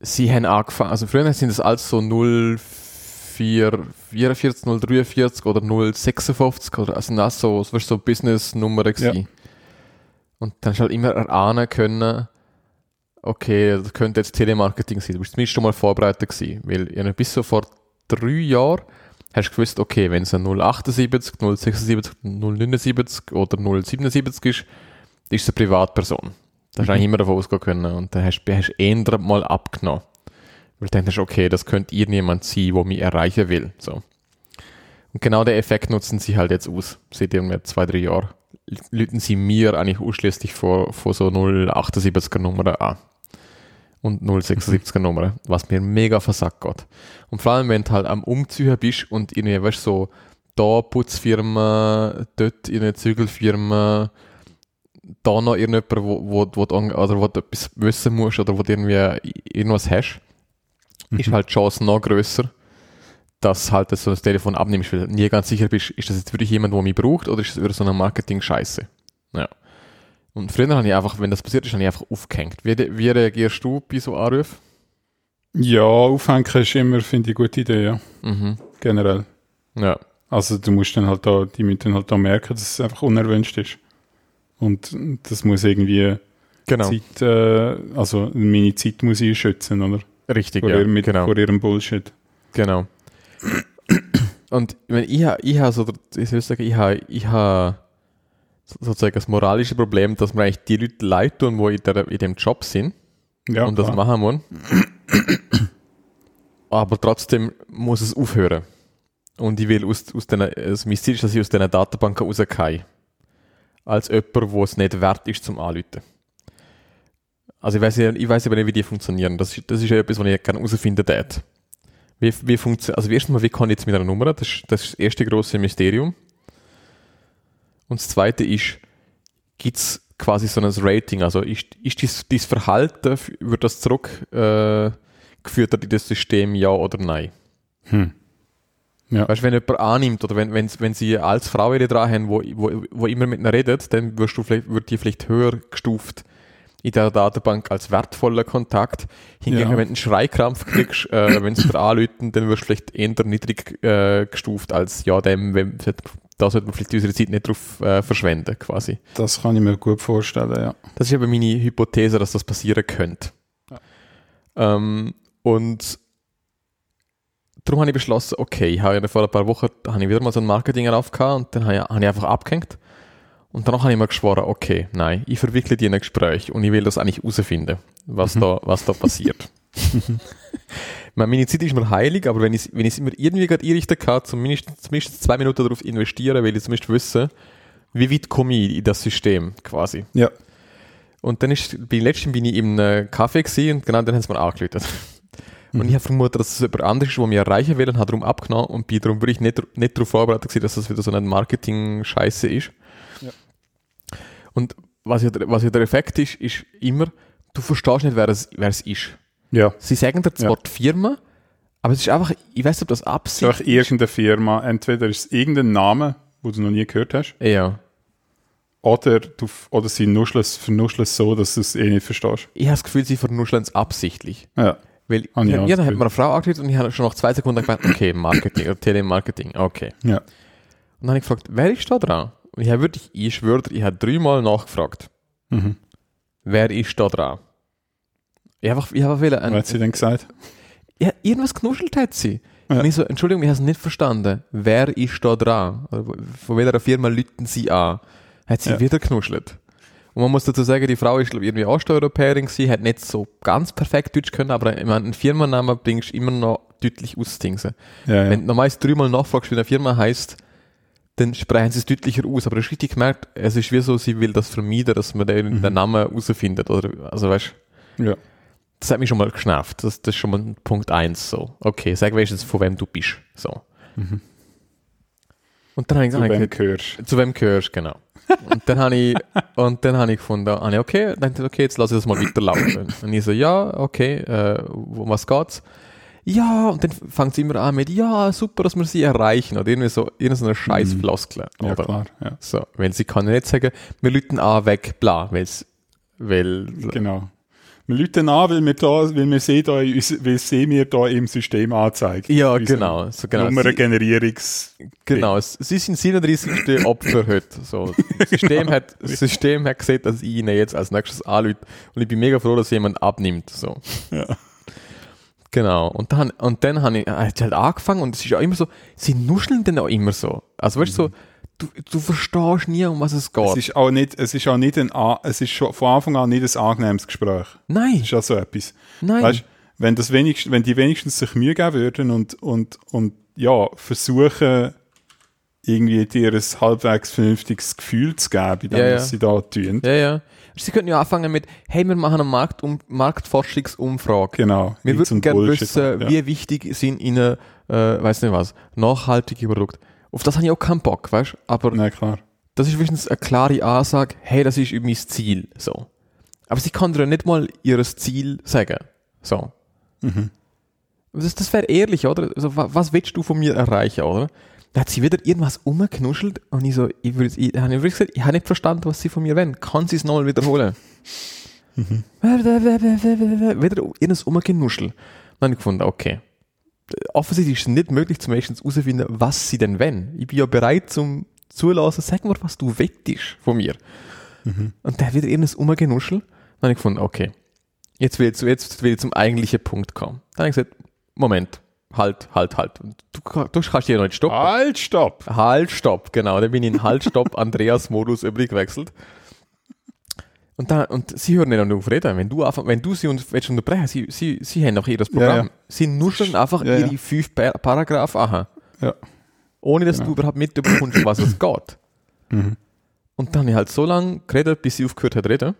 sie haben angefangen, also früher sind das alles so 0444, 043 oder 056 oder also das so, das war so Business-Nummer gewesen. Und dann hast du halt immer erahnen können, okay, das könnte jetzt Telemarketing sein. Du bist zumindest schon mal vorbereitet gewesen, weil ja, bis so vor drei Jahren hast du gewusst, okay, wenn es ein 078, 076, 079 oder 077 ist, ist es eine Privatperson. Da hast du Mhm. eigentlich immer davon ausgehen können. Und dann hast du hast du eher mal abgenommen. Weil du denkst, okay, das könnte irgendjemand sein, der mich erreichen will. So. Und genau den Effekt nutzen sie halt jetzt aus. Seit irgendwie zwei, drei Jahren. Lüten sie mir eigentlich ausschließlich von, von so 078er Nummern an. Und 076er Nummern, was mir mega versagt geht. Und vor allem, wenn du halt am Umziehen bist und irgendwie, weißt so, da Putzfirma, dort in Zügelfirma, da noch irgendjemand, wo, wo, wo, du oder wo du etwas wissen musst oder wo du irgendwie irgendwas hast, ist halt die Chance noch grösser, dass halt so ein Telefon abnimmst, weil du nie ganz sicher bist, ist das jetzt wirklich jemand, der mich braucht oder ist das über so eine Marketing-Scheiße? Ja. Und früher habe ich einfach, wenn das passiert ist, habe ich einfach aufgehängt. Wie, wie reagierst du bei so Anrufen? Ja, aufhängen ist immer, finde ich, eine gute Idee, ja. Mhm. Generell. Ja. Also du musst dann halt da, die müssen dann halt da merken, dass es einfach unerwünscht ist. Und das muss irgendwie Genau. Zeit, äh, also meine Zeit muss ich schützen, oder? Richtig, Vor, ja. ihrem, mit, genau. vor ihrem Bullshit. Genau. Und ich, meine, ich, ha- ich habe so, ich soll sagen, ich habe ich ha sozusagen das moralische Problem, dass mir eigentlich die Leute leid tun, die in, der, in dem Job sind Ja, und das klar. machen wollen. Aber trotzdem muss es aufhören. Und ich will aus, aus den, also mein Ziel ist, dass ich aus diesen Datenbanken rauskomme. Als jemand, wo es nicht wert ist zum Anrufen. Also ich weiß ich weiß aber nicht, wie die funktionieren. Das, ist- das ist ja etwas, was ich gerne herausfinden würde. Wie, wie funktioniert, also erstmal, wie kann ich jetzt mit einer Nummer? Das ist das, ist das erste große Mysterium. Und das zweite ist, gibt es quasi so ein Rating? Also ist, ist dies, dies Verhalten, wird das zurückgeführt äh, in das System, ja oder nein? Hm. Ja. Weißt du, wenn jemand annimmt oder wenn, wenn, wenn sie als Frau ihre dran haben, wo, wo, wo immer mit ihnen redet, dann wirst du vielleicht, wird die vielleicht höher gestuft in der Datenbank als wertvoller Kontakt. Hingegen, Ja. wenn du einen Schreikrampf kriegst, äh, wenn sie dir anrufen, dann wirst du vielleicht eher niedrig äh, gestuft als, ja, dem, wenn, da sollte man vielleicht unsere Zeit nicht drauf äh, verschwenden, quasi. Das kann ich mir gut vorstellen, ja. Das ist aber meine Hypothese, dass das passieren könnte. Ähm, und darum habe ich beschlossen, okay, ich habe ja vor ein paar Wochen habe ich wieder mal so ein Marketing aufgehabt und dann habe ich, habe ich einfach abgehängt. Und danach habe ich mir geschworen, okay, nein, ich verwickle die in ein Gespräch und ich will das eigentlich herausfinden, was, da, was da passiert. [laughs] [laughs] Meine Zeit ist mir heilig, aber wenn ich es immer irgendwie gerade einrichten kann, zumindest, zumindest zwei Minuten darauf investieren, will ich zumindest wissen, wie weit komme ich in das System quasi. Ja. Und dann ist, bei letztem bin ich im Café gewesen und genau dann haben sie mir angerufen. [laughs] Und ich habe vermutet, dass es jemand anderes ist, der mich erreichen will und habe darum abgenommen und bin darum wirklich nicht, nicht darauf vorbereitet gewesen, dass das wieder so eine Marketing-Scheiße ist. Ja. Und was ja, der- was ja der Effekt ist, ist immer, du verstehst nicht, wer es, wer es ist. Ja. Sie sagen dir zwar Ja. die Firma, aber es ist einfach, ich weiß nicht, ob das Es ist Absicht einfach irgendeine Firma. Entweder ist es irgendein Name, wo du noch nie gehört hast, Ja. oder, du, oder sie nuscheln es, vernuscheln es so, dass du es eh nicht verstehst. Ich habe das Gefühl, sie vernuscheln es absichtlich. Ja. Weil ich ja, ja, das dann hat mir eine Frau angerufen und ich habe schon nach zwei Sekunden gedacht, okay, Marketing oder [laughs] Telemarketing, okay. Ja. Und dann habe ich gefragt, wer ist da dran? Und ich habe wirklich, ich schwöre, ich habe dreimal nachgefragt, Mhm. wer ist da dran? Ich habe ich habe einfach wollen, Was hat sie denn gesagt? ja, irgendwas knuschelt hat sie. Ja. Und ich so, Entschuldigung, ich habe es nicht verstanden. Wer ist da dran? Von welcher Firma lüten sie an? Hat sie Ja. wieder knuschelt. Und man muss dazu sagen, die Frau ist, glaube ich, irgendwie Osteuropäerin gewesen, hat nicht so ganz perfekt Deutsch können, aber ich meine, einen Firmennamen bringst du immer noch deutlich ausdingsen. Ja, ja. Wenn du normalerweise dreimal nachfragst, wie eine Firma heißt, dann sprechen sie es deutlicher aus. Aber du hast richtig gemerkt, es ist wie so, sie will das vermeiden, dass man den, den Namen herausfindet. Oder, also weißt ja. Das hat mich schon mal geschnauft. Das, das ist schon mal Punkt eins so. Okay, sag wenigstens, von wem du bist. So. Und dann habe ich Zu wem gesagt, gehörst zu wem gehörst, genau. Und dann habe ich, [laughs] und dann habe ich gefunden, habe ich, okay, dann okay, jetzt lasse ich das mal weiterlaufen. Und ich so, ja, okay, äh, um was geht's? Ja, und dann fängt sie immer an mit, ja, super, dass wir sie erreichen. Oder irgendwie so, irgendeine scheiß Mhm. Floskel. Ja, oder? klar. Ja. So, weil sie kann ja nicht sagen, wir lüten an, weg, bla, weil's, weil, Genau. Wir läuten an, weil wir, da, weil wir sehen, da, weil sehen wir da im System anzeigt. ja, Unser genau, so genau. Sie- Nummerngenerierungs... Genau, sie sind 37. Opfer [laughs] heute. So, das, System hat, das System hat gesehen, dass ich ihnen jetzt als nächstes anrufe und ich bin mega froh, dass jemand abnimmt. So. Ja. Genau, und dann, und dann habe ich, hat sie halt angefangen und es ist auch immer so, sie nuscheln dann auch immer so. Also weißt du, so, du, du verstehst nie, um was es geht. Es ist auch nicht, es ist auch nicht ein, es ist schon von Anfang an nicht ein angenehmes Gespräch. nein, Das ist ja so etwas. nein. Weißt, wenn das wenigstens, wenn die wenigstens sich Mühe geben würden und, und, und, ja, versuchen, irgendwie dir ein halbwegs vernünftiges Gefühl zu geben, in dem, Ja, ja. was sie da tun. ja, ja. Sie könnten ja anfangen mit, hey, wir machen eine Markt um, Marktforschungsumfrage. Genau. Wir würden gerne wissen, ja. wie wichtig sind Ihnen, äh, weiß nicht was, nachhaltige Produkte. Auf das habe ich auch keinen Bock, weißt du? Aber Na klar. das ist wenigstens eine klare Ansage, hey, das ist mein Ziel, so. Aber sie kann dir ja nicht mal ihr Ziel sagen, so. Mhm. Das, das wäre ehrlich, oder? Also, wa- was willst du von mir erreichen, oder? Da hat sie wieder irgendwas umgeknuschelt und ich so, ich, ich, habe wirklich gesagt, ich habe nicht verstanden, was sie von mir wollen. Kann sie es nochmal wiederholen? wieder irgendwas umgenuschelt. Dann habe ich gefunden, okay. Offensichtlich ist es nicht möglich, zum ersten herauszufinden, was sie denn wollen. Ich bin ja bereit zum Zulassen, sag mir, was du wettest von mir. Und der wieder irgendwas umgenuschelt. Dann habe ich gefunden, okay, jetzt will, ich, jetzt will ich zum eigentlichen Punkt kommen. Dann habe ich gesagt, Moment, halt, halt, halt. Und Du, du kannst hier noch nicht stoppen. Halt, stopp! Halt, stopp, genau. Dann bin ich in Halt, stopp, [laughs] Andreas-Modus übergewechselt. Und, da, und sie hören nicht auf reden. Wenn du, einfach, wenn du sie und, willst unterbrechen, sie, sie, sie haben auch ihr Programm. Ja, ja. Sie nuscheln einfach Ja, ja. ihre fünf Par Paragraphen an. Ja. Ohne dass du überhaupt mitbekommst, was es geht. Mhm. Und dann habe ich halt so lange geredet, bis sie aufgehört hat reden.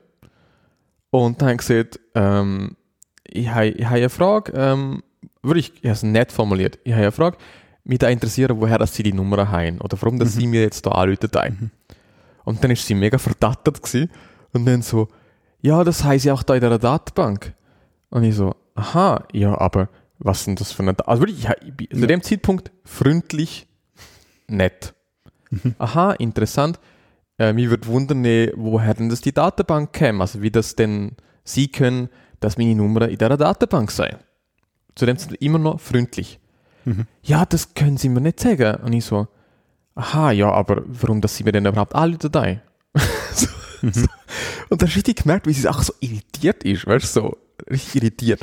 Und dann habe ich gesagt, ähm, ich habe ich habe eine Frage, ähm, wirklich, ich habe es nett formuliert, ich habe eine Frage, mich da interessieren, woher das sie die Nummer haben oder warum dass sie mir jetzt da anrufen ein. Und dann ist sie mega verdattert gewesen und dann so, ja, das heißt ja auch da in der Datenbank. Und ich so, aha, ja, aber was sind das für eine, Da- also wirklich, ich, ich bin zu Ja. dem Zeitpunkt freundlich, nett. Aha, interessant. Äh, mich würde wundern, eh, woher denn das die Datenbank käme, also wie das denn Sie können, dass meine Nummer in der Datenbank sei. Zu dem sind wir immer noch freundlich. Mhm. Ja, das können Sie mir nicht sagen. Und ich so, aha, ja, aber warum, dass Sie mir denn überhaupt alle Datei? [laughs] Mhm. Und dann richtig gemerkt, wie sie auch so irritiert ist, weißt du, so richtig irritiert.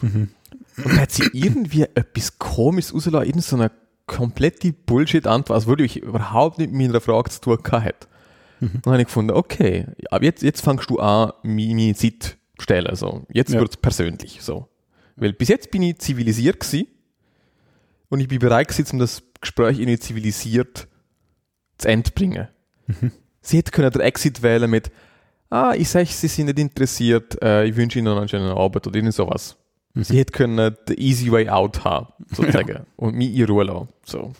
Mhm. Und dann hat sie irgendwie etwas komisches rausgelassen, irgend so eine komplette Bullshit-Antwort, also wirklich überhaupt nicht mit meiner Frage zu tun gehabt hat. Mhm. Und dann habe ich gefunden, okay, aber jetzt, jetzt fangst du an, meine Zeit zu stellen, so. Jetzt Ja. wird es persönlich, so. Weil bis jetzt bin ich zivilisiert gewesen und ich bin bereit gewesen, um das Gespräch irgendwie zivilisiert zu Ende bringen. Mhm. Sie hätte können den Exit wählen mit, ah, ich sage, Sie sind nicht interessiert, äh, ich wünsche Ihnen noch einen schönen Abend oder irgend sowas. Mhm. Sie hätte können the easy way out haben, sozusagen, und mich in Ruhe lassen. So.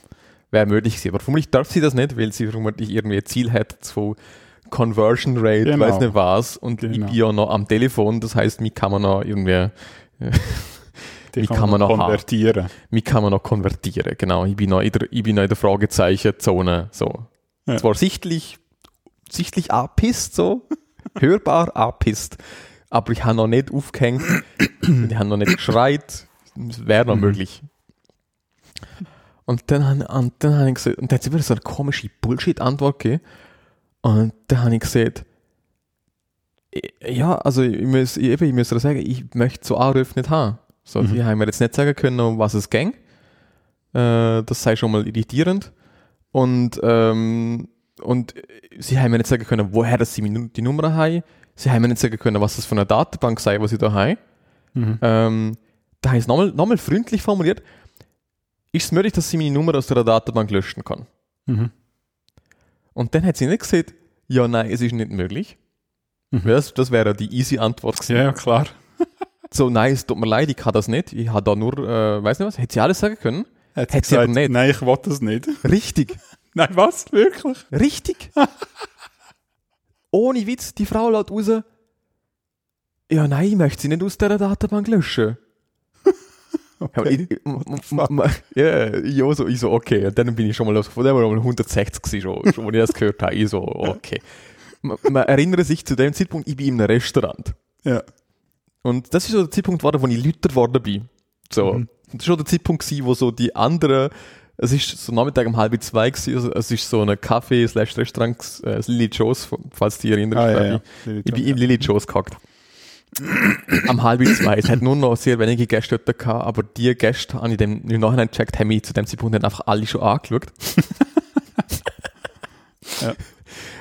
Wäre möglich gewesen. Aber vermutlich darf sie das nicht, weil sie vermutlich irgendwie ein Ziel hat von Conversion Rate, Genau. weiß nicht was, und ich Genau. bin ja noch am Telefon, das heißt, mich kann man noch irgendwie, [laughs] Die Wie kann man noch haben? konvertieren. mich kann man noch konvertieren, genau. Ich bin noch in der, ich bin noch in der Fragezeichenzone, so. Ja. Zwar sichtlich, sichtlich abpisst, so, [laughs] hörbar abpisst, aber ich habe noch nicht aufgehängt, ich habe noch nicht geschreit, es wäre noch Mhm. möglich. Und dann, und dann habe ich gesagt, und dann hat sie wieder so eine komische Bullshit-Antwort gegeben. Und da habe ich gesehen, ja, also ich muss, eben, ich muss dir sagen, ich möchte so Anrufe nicht haben. So, Mhm. Die haben mir jetzt nicht sagen können, um was es ging. Äh, das sei schon mal irritierend. Und, ähm, und sie haben mir nicht sagen können, woher das sie die Nu- die Nummer haben. Sie haben mir nicht sagen können, was das für eine Datenbank sei, was sie da haben. Mhm. Ähm, da heißt nochmal nochmal freundlich formuliert, ist es möglich, dass sie meine Nummer aus der Datenbank löschen kann? Mhm. Und dann hat sie nicht gesagt, ja, nein, es ist nicht möglich. Mhm. Das, das wäre die easy Antwort gewesen. Ja, klar. [laughs] So, nein, es tut mir leid, ich kann das nicht. Ich habe da nur, äh, weiß nicht was, hätte sie alles sagen können? Hat sie aber nicht. Nein, ich will das nicht. Richtig, Nein, was? Wirklich? richtig. [laughs] Ohne Witz, die Frau laut raus, ja, nein, ich möchte sie nicht aus dieser Datenbank löschen. Ja, aber ich, ja, ich [laughs] so, ich so, okay. Und dann bin ich schon mal, von dem war mal 160 gewesen, schon, schon, als ich das gehört habe. Ich so, [laughs] okay. Man, man erinnere sich zu dem Zeitpunkt, ich bin in einem Restaurant. Ja. Und das ist so der Zeitpunkt wo ich lüter geworden bin. So. Mhm. Das ist schon der Zeitpunkt gewesen, wo so die anderen, es ist so Nachmittag um halb zwei gewesen, also es ist so ein Café slash Restaurant, äh, Lily Joe's, falls du dich erinnerst. Ah, ja, ja. Ich bin im Lily Joe's gehackt. Am halb zwei. Es hat nur noch sehr wenige Gäste dort gehabt, aber die Gäste, habe ich dem im Nachhinein gecheckt, haben mich zu dem Zeitpunkt einfach alle schon angeschaut. [laughs] Ja.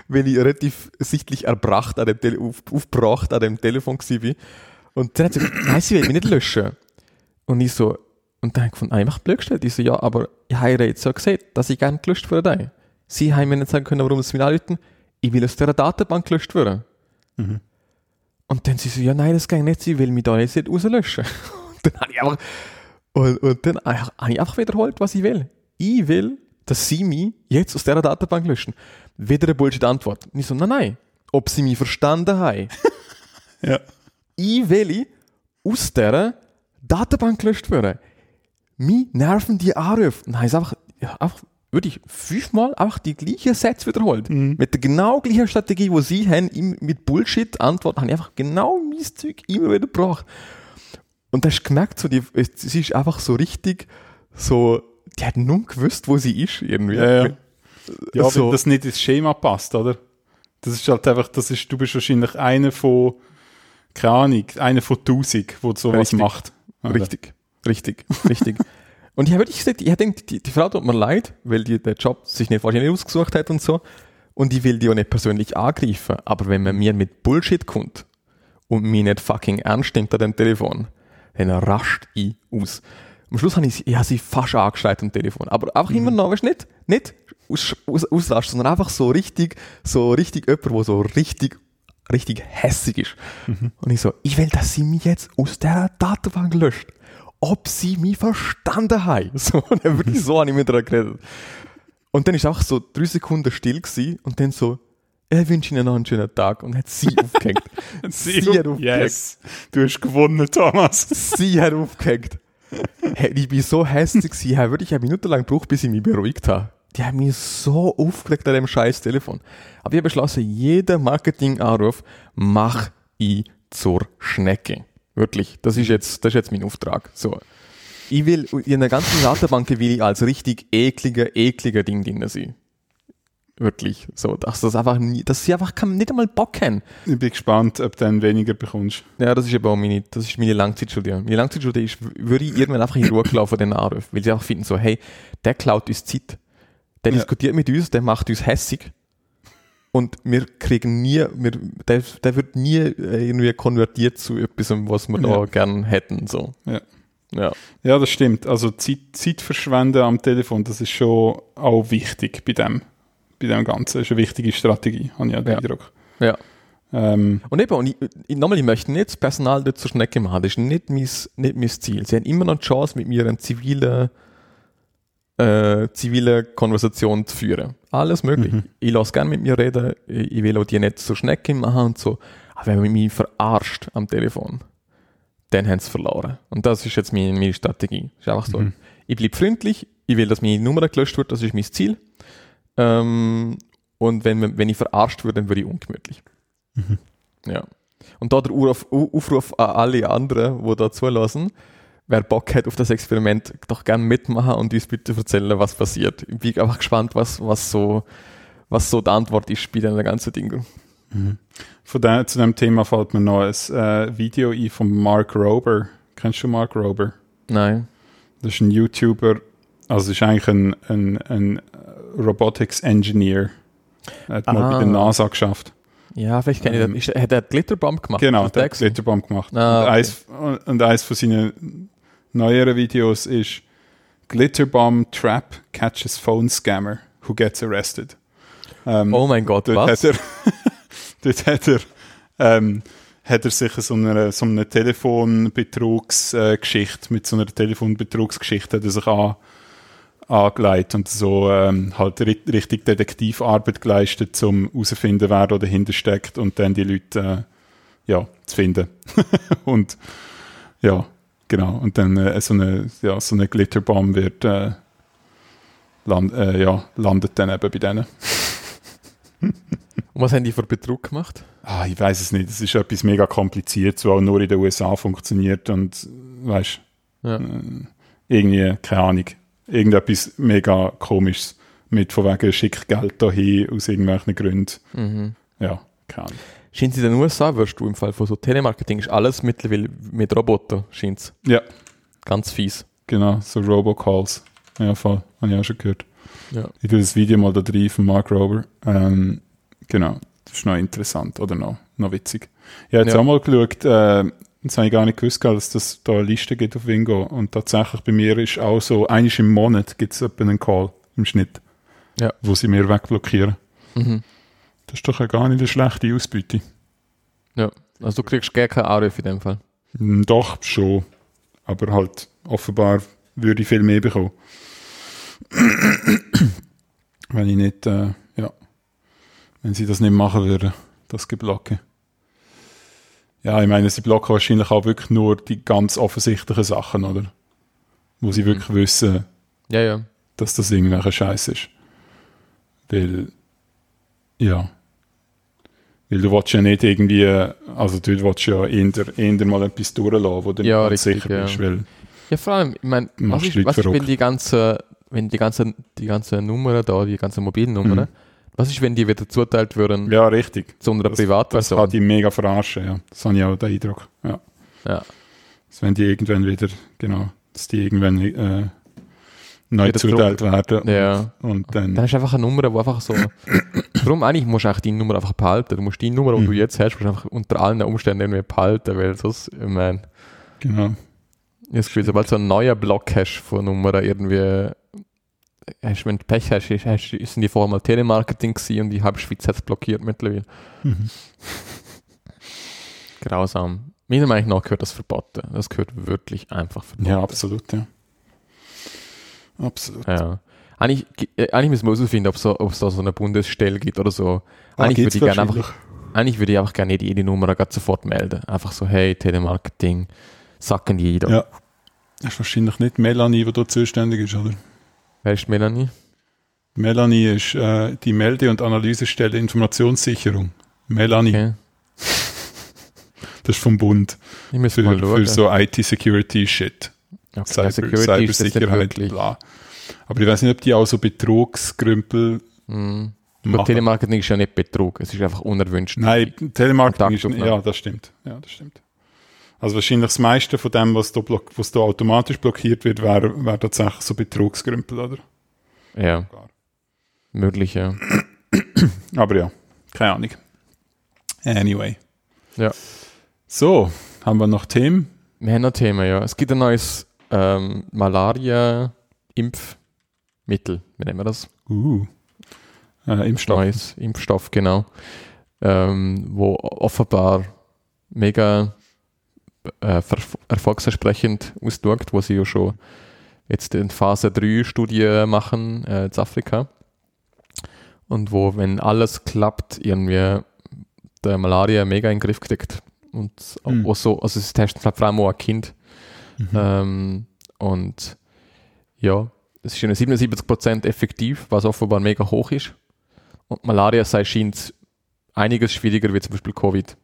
Weil ich relativ sichtlich erbracht an dem Tele auf, aufgebracht an dem Telefon bin. Und dann hat sie gesagt, [clears throat] nein, sie will mich nicht löschen. Und ich so, und dann habe ich gefunden, ah, ich blöd gestellt. Ich so, ja, aber ich habe ihr jetzt ja gesagt, dass ich gerne gelöscht würde. Sie haben mir nicht sagen können, warum sie mich anrufen. Ich will aus dieser Datenbank gelöscht werden. Mhm. Und dann sie so, ja, nein, das geht nicht, sie will mich da jetzt nicht rauslöschen. [laughs] Und dann habe ich einfach, und, und dann habe ich einfach wiederholt, was ich will. Ich will, dass sie mich jetzt aus dieser Datenbank löschen. Wieder eine Bullshit-Antwort. Und ich so, nein, nein, ob sie mich verstanden haben. [laughs] Ja. ich will aus dieser Datenbank gelöscht werden. Mich nerven die Anrufe. Und dann habe ich einfach, ja, einfach wirklich fünfmal einfach die gleichen Sätze wiederholt. Mit der genau gleichen Strategie, die sie haben, mit Bullshit-Antworten, habe ich einfach genau mein Zeug immer wieder gebracht. Und da hast du gemerkt, so die, es- sie ist einfach so richtig, so, die hat nur gewusst, wo sie ist, irgendwie. Ja, ja. Ja, So. das nicht ins Schema passt, oder? Das ist halt einfach, das ist, du bist wahrscheinlich einer von, keine Ahnung, einer von tausend, der sowas Richtig. macht. oder? Richtig, richtig, richtig. [laughs] Und ich habe wirklich gesagt, ich habe gedacht, die, die Frau tut mir leid, weil die den Job sich nicht wahrscheinlich ausgesucht hat und so. Und ich will die auch nicht persönlich angreifen. Aber wenn man mir mit Bullshit kommt und mich nicht fucking ernst nimmt an dem Telefon, dann rascht ich aus. Am Schluss habe ich, ich habe sie fast angeschreit am Telefon. Aber einfach immer noch, weißt du, nicht, nicht aus, aus, ausrasten, sondern einfach so richtig, so richtig jemand, der so richtig, richtig hässig ist. Und ich so, ich will, dass sie mich jetzt aus der Datenbank löscht. Ob sie mich verstanden haben. [laughs] So, und dann wirklich so habe ich mit ihr geredet. Und dann ist auch so drei Sekunden still gewesen und dann so, ich wünsche Ihnen noch einen schönen Tag und hat sie aufgehängt. [laughs] sie hat aufgehängt. Yes. Du hast gewonnen, Thomas. [laughs] Sie hat aufgehängt. Hey, ich bin so hässlich gewesen. Ich habe wirklich eine Minute lang gebraucht, bis ich mich beruhigt habe. Die haben mich so aufgeregt an dem scheiß Telefon. Aber ich habe beschlossen, jeden Marketing-Anruf mach ich zur Schnecke. Wirklich. Das ist jetzt, das ist jetzt mein Auftrag. So. Ich will, in der ganzen Datenbank will ich als richtig ekliger, ekliger Ding drin sein. Wirklich. So, dass das einfach nie, dass sie einfach nicht einmal Bock haben. Ich bin gespannt, ob du dann weniger bekommst. Ja, das ist eben auch meine, das ist meine Langzeitstudie. Meine Langzeitstudie ist, würde ich irgendwann einfach in Ruhe laufen, den Anruf. Weil sie einfach finden so, hey, der klaut uns Zeit. Der Ja. diskutiert mit uns, der macht uns hässig. Und wir kriegen nie, wir, der, der wird nie äh, irgendwie konvertiert zu etwas, was wir da Ja. gern hätten, so. Ja. Ja. Ja, das stimmt. Also Zeit, Zeit verschwenden am Telefon, das ist schon auch wichtig bei dem, bei dem Ganzen. Das ist eine wichtige Strategie, habe ich auch den Ja. Eindruck. Ja. Ähm, Und eben, und ich, ich, nochmal, ich möchte nicht das Personal dort zur Schnecke machen. Das ist nicht mein, nicht mein Ziel. Sie haben immer noch die Chance, mit mir eine zivile, äh, zivile Konversation zu führen. Alles möglich. Mhm. Ich lasse gerne mit mir reden. Ich, will auch die nicht zur Schnecke machen und so. Aber wenn man mich verarscht am Telefon, dann haben sie verloren. Und das ist jetzt meine, meine Strategie. Ist einfach so. Mhm. Ich bleibe freundlich. Ich will, dass meine Nummer gelöscht wird. Das ist mein Ziel. Ähm, und wenn, wenn ich verarscht würde, dann würde ich ungemütlich. Mhm. Ja. Und da der Aufruf, Aufruf an alle anderen, die da zulassen, wer Bock hat auf das Experiment, doch gerne mitmachen und uns bitte erzählen, was passiert. Ich bin einfach gespannt, was, was so, was so die Antwort ist bei den ganzen Dingen. Von der, zu dem Thema fällt mir noch ein äh, Video ein von Mark Rober. Kennst du Mark Rober? Nein. Das ist ein YouTuber, also ist eigentlich ein, ein, ein Robotics Engineer. Er hat mal Ah. bei der NASA geschafft. Ja, vielleicht kenne ich Ähm, das. Ist, hat er Glitterbomb gemacht? Genau, der das hat? Glitterbomb gemacht. Ah, und, okay. eins, und eins von seinen neueren Videos ist Glitterbomb Trap catches phone scammer who gets arrested. Ähm, Oh mein Gott, dort was? Hat er, [laughs] dort hat er, ähm, hat er sich so eine, so eine Telefonbetrugsgeschichte, mit so einer Telefonbetrugsgeschichte hat er sich an, angelegt und so ähm, halt ri richtig Detektivarbeit geleistet, um herauszufinden, wer da dahinter steckt und dann die Leute äh, ja, zu finden. [laughs] und ja, genau. Und dann äh, so eine, ja, so eine Glitterbomb wird äh, land, äh, ja, landet dann eben bei denen. Und was haben die für Betrug gemacht? Ah, ich weiß es nicht. Es ist etwas mega kompliziert, was auch nur in den USA funktioniert und weißt Ja. irgendwie, keine Ahnung, irgendetwas mega komisches mit von wegen schick Geld dahin aus irgendwelchen Gründen. Mhm. Ja, keine Ahnung. Scheint es in den USA, wirst du im Fall von so Telemarketing, ist alles mittlerweile mit Robotern, scheint es. Ja, Ganz fies. genau, so Robocalls. Ja, voll, habe ich auch schon gehört. Ja. Ich tue das Video mal da drin von Mark Rober. Ähm, genau, das ist noch interessant oder noch, noch witzig. Ich habe jetzt Ja. auch mal geschaut, äh, das habe ich gar nicht gewusst, dass das da eine Liste gibt auf Wingo. Und tatsächlich bei mir ist auch so, einiges im Monat gibt es einen Call im Schnitt, Ja. wo sie mir wegblockieren. Mhm. Das ist doch ja gar nicht eine schlechte Ausbeute. Ja. Also du kriegst gar keinen Anruf in dem Fall. Hm, Doch, schon. Aber halt, offenbar würde ich viel mehr bekommen. [coughs] wenn ich nicht, äh, ja, wenn sie das nicht machen würden, das geblocken. Ja, ich meine, sie blocken wahrscheinlich auch wirklich nur die ganz offensichtlichen Sachen, oder? Wo sie wirklich wissen, Ja, ja. dass das irgendwelcher Scheiß ist. Weil, ja. Weil du willst ja nicht irgendwie, also du willst ja eher, eher mal etwas durchlassen, wo du Ja, nicht richtig, sicher ja. bist, weil, Ja, vor allem, ich meine, was ist, was ist, wenn die ganzen, wenn die ganzen, die ganzen Nummern da, die ganzen Mobilnummern, Mhm. was ist, wenn die wieder zuteilt würden ja, richtig. zu einer Das, das Privatperson? kann die mega verarschen, ja. Das habe ich auch den Eindruck, ja. ja. Dass wenn die irgendwann wieder, genau, dass die irgendwann äh, neu zuteilt werden ja. und dann, Dann hast du einfach eine Nummer, wo einfach so. [clears throat] Darum eigentlich musst du eigentlich deine Nummer einfach behalten. Du musst die Nummer, die Mhm. du jetzt hast, musst du einfach unter allen Umständen irgendwie behalten, weil sonst, ich meine, genau, das Gefühl, sobald du so einen neuen Block hast von Nummern irgendwie, hast, wenn du Pech hast, ist- hast, sind die vorher mal Telemarketing gewesen und die halbe Schweiz hat es blockiert mittlerweile. Mhm. [laughs] Grausam. Meiner Meinung nach gehört das verboten. Das gehört wirklich einfach verboten. ja, absolut, ja. Absolut. Ja. Eigentlich, äh, eigentlich müssen wir herausfinden, ob es es da so eine Bundesstelle gibt oder so. Ah, Eigentlich gibt's würde ich gerne einfach, eigentlich würde ich einfach gerne jede Nummer sofort melden. Einfach so, hey, Telemarketing, sacken jeder. Ja. Das ist wahrscheinlich nicht Melanie, die da zuständig ist, oder? Wer ist Melanie? Melanie ist äh, die Melde- und Analysestelle Informationssicherung. Melanie, Okay. das ist vom Bund Ich muss für, mal schauen. für so IT-Security-Shit. Okay, Cyber, Security ist nicht Cybersicherheit, wirklich. bla. Aber ich weiß nicht, ob die auch so Betrugsgrümpel Mhm. Aber machen. Telemarketing ist ja nicht Betrug, es ist einfach unerwünscht. Nein, Telemarketing ist, ja, das stimmt. Ja, das stimmt. Also wahrscheinlich das meiste von dem, was da, block, was da automatisch blockiert wird, wäre wär tatsächlich so Betrugsgrümpel, oder? Ja. Gar. Möglich, ja. [clears throat] Aber ja, keine Ahnung. Anyway. Ja. So, haben wir noch Themen? Wir haben noch Thema, ja. Es gibt ein neues ähm, Malaria-Impfmittel. Wie nennen wir das? Uh. Äh, Impfstoff. Neues Impfstoff, genau. Ähm, wo offenbar mega äh, ver- erfolgsversprechend ausschaut, wo sie ja schon jetzt in Phase 3 Studie machen äh, in Afrika. Und wo, wenn alles klappt, irgendwie der Malaria mega in den Griff kriegt. Und Mhm. auch so, also es testen halt vor allem auch ein Kind. Mhm. Ähm, und ja, es ist ja 77% effektiv, was offenbar mega hoch ist. Und Malaria sei scheint einiges schwieriger wie zum Beispiel Covid.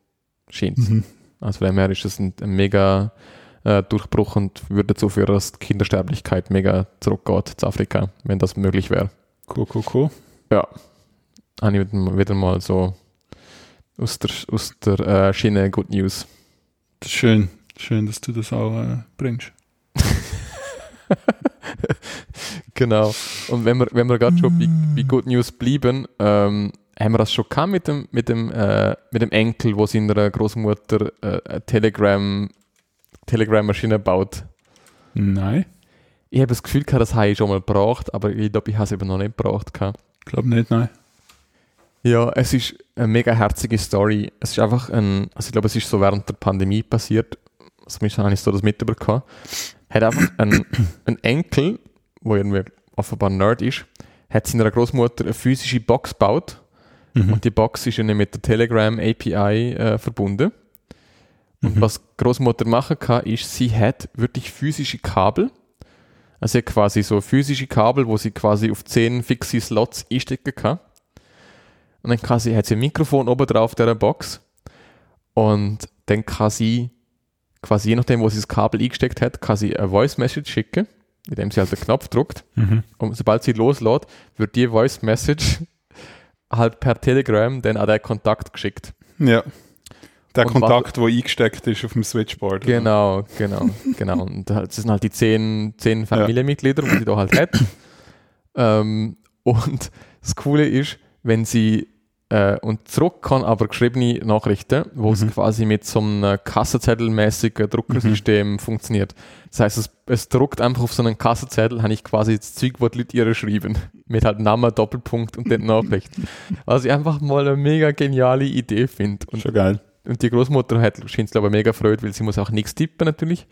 Scheint. Mhm. Also von dem her ist das ein, ein mega äh, Durchbruch und würde dazu führen, dass die Kindersterblichkeit mega zurückgeht zu Afrika, wenn das möglich wäre. Cool, cool, cool. Ja. habe ich wieder- mal so aus der, aus der äh, Schiene Good News. Schön. Schön, dass du das auch äh, bringst. [laughs] Genau. Und wenn wir, wenn wir gerade schon bei, bei Good News bleiben, ähm, haben wir das schon gehabt mit dem, mit dem, äh, mit dem Enkel, wo seiner Großmutter äh, eine Telegram, Telegram-Maschine baut. Nein, Ich habe das Gefühl gehabt, das habe ich schon mal gebraucht, aber ich glaube, ich habe es eben noch nicht gebraucht. gehabt. glaube nicht, nein. Ja, es ist eine mega herzige Story. Es ist einfach ein, also ich glaube, es ist so während der Pandemie passiert, zumindest habe ich so das mitbekommen, hat einfach ein, [coughs] ein Enkel, wo irgendwie offenbar ein Nerd ist, hat seiner Großmutter eine physische Box gebaut Mhm. und die Box ist dann mit der Telegram API äh, verbunden. Und Mhm. was Großmutter machen kann, ist, sie hat wirklich physische Kabel. Also sie hat quasi so physische Kabel, wo sie quasi auf 10 fixe Slots einstecken kann. Und dann kann sie, hat sie ein Mikrofon oben drauf der Box. Und dann kann sie quasi je nachdem, wo sie das Kabel eingesteckt hat, kann sie eine Voice Message schicken, indem sie halt den Knopf drückt. Mhm. Und sobald sie loslässt, wird die Voice Message [laughs] halt per Telegram dann an den Kontakt geschickt. Ja. Der Und Kontakt, der eingesteckt ist auf dem Switchboard. Genau, genau, [laughs] genau. Und halt, das sind halt die zehn, zehn Familienmitglieder, die sie da halt hat. [coughs] Ähm, und das Coole ist, wenn sie äh, und zurück kann aber geschriebene Nachrichten, wo es Mhm. quasi mit so einem Kassenzettelmäßigen Druckersystem funktioniert. Das heißt, es, es druckt einfach auf so einen Kassenzettel, habe ich quasi das Zeug, was die Leute ihr schreiben. [laughs] Mit halt Name, Doppelpunkt und den Nachricht. Was ich einfach mal eine mega geniale Idee finde. Und Schon geil. und die Großmutter hat scheint es ich mega freut, weil sie muss auch nichts tippen natürlich.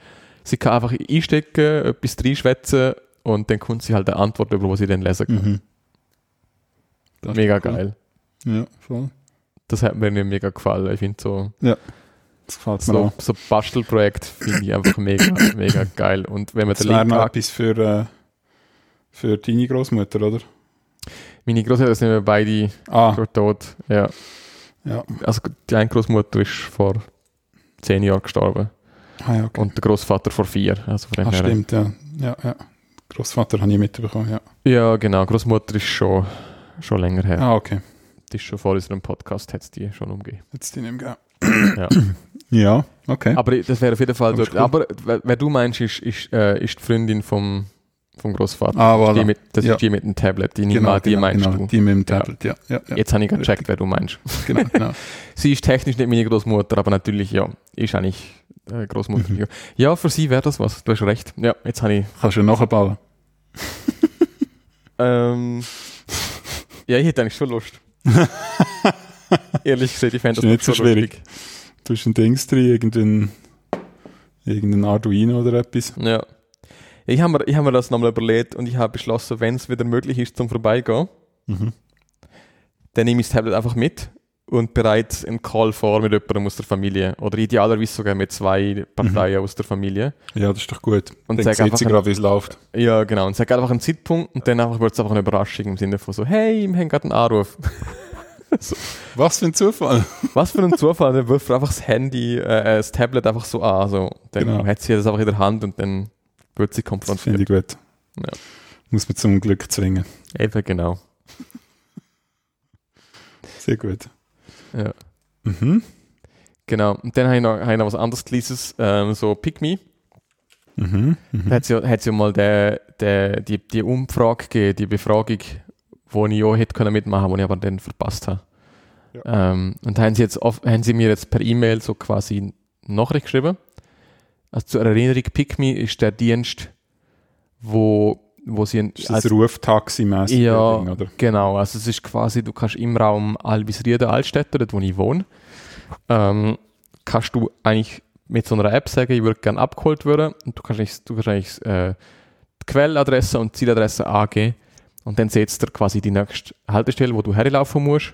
Sie kann einfach einstecken, etwas reinschwätzen und dann kommt sie halt eine Antwort über, was sie dann lesen kann. Mhm. Mega cool. geil. Ja, voll. Das hat mir mega gefallen. Ich finde so, Das gefällt mir so, auch. so Bastelprojekt finde ich einfach mega, [laughs] mega geil. Und wenn man Das den Link noch etwas für, äh, für deine Großmutter, oder? meine Großeltern sind ja beide Ah, tot. Ja. ja. Also die eine Großmutter ist vor zehn Jahren gestorben Ah, ja, okay. und der Großvater vor vier. Also von dem Ah, her- stimmt, ja. Ja, ja. Großvater habe ich mitbekommen, ja. Ja, genau. Großmutter ist schon, schon länger her. Ah, okay. Die ist schon vor unserem Podcast, hat es die schon umgegeben. Jetzt die nicht mehr. Ja. [clears throat] Ja, okay. Aber das wäre auf jeden Fall dort. Aber wer, du meinst, ist, ist, äh, ist die Freundin vom, vom Großvater. Ah, die voilà. mit, das Ja. ist die mit dem Tablet. Die, Genau, an, die genau, meinst genau. du. Die mit dem. Tablet, ja. ja, ja. Jetzt habe ich gecheckt, wer du meinst. Genau, genau. [laughs] Sie ist technisch nicht meine Großmutter, aber natürlich, ja, ist eigentlich äh, Großmutter. Mhm. Ja, für sie wäre das was. Du hast recht. Ja, jetzt habe ich. Kannst du nachbauen. [laughs] Ähm, ja, ich hätte eigentlich schon Lust. [laughs] Ehrlich gesagt, ich fände Ist das nicht so schwierig. lustig. Du hast ein Dings drin, irgendein, irgendein Arduino oder etwas. Ja. Ich habe mir, ich hab mir das nochmal überlegt und ich habe beschlossen, wenn es wieder möglich ist zum Vorbeigehen, Mhm. dann nehme ich das Tablet einfach mit und bereits einen Call vor mit jemandem aus der Familie. Oder idealerweise sogar mit zwei Parteien aus der Familie. Ja, das ist doch gut. Und Dann sieht sie gerade, wie es läuft. Ja, genau. Und sag einfach einen Zeitpunkt und dann einfach wird es einfach eine Überraschung im Sinne von so, hey, wir haben gerade einen Anruf. [laughs] Was für ein Zufall. Was für ein Zufall, dann wirft er einfach das Handy, äh, das Tablet einfach so an. So. Dann Genau. hat sie das einfach in der Hand und dann wird sie konfrontiert. finde ich gut. Ja. Muss man zum Glück zwingen. Eben, genau. Sehr gut. Ja. Mhm. Genau. Und dann habe ich noch, habe ich noch was anderes gelesenes, ähm, so Pick Me. Mhm. Da Mhm. hat es ja, hat's ja mal der, der, die, die Umfrage gegeben, die Befragung, wo ich auch hätte können mitmachen, wo ich aber dann verpasst habe. Ähm, und da haben sie, jetzt auf, haben sie mir jetzt per E-Mail so quasi Nachricht geschrieben. Also zur Erinnerung, PickMe ist der Dienst, wo, wo sie ein, Ist das Ruftaxi-mäßig? ja, oder? genau. Also es ist quasi, du kannst im Raum Albisrieden, Altstädte, dort wo ich wohne, ähm, kannst du eigentlich mit so einer App sagen, ich würde gerne abgeholt werden und du kannst eigentlich, du kannst eigentlich äh, die Quelladresse und die Zieladresse angeben und dann setzt er quasi die nächste Haltestelle, wo du herlaufen musst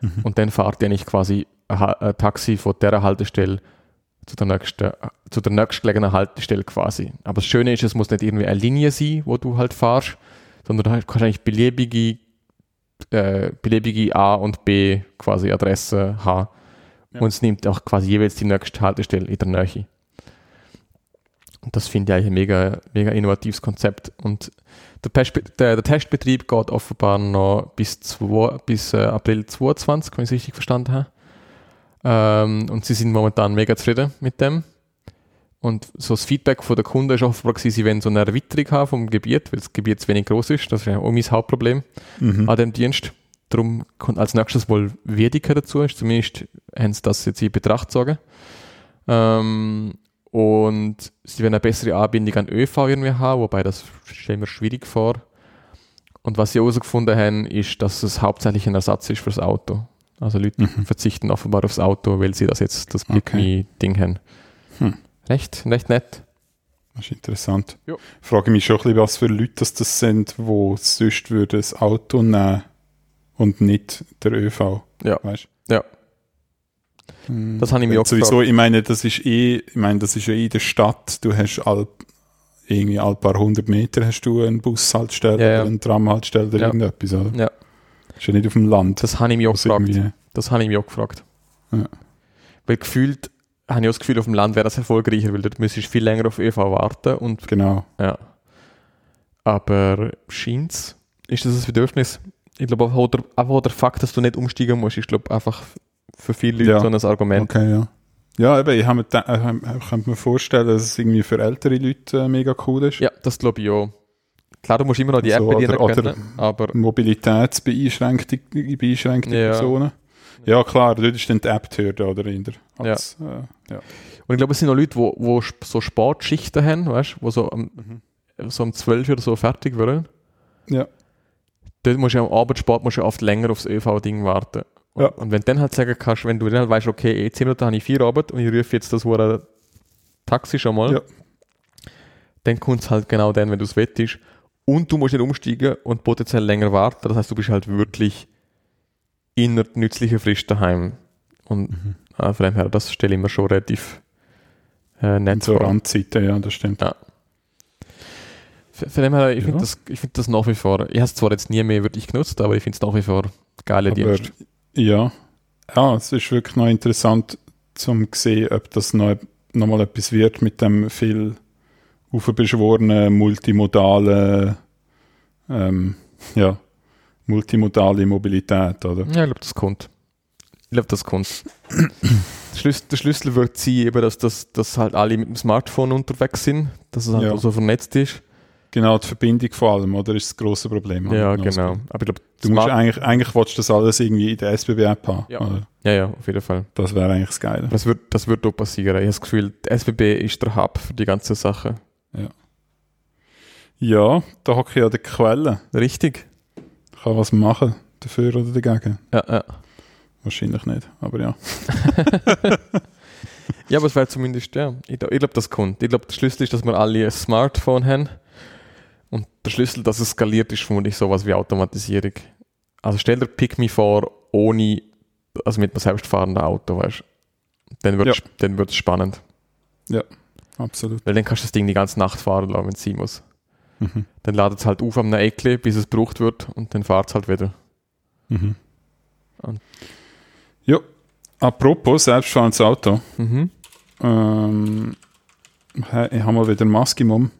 Mhm. und dann fährt dir nicht quasi ein Taxi von dieser Haltestelle zu der nächsten, zu der nächstgelegenen Haltestelle quasi. Aber das Schöne ist, es muss nicht irgendwie eine Linie sein, wo du halt fahrst, sondern du kannst eigentlich beliebige, äh, beliebige A und B quasi Adresse haben. Ja. Und es nimmt auch quasi jeweils die nächste Haltestelle in der Nähe. Und das finde ich eigentlich ein mega, mega innovatives Konzept. Und der, der, der Testbetrieb geht offenbar noch bis, zwei, bis äh, April 22, wenn ich es richtig verstanden habe. Ähm, und sie sind momentan mega zufrieden mit dem. Und so das Feedback von der Kunden ist offenbar gewesen, sie wollen so eine Erweiterung haben vom Gebiet, weil das Gebiet zu wenig groß ist. Das ist ja auch mein Hauptproblem Mhm. an dem Dienst. Darum kommt als nächstes wohl Wiedeke dazu, ist zumindest haben sie das jetzt in Betracht gezogen. Ähm, und sie werden eine bessere Anbindung an ÖV irgendwie haben, wobei das stellen wir schwierig vor. Und was sie herausgefunden haben, ist, dass es hauptsächlich ein Ersatz ist fürs Auto. Also Leute Mhm. verzichten offenbar aufs Auto, weil sie das jetzt das Okay. Pick Me Ding haben. Hm. Recht, recht nett. Das ist interessant. Ja. Ich frage mich schon ein bisschen, was für Leute das, das sind, die sonst würden das Auto nehmen und nicht der ÖV. Ja. Weißt? Ja. Hm. Das habe ich mir auch Sowieso, gefragt. ich meine, das ist eh, ich meine, das ist ja eh in der Stadt. Du hast all, irgendwie all paar hundert Meter hast du einen Bushaltestelle Ja, ja. oder einen Tramhaltestelle oder Ja. irgendetwas, oder? Ja. Ja nicht auf dem Land. Das habe ich mich auch gefragt. irgendwie- Das habe ich mich auch gefragt. Ja. Weil gefühlt habe ich auch das Gefühl, auf dem Land wäre das erfolgreicher, weil dort müsstest du viel länger auf ÖV warten und Genau. ja. Aber scheint's, ist das ein Bedürfnis? Ich glaube, auch der, einfach der Fakt, dass du nicht umsteigen musst, ist glaube einfach für viele Leute Ja. so ein Argument. Okay, ja. Ja, eben, ich habe mir, äh, ich könnte mir vorstellen, dass es irgendwie für ältere Leute äh, mega cool ist. Ja, das glaube ich auch. Klar, du musst immer noch die App So, bedienen oder- oder- können, aber Mobilitätsbeeinschränkte beeinschränkte Ja. Personen. Ja, klar, dort ist dann die App die Hürde, oder? Als, äh, ja. Und ich glaube, es sind noch Leute, die wo so Sportschichten haben, weißt du, die so, am- Mhm. so um 12 oder so fertig werden. Ja. Dort musst du ja am Abendsport musst du oft länger aufs ÖV-Ding warten. Und, Ja. und wenn du dann halt sagen kannst, wenn du dann halt weißt, okay, in 10 Minuten habe ich vier Abend und ich rufe jetzt das Taxi schon mal, Ja. dann kommt es halt genau dann, wenn du es wettest. Und du musst nicht umsteigen und potenziell länger warten. Das heißt, du bist halt wirklich in einer nützlichen Frist daheim. Und Mhm. äh, von dem her, das stelle ich mir schon relativ äh, nett so vor. Randzeiten, ja, das stimmt. Ja. Von von dem her, ich Ja. finde das, ich find das nach wie vor, ich habe es zwar jetzt nie mehr wirklich genutzt, aber ich finde es nach wie vor geile Aber Dienst. ja. ja, es ist wirklich noch interessant zum sehen, ob das noch, noch mal etwas wird mit dem viel aufbeschworenen multimodalen ähm, ja, multimodale Mobilität, oder? Ja, ich glaube, das kommt. Ich glaube, das kommt. der, Schlüssel, der Schlüssel wird sein, eben, dass, dass, dass halt alle mit dem Smartphone unterwegs sind, dass es halt Ja. auch so vernetzt ist. Genau, die Verbindung vor allem, oder? Ist das grosse Problem. Ja, genau. Aber ich glaube, Du musst eigentlich, eigentlich willst du das alles irgendwie in der SBB-App haben. Ja. oder? ja, ja, auf jeden Fall. Das wäre eigentlich das Geile. Das wird, das wird auch passieren. Ich habe das Gefühl, die SBB ist der Hub für die ganze Sache. Ja, da hocke ich an der Quelle. Richtig? Ich kann was machen, dafür oder dagegen. Ja, ja. Wahrscheinlich nicht, aber ja. [laughs] Ja, aber es wäre zumindest, ja. Ich, ich glaube, das kommt. Ich glaube, der Schlüssel ist, dass wir alle ein Smartphone haben. Und der Schlüssel, dass es skaliert, ist vermutlich sowas wie Automatisierung. Also stell dir Pick Me vor, ohne, also mit einem selbstfahrenden Auto, weißt du. Dann wird Ja. es dann wird's spannend. Absolut. Weil dann kannst du das Ding die ganze Nacht fahren lassen, wenn es sein muss. Mhm. Dann ladet es halt auf am Eckle, bis es gebraucht wird und dann fahrt es halt wieder. Mhm. Und- Ja, apropos selbstfahrendes Auto. Mhm. Ähm, ich habe mal wieder Maskimum.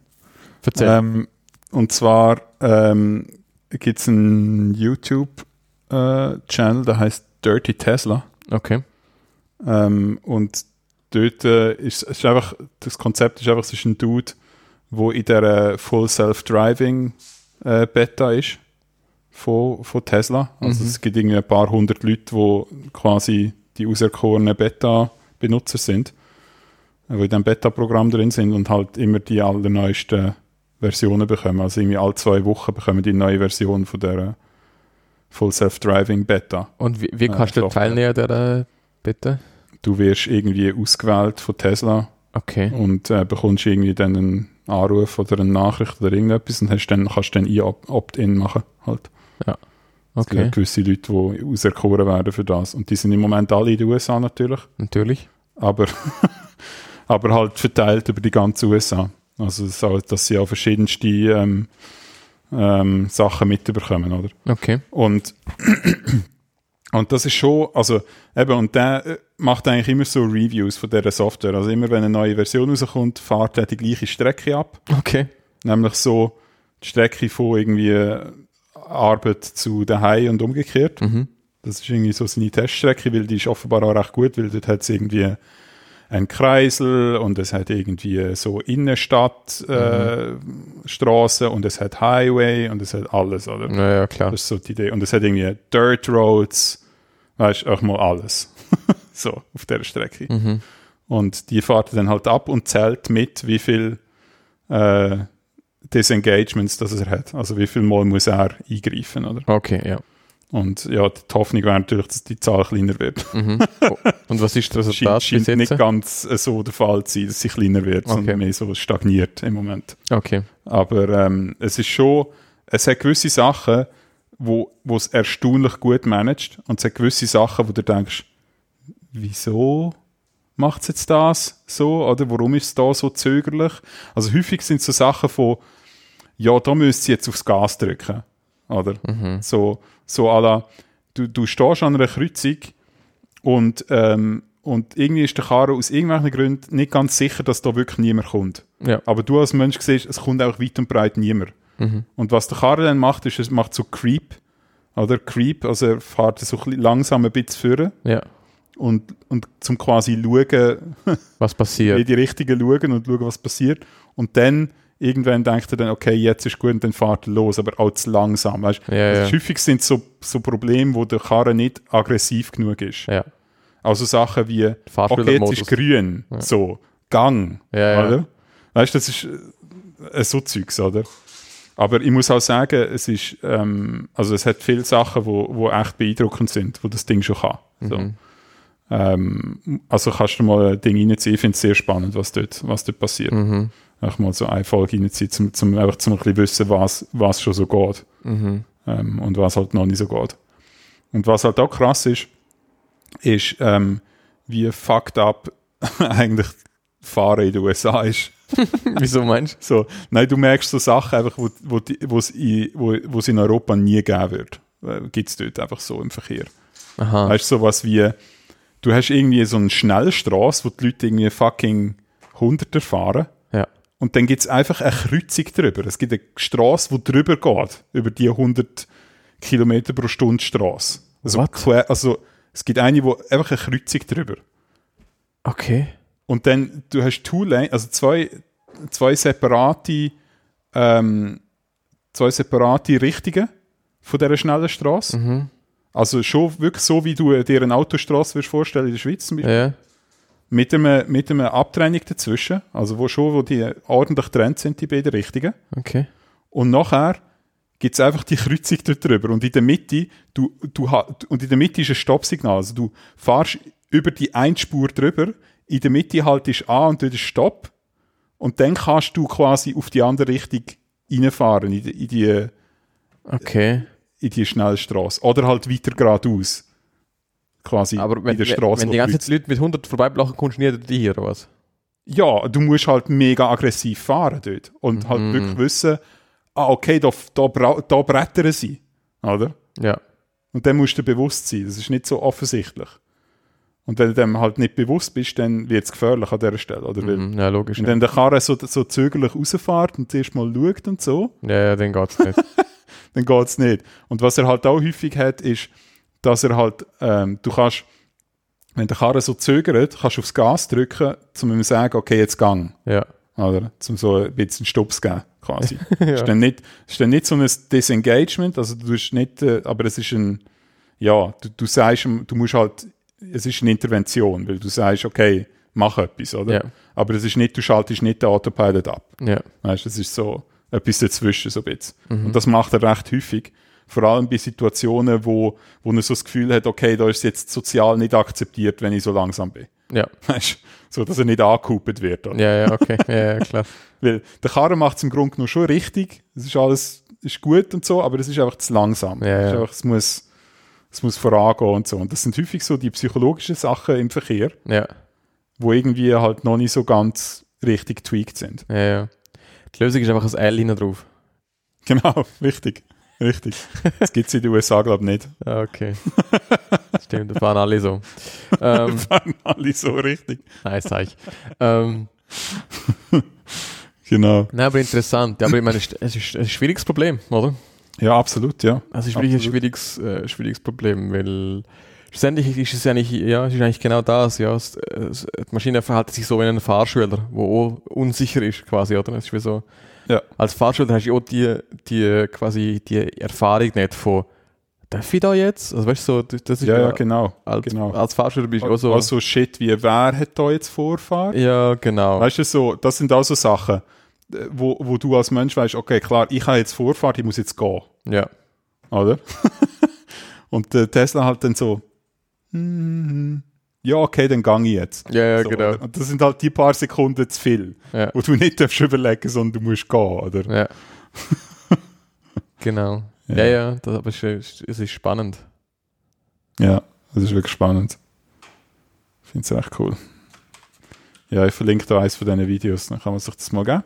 Erzähl. Ähm, und zwar ähm, gibt es einen YouTube-Channel, der heißt Dirty Tesla. okay. Ähm, und dort äh, ist, es ist einfach, das Konzept ist einfach, es ist ein Dude, wo in der Full Self-Driving äh, Beta ist von, von Tesla. Also Mhm. es gibt irgendwie ein paar hundert Leute, die quasi die auserkorenen Beta-Benutzer sind, äh, die in diesem Beta-Programm drin sind und halt immer die allerneuesten Versionen bekommen. Also irgendwie alle zwei Wochen bekommen die neue Version von der Full Self-Driving Beta. Und wie, wie äh, kannst du Software. teilnehmen, der, äh, bitte? Du wirst irgendwie ausgewählt von Tesla Okay. und äh, bekommst irgendwie dann einen Anruf oder eine Nachricht oder irgendetwas und hast dann, kannst dann Opt-in machen. Halt. Es gibt Okay. gewisse Leute, die auserkoren werden für das. Und die sind im Moment alle in den USA natürlich, Natürlich. aber, [laughs] aber halt verteilt über die ganze USA. Also so, dass sie auch verschiedenste ähm, ähm, Sachen mitbekommen, oder? Okay. Und [clears throat] Und das ist schon, also eben, und der äh, macht eigentlich immer so Reviews von dieser Software. Also immer wenn eine neue Version rauskommt, fährt er die gleiche Strecke ab. Okay. Nämlich so die Strecke von irgendwie äh, Arbeit zu daheim und umgekehrt. Mhm. Das ist irgendwie so seine Teststrecke, weil die ist offenbar auch recht gut, weil dort hat es irgendwie einen Kreisel und es hat irgendwie so Innenstadt äh, Straßen und es hat Highway und es hat alles, oder? Ja, ja, klar. Das ist so die Idee. Und es hat irgendwie Dirt Roads, weißt du, auch mal alles. [laughs] so, auf der Strecke. Mhm. Und die fährt dann halt ab und zählt mit, wie viel äh, Disengagements das er hat. Also wie viel Mal muss er eingreifen, oder? Okay, ja. Und ja, die Hoffnung wäre natürlich, dass die Zahl kleiner wird. Mhm. Oh, Und was ist das [laughs] Scheint, Resultat bis scheint nicht ganz äh, so der Fall zu sein, dass sie kleiner wird, sondern Okay. mehr so stagniert im Moment. Okay. Aber ähm, es ist schon, es hat gewisse Sachen, wo wo es erstaunlich gut managt und es hat gewisse Sachen, wo du denkst, wieso macht es jetzt das so oder warum ist es da so zögerlich? Also häufig sind es so Sachen von, ja, da müsst sie jetzt aufs Gas drücken, oder? So, so à la, du, du stehst an einer Kreuzung und, ähm, und irgendwie ist der Karre aus irgendwelchen Gründen nicht ganz sicher, dass da wirklich niemand kommt. Ja. Aber du als Mensch siehst, es kommt auch weit und breit niemand. Und was der Karre dann macht, ist, es macht so Creep. Oder Creep, also er fährt so langsam ein bisschen führen Ja. und, und zum quasi schauen, [laughs] Was in passiert? die Richtige schauen und schauen, was passiert. Und dann irgendwann denkt er dann, okay, jetzt ist gut, und dann fährt er los, aber auch zu langsam. Weißt? Ja, also ja. Häufig sind es so, so Probleme, wo der Karre nicht aggressiv genug ist. Ja. Also Sachen wie, okay, jetzt ist grün, so, Gang, oder? Weißt du, das ist äh, so Zeugs, oder? Aber ich muss auch sagen, es ist, ähm, also es hat viele Sachen, wo, wo echt beeindruckend sind, wo das Ding schon kann. So. Mhm. Ähm, also kannst du mal ein Ding reinziehen, ich finde es sehr spannend, was dort, was dort passiert. Mhm. Einfach mal so eine Folge reinziehen, zum, zum, einfach zum ein bisschen wissen, was, was schon so geht Mhm. ähm, und was halt noch nicht so geht. Und was halt auch krass ist, ist, ähm, wie fucked up [laughs] eigentlich Fahren in den USA ist. [laughs] Wieso meinst So, nein, du merkst so Sachen einfach, wo, wo, wo's in, wo, wo es in Europa nie geben wird. Gibt es dort einfach so im Verkehr. du? Aha. Weißt du, sowas wie, du hast irgendwie so eine Schnellstraße, wo die Leute irgendwie fucking Hunderter fahren. Ja. Und dann gibt es einfach eine Kreuzung drüber. Es gibt eine Straße, die drüber geht, über die 100 Kilometer pro Stunde Straße. Also, also es gibt eine, wo einfach eine Kreuzung drüber. Okay. Und dann, du hast Two Lane, also zwei, zwei separate, ähm, zwei separate Richtungen von dieser schnellen Straße. Mhm. Also schon wirklich so, wie du dir eine Autostraße würdest vorstellen in der Schweiz zum Beispiel. Ja. Mit einem, mit einem Abtrennung dazwischen. Also wo schon, wo die ordentlich getrennt sind, die beiden Richtungen. Okay. Und nachher gibt es einfach die Kreuzung dort drüber. Und in der Mitte, du, du, und in der Mitte ist ein Stoppsignal. Also du fahrst über die Einspur drüber, in der Mitte haltest an und dort ist Stopp. Und dann kannst du quasi auf die andere Richtung reinfahren, in die, in die, Okay. in die Schnellstraße. Oder halt weiter geradeaus. Quasi Aber wenn, in der Straße. wenn die ganze. Zeit Leute mit 100 vorbeiblachen, kommst du nie hier, oder was? Ja, du musst halt mega aggressiv fahren dort. Und Mhm. halt wirklich wissen, ah, okay, da, da, da brettern sie. Oder? Ja. Und dann musst du dir bewusst sein. Das ist nicht so offensichtlich. Und wenn du dem halt nicht bewusst bist, dann wird es gefährlich an dieser Stelle. Oder? Mhm. Ja, logisch. wenn Ja, dann der Karre so, so zögerlich rausfährt und zuerst mal schaut und so, ja, ja dann geht's nicht. [laughs] dann geht es nicht. Und was er halt auch häufig hat, ist, dass er halt, ähm, du kannst, wenn der Karre so zögert, kannst du aufs Gas drücken, um ihm zu sagen, okay, jetzt gang. ja. Oder? Um so ein bisschen Stops zu geben, quasi. [laughs] ist, dann nicht, ist dann nicht so ein Disengagement, also du tust nicht, äh, aber es ist ein, ja, du, du sagst, du musst halt, es ist eine Intervention, weil du sagst, okay, mach etwas, oder? Ja. Aber es ist nicht, du schaltest nicht den Autopilot ab. Ja. Weißt es ist so etwas dazwischen, so ein bisschen. Und das macht er recht häufig. Vor allem bei Situationen, wo, wo er so das Gefühl hat, okay, da ist es jetzt sozial nicht akzeptiert, wenn ich so langsam bin. Ja. [laughs] Weißt du? So, dass er nicht angekupert wird. Oder? Ja, ja, okay. Ja, ja, klar. [laughs] Weil der Karren macht es im Grunde genommen schon richtig. Es ist alles ist gut und so, aber es ist einfach zu langsam. Ja, Es, ja. einfach, es, muss, es muss vorangehen und so. Und das sind häufig so die psychologischen Sachen im Verkehr, Ja. wo irgendwie halt noch nicht so ganz richtig tweaked sind. Ja, ja. Die Lösung ist einfach ein L hinten drauf. Genau, [laughs] richtig. Richtig. Das gibt es in den USA, glaube ich, nicht. Ah, Okay. Stimmt, das waren alle so. [laughs] Ähm, Waren alle so richtig. nein, sag ich. Ähm, [laughs] Genau. nein, aber interessant. Ja, aber ich meine, es ist es ist ein schwieriges Problem, oder? Ja, absolut, ja. Also es ist wirklich ein schwieriges, äh, schwieriges Problem, weil schlussendlich ist es ja nicht, ja, es ist eigentlich genau das, ja. Es, es, die Maschine verhält sich so wie ein Fahrschüler, wo auch unsicher ist quasi, oder? Es ist wie so, Ja. als Fahrschüler hast du auch die, die, quasi die Erfahrung nicht von, darf ich da jetzt? Also weißt du, so, das ist Ja, ja, genau. als, genau. als Fahrschüler bist du auch so, Also shit, wie wer hat da jetzt Vorfahrt? ja, genau. Weißt du, so, das sind auch so Sachen, wo, wo du als Mensch weißt, okay, klar, ich habe jetzt Vorfahrt, ich muss jetzt gehen. Ja, Oder? [laughs] Und der Tesla halt dann so, hm, ja, okay, dann gang ich jetzt. ja, ja so, genau. oder? Und das sind halt die paar Sekunden zu viel, Ja. wo du nicht darfst überlegen, sondern du musst gehen, oder? Ja. genau. [laughs] Ja. Ja, ja, das, aber es ist, es ist spannend. Ja, das ist wirklich spannend. Ich finde es echt cool. Ja, ich verlinke da eins von diesen Videos, dann kann man sich das mal geben.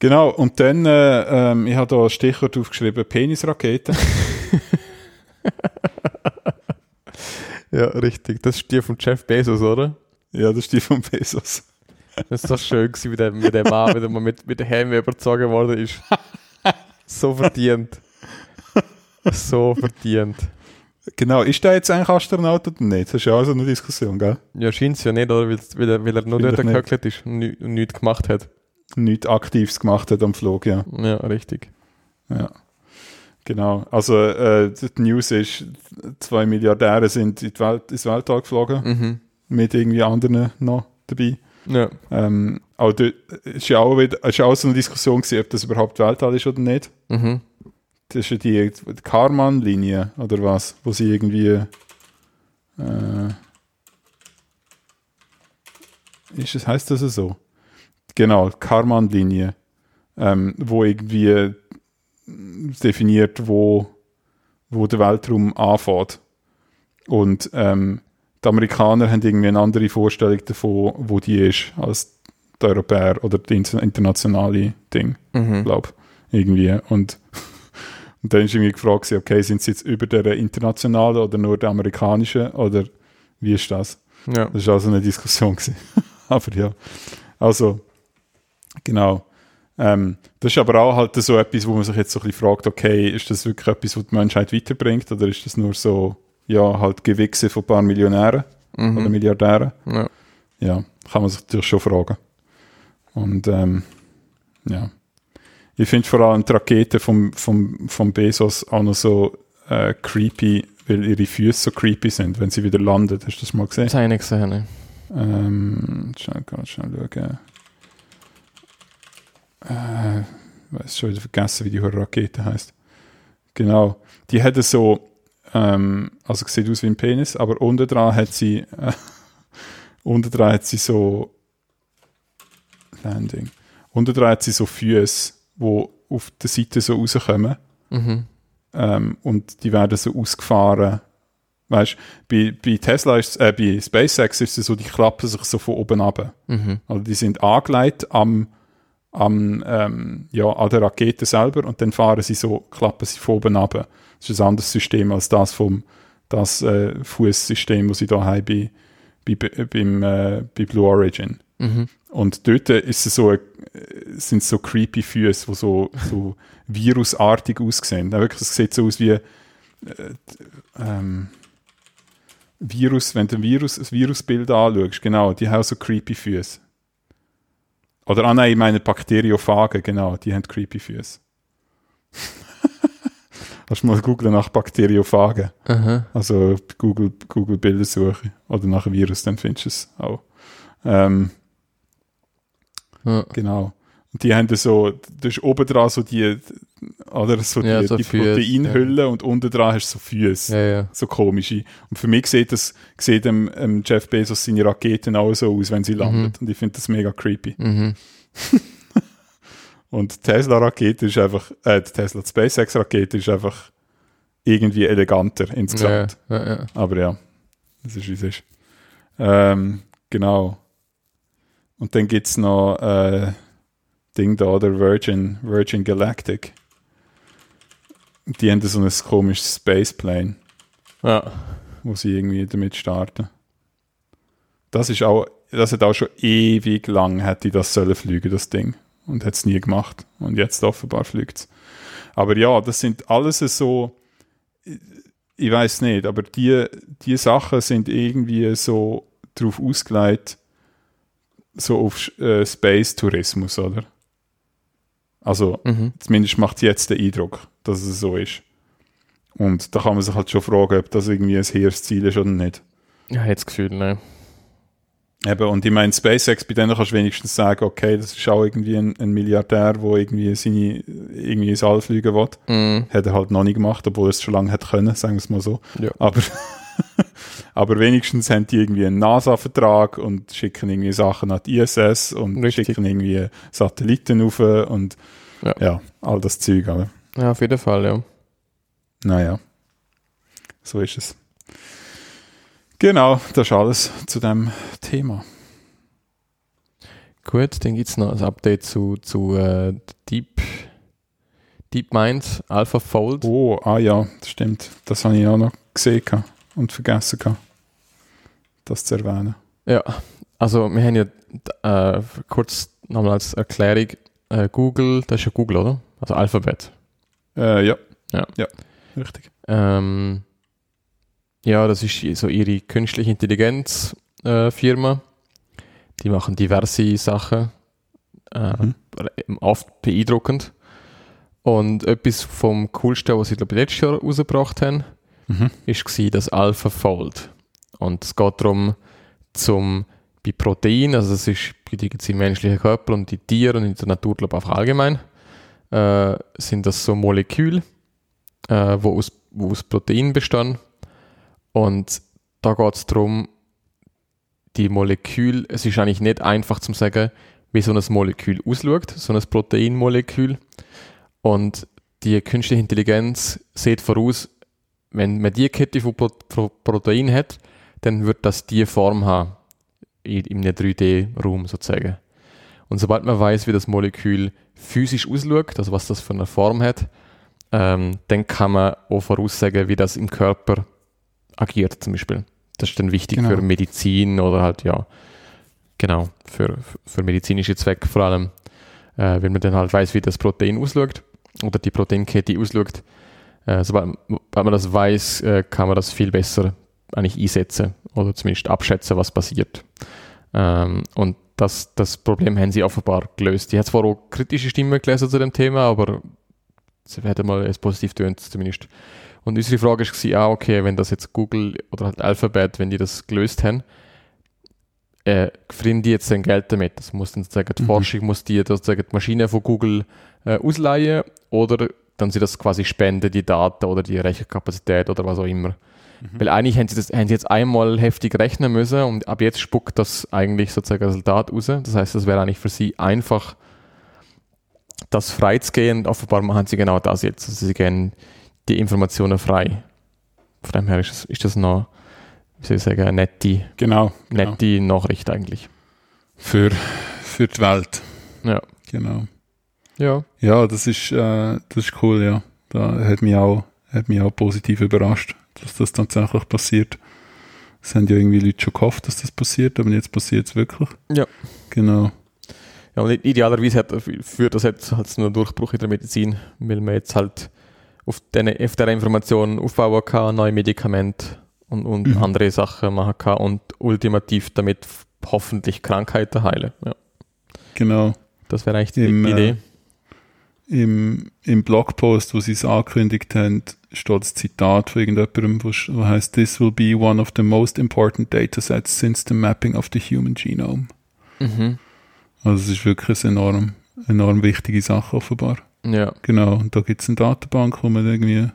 Genau, und dann, äh, ähm, ich habe da ein Stichwort aufgeschrieben, Penisrakete. [laughs] Ja, richtig. Das ist die von Jeff Bezos, oder? ja, das ist die von Bezos. [laughs] Das ist so schön gewesen, wie der, wie der Mann wieder mal mit, mit den Helm überzogen worden ist. [laughs] So verdient. So verdient. Genau, ist der jetzt eigentlich Astronaut oder nicht? Das ist ja auch so eine Diskussion, gell? Ja, scheint es ja nicht, oder? Weil, weil, er, weil er nur dort nicht- gehöckelt ist und, ni- und nichts gemacht hat. Nichts Aktives gemacht hat am Flug, ja. Ja, richtig. ja. Genau, also äh, die News ist, zwei Milliardäre sind in die Welt, ins Weltall geflogen, Mhm. mit irgendwie anderen noch dabei. Ja. Ähm, auch dort ist ja auch, wieder, ist auch so eine Diskussion gewesen, ob das überhaupt Weltall ist oder nicht. Mhm. Das ist ja die, die Karman-Linie, oder was? Wo sie irgendwie. Äh, ist es, heißt das so? Genau, Karman-Linie. Ähm, wo irgendwie definiert, wo, wo der Weltraum anfängt. Und ähm, die Amerikaner haben irgendwie eine andere Vorstellung davon, wo die ist, als die Europäer oder die inter- internationale Ding Mhm. glaube irgendwie. Und, [laughs] und dann ist irgendwie gefragt, okay, sind sie jetzt über der internationalen oder nur der amerikanischen oder wie ist das? Ja. Das war also eine Diskussion. Gewesen. [laughs] aber ja, also genau. Ähm, das ist aber auch halt so etwas, wo man sich jetzt so ein bisschen fragt, okay, ist das wirklich etwas, was die Menschheit weiterbringt oder ist das nur so, ja, halt Gewichse von ein paar Millionären oder Mhm. Milliardären? Ja. Ja, kann man sich natürlich schon fragen. Und ähm, ja. Ich finde vor allem die Rakete vom, vom, vom Bezos auch noch so äh, creepy, weil ihre Füße so creepy sind, wenn sie wieder landet. Hast du das mal gesehen? Das habe ich nicht gesehen. Ne? Ähm, schnell, ich schnell schauen. Äh, ich weiß schon wieder vergessen, wie die Rakete heißt. Genau. Die hätte so, ähm, also sieht aus wie ein Penis, aber unten dran hat sie, äh, [laughs] unten dran hat sie so Landing. Unten dran hat sie so Füße, wo auf der Seite so rauskommen. Mhm. Ähm, und die werden so ausgefahren. Weißt bei, bei Tesla ist äh, bei SpaceX ist es so, die klappen sich so von oben ab. Mhm. Also die sind angelegt am, am ähm, ja, an der Rakete selber und dann fahren sie so, klappen sie von oben ab. Das ist ein anderes System als das vom das äh, Fußsystem, das sie da haben bei, bei, beim, äh, bei Blue Origin. Mhm. Und dort ist es so, äh, sind so creepy Füße, die so, so [laughs] virusartig aussehen. Ja, wirklich, es sieht so aus wie äh, ähm, Virus, wenn du ein Virus, ein Virusbild anschaust, genau, die haben so creepy Füße. Oder, ah nein, ich meine Bakteriophagen, genau, die haben creepy Füße. [laughs] Du mal googeln nach Bakteriophagen? Aha. Also Google, Google Bildersuche oder nach Virus, dann findest du es auch. Ähm, Ja. Genau. Und die haben so, da ist oben dran so die, oder so die, Ja, so die Proteinhülle und unten dran hast du so Füße. Ja, ja. So komische. Und für mich sieht das, sieht dem, ähm, Jeff Bezos seine Raketen auch so aus, wenn sie landet. Und ich finde das mega creepy. Mhm. [laughs] Und die Tesla-Rakete ist einfach, äh, die Tesla SpaceX-Rakete ist einfach irgendwie eleganter Ja, insgesamt. ja, ja. Aber ja, das ist wie es ist. Ähm, genau. Und dann gibt es noch äh, Ding da, der Virgin, Virgin Galactic. Die haben so ein komisches Spaceplane. ja. wo sie irgendwie damit starten. Das ist auch, das hat auch schon ewig lang hätte das sollen fliegen, das Ding. Und hat es nie gemacht. Und jetzt offenbar fliegt es. Aber ja, das sind alles so, ich weiß nicht, aber die, die Sachen sind irgendwie so darauf ausgelegt, so auf äh, Space-Tourismus, oder? Also, Mhm. zumindest macht es jetzt den Eindruck, dass es so ist. Und da kann man sich halt schon fragen, ob das irgendwie ein hehres Ziel ist oder nicht. Ja, jetzt Gefühl, ne? Eben, und ich meine, SpaceX, bei denen kannst du wenigstens sagen, okay, das ist auch irgendwie ein, ein Milliardär, der irgendwie seine, irgendwie ins All fliegen will. Mhm. Hat er halt noch nicht gemacht, obwohl er es schon lange hätte können, sagen wir es mal so. Ja. Aber, [laughs] aber wenigstens haben die irgendwie einen NASA-Vertrag und schicken irgendwie Sachen an die ISS und Richtig. schicken irgendwie Satelliten rauf und Ja. ja, all das Zeug, aber Ja, auf jeden Fall, ja. naja, so ist es. Genau, das ist alles zu dem Thema. Gut, dann gibt es noch ein Update zu, zu äh, Deep, DeepMind AlphaFold. Oh, ah ja, das stimmt. Das habe ich auch noch gesehen und vergessen das zu erwähnen. Ja, also wir haben ja äh, kurz nochmal als Erklärung äh, Google, das ist ja Google, oder? Also Alphabet. Äh, ja. Ja. Ja, richtig. Ähm, ja, das ist so ihre künstliche Intelligenz äh, Firma. Die machen diverse Sachen. Äh, Mhm. Oft beeindruckend. Und etwas vom Coolsten, was sie glaube ich letztes Jahr rausgebracht haben, Mhm. ist gsi das AlphaFold. Und es geht darum, zum bei Protein, also es ist bei die im menschlichen Körper und die Tiere und in der Natur glaube ich einfach allgemein, äh, sind das so Moleküle, äh, wo, aus, wo aus Protein bestehen. Und da geht es darum, die Moleküle, es ist eigentlich nicht einfach zu sagen, wie so ein Molekül ausschaut, so ein Proteinmolekül. Und die künstliche Intelligenz sieht voraus, wenn man die Kette von Pro Pro Protein hat, dann wird das die Form haben, in, in einem 3D-Raum sozusagen. Und sobald man weiß, wie das Molekül physisch ausschaut, also was das für eine Form hat, ähm, dann kann man auch voraussagen, wie das im Körper agiert zum Beispiel. Das ist dann wichtig Genau. für Medizin oder halt, ja, genau, für, für medizinische Zwecke vor allem, äh, wenn man dann halt weiß, wie das Protein ausschaut oder die Proteinkette ausschaut. Äh, sobald, sobald man das weiß, äh, kann man das viel besser eigentlich einsetzen oder zumindest abschätzen, was passiert. Ähm, und das, das Problem haben sie offenbar gelöst. Ich habe zwar auch kritische Stimmen gelesen zu dem Thema, aber sie werden mal es positiv tönt zumindest. Und unsere Frage war, ah, okay, wenn das jetzt Google oder halt Alphabet, wenn die das gelöst haben, äh, verdienen die jetzt dann Geld damit? Das muss dann sagen, die Mhm. Forschung muss die, das sagen, die Maschine von Google äh, ausleihen oder dann sie das quasi spenden, die Daten oder die Rechenkapazität oder was auch immer. Weil eigentlich haben sie, das, haben sie jetzt einmal heftig rechnen müssen und ab jetzt spuckt das eigentlich sozusagen Resultat raus. Das heißt, das wäre eigentlich für sie einfach, das freizugehen. Offenbar machen sie genau das jetzt. Also sie gehen die Informationen frei. Von dem her ist das, ist das noch, wie soll ich sagen, eine nette, Genau. genau. nette Nachricht eigentlich. Für, für die Welt. Ja. Genau. Ja. Ja, das ist, äh, das ist cool, ja. Da hat mich auch, hat mich auch positiv überrascht, dass das tatsächlich passiert. Es haben ja irgendwie Leute schon gehofft, dass das passiert, aber jetzt passiert es wirklich. Ja. Genau. Ja, und idealerweise hat, führt das jetzt halt zu einem Durchbruch in der Medizin, weil man jetzt halt auf, den, auf dieser Information aufbauen kann, neue Medikamente und, und Mhm. andere Sachen machen kann und ultimativ damit hoffentlich Krankheiten heilen. Ja, Genau. das wäre eigentlich die Im, äh, Idee. Im, Im Blogpost, wo sie es angekündigt haben, steht das Zitat von irgendjemandem, wo, heißt, This will be one of the most important datasets since the mapping of the human genome. Mhm. Also es ist wirklich eine enorm, enorm wichtige Sache offenbar. Ja, Genau. Und da gibt es eine Datenbank, wo man irgendwie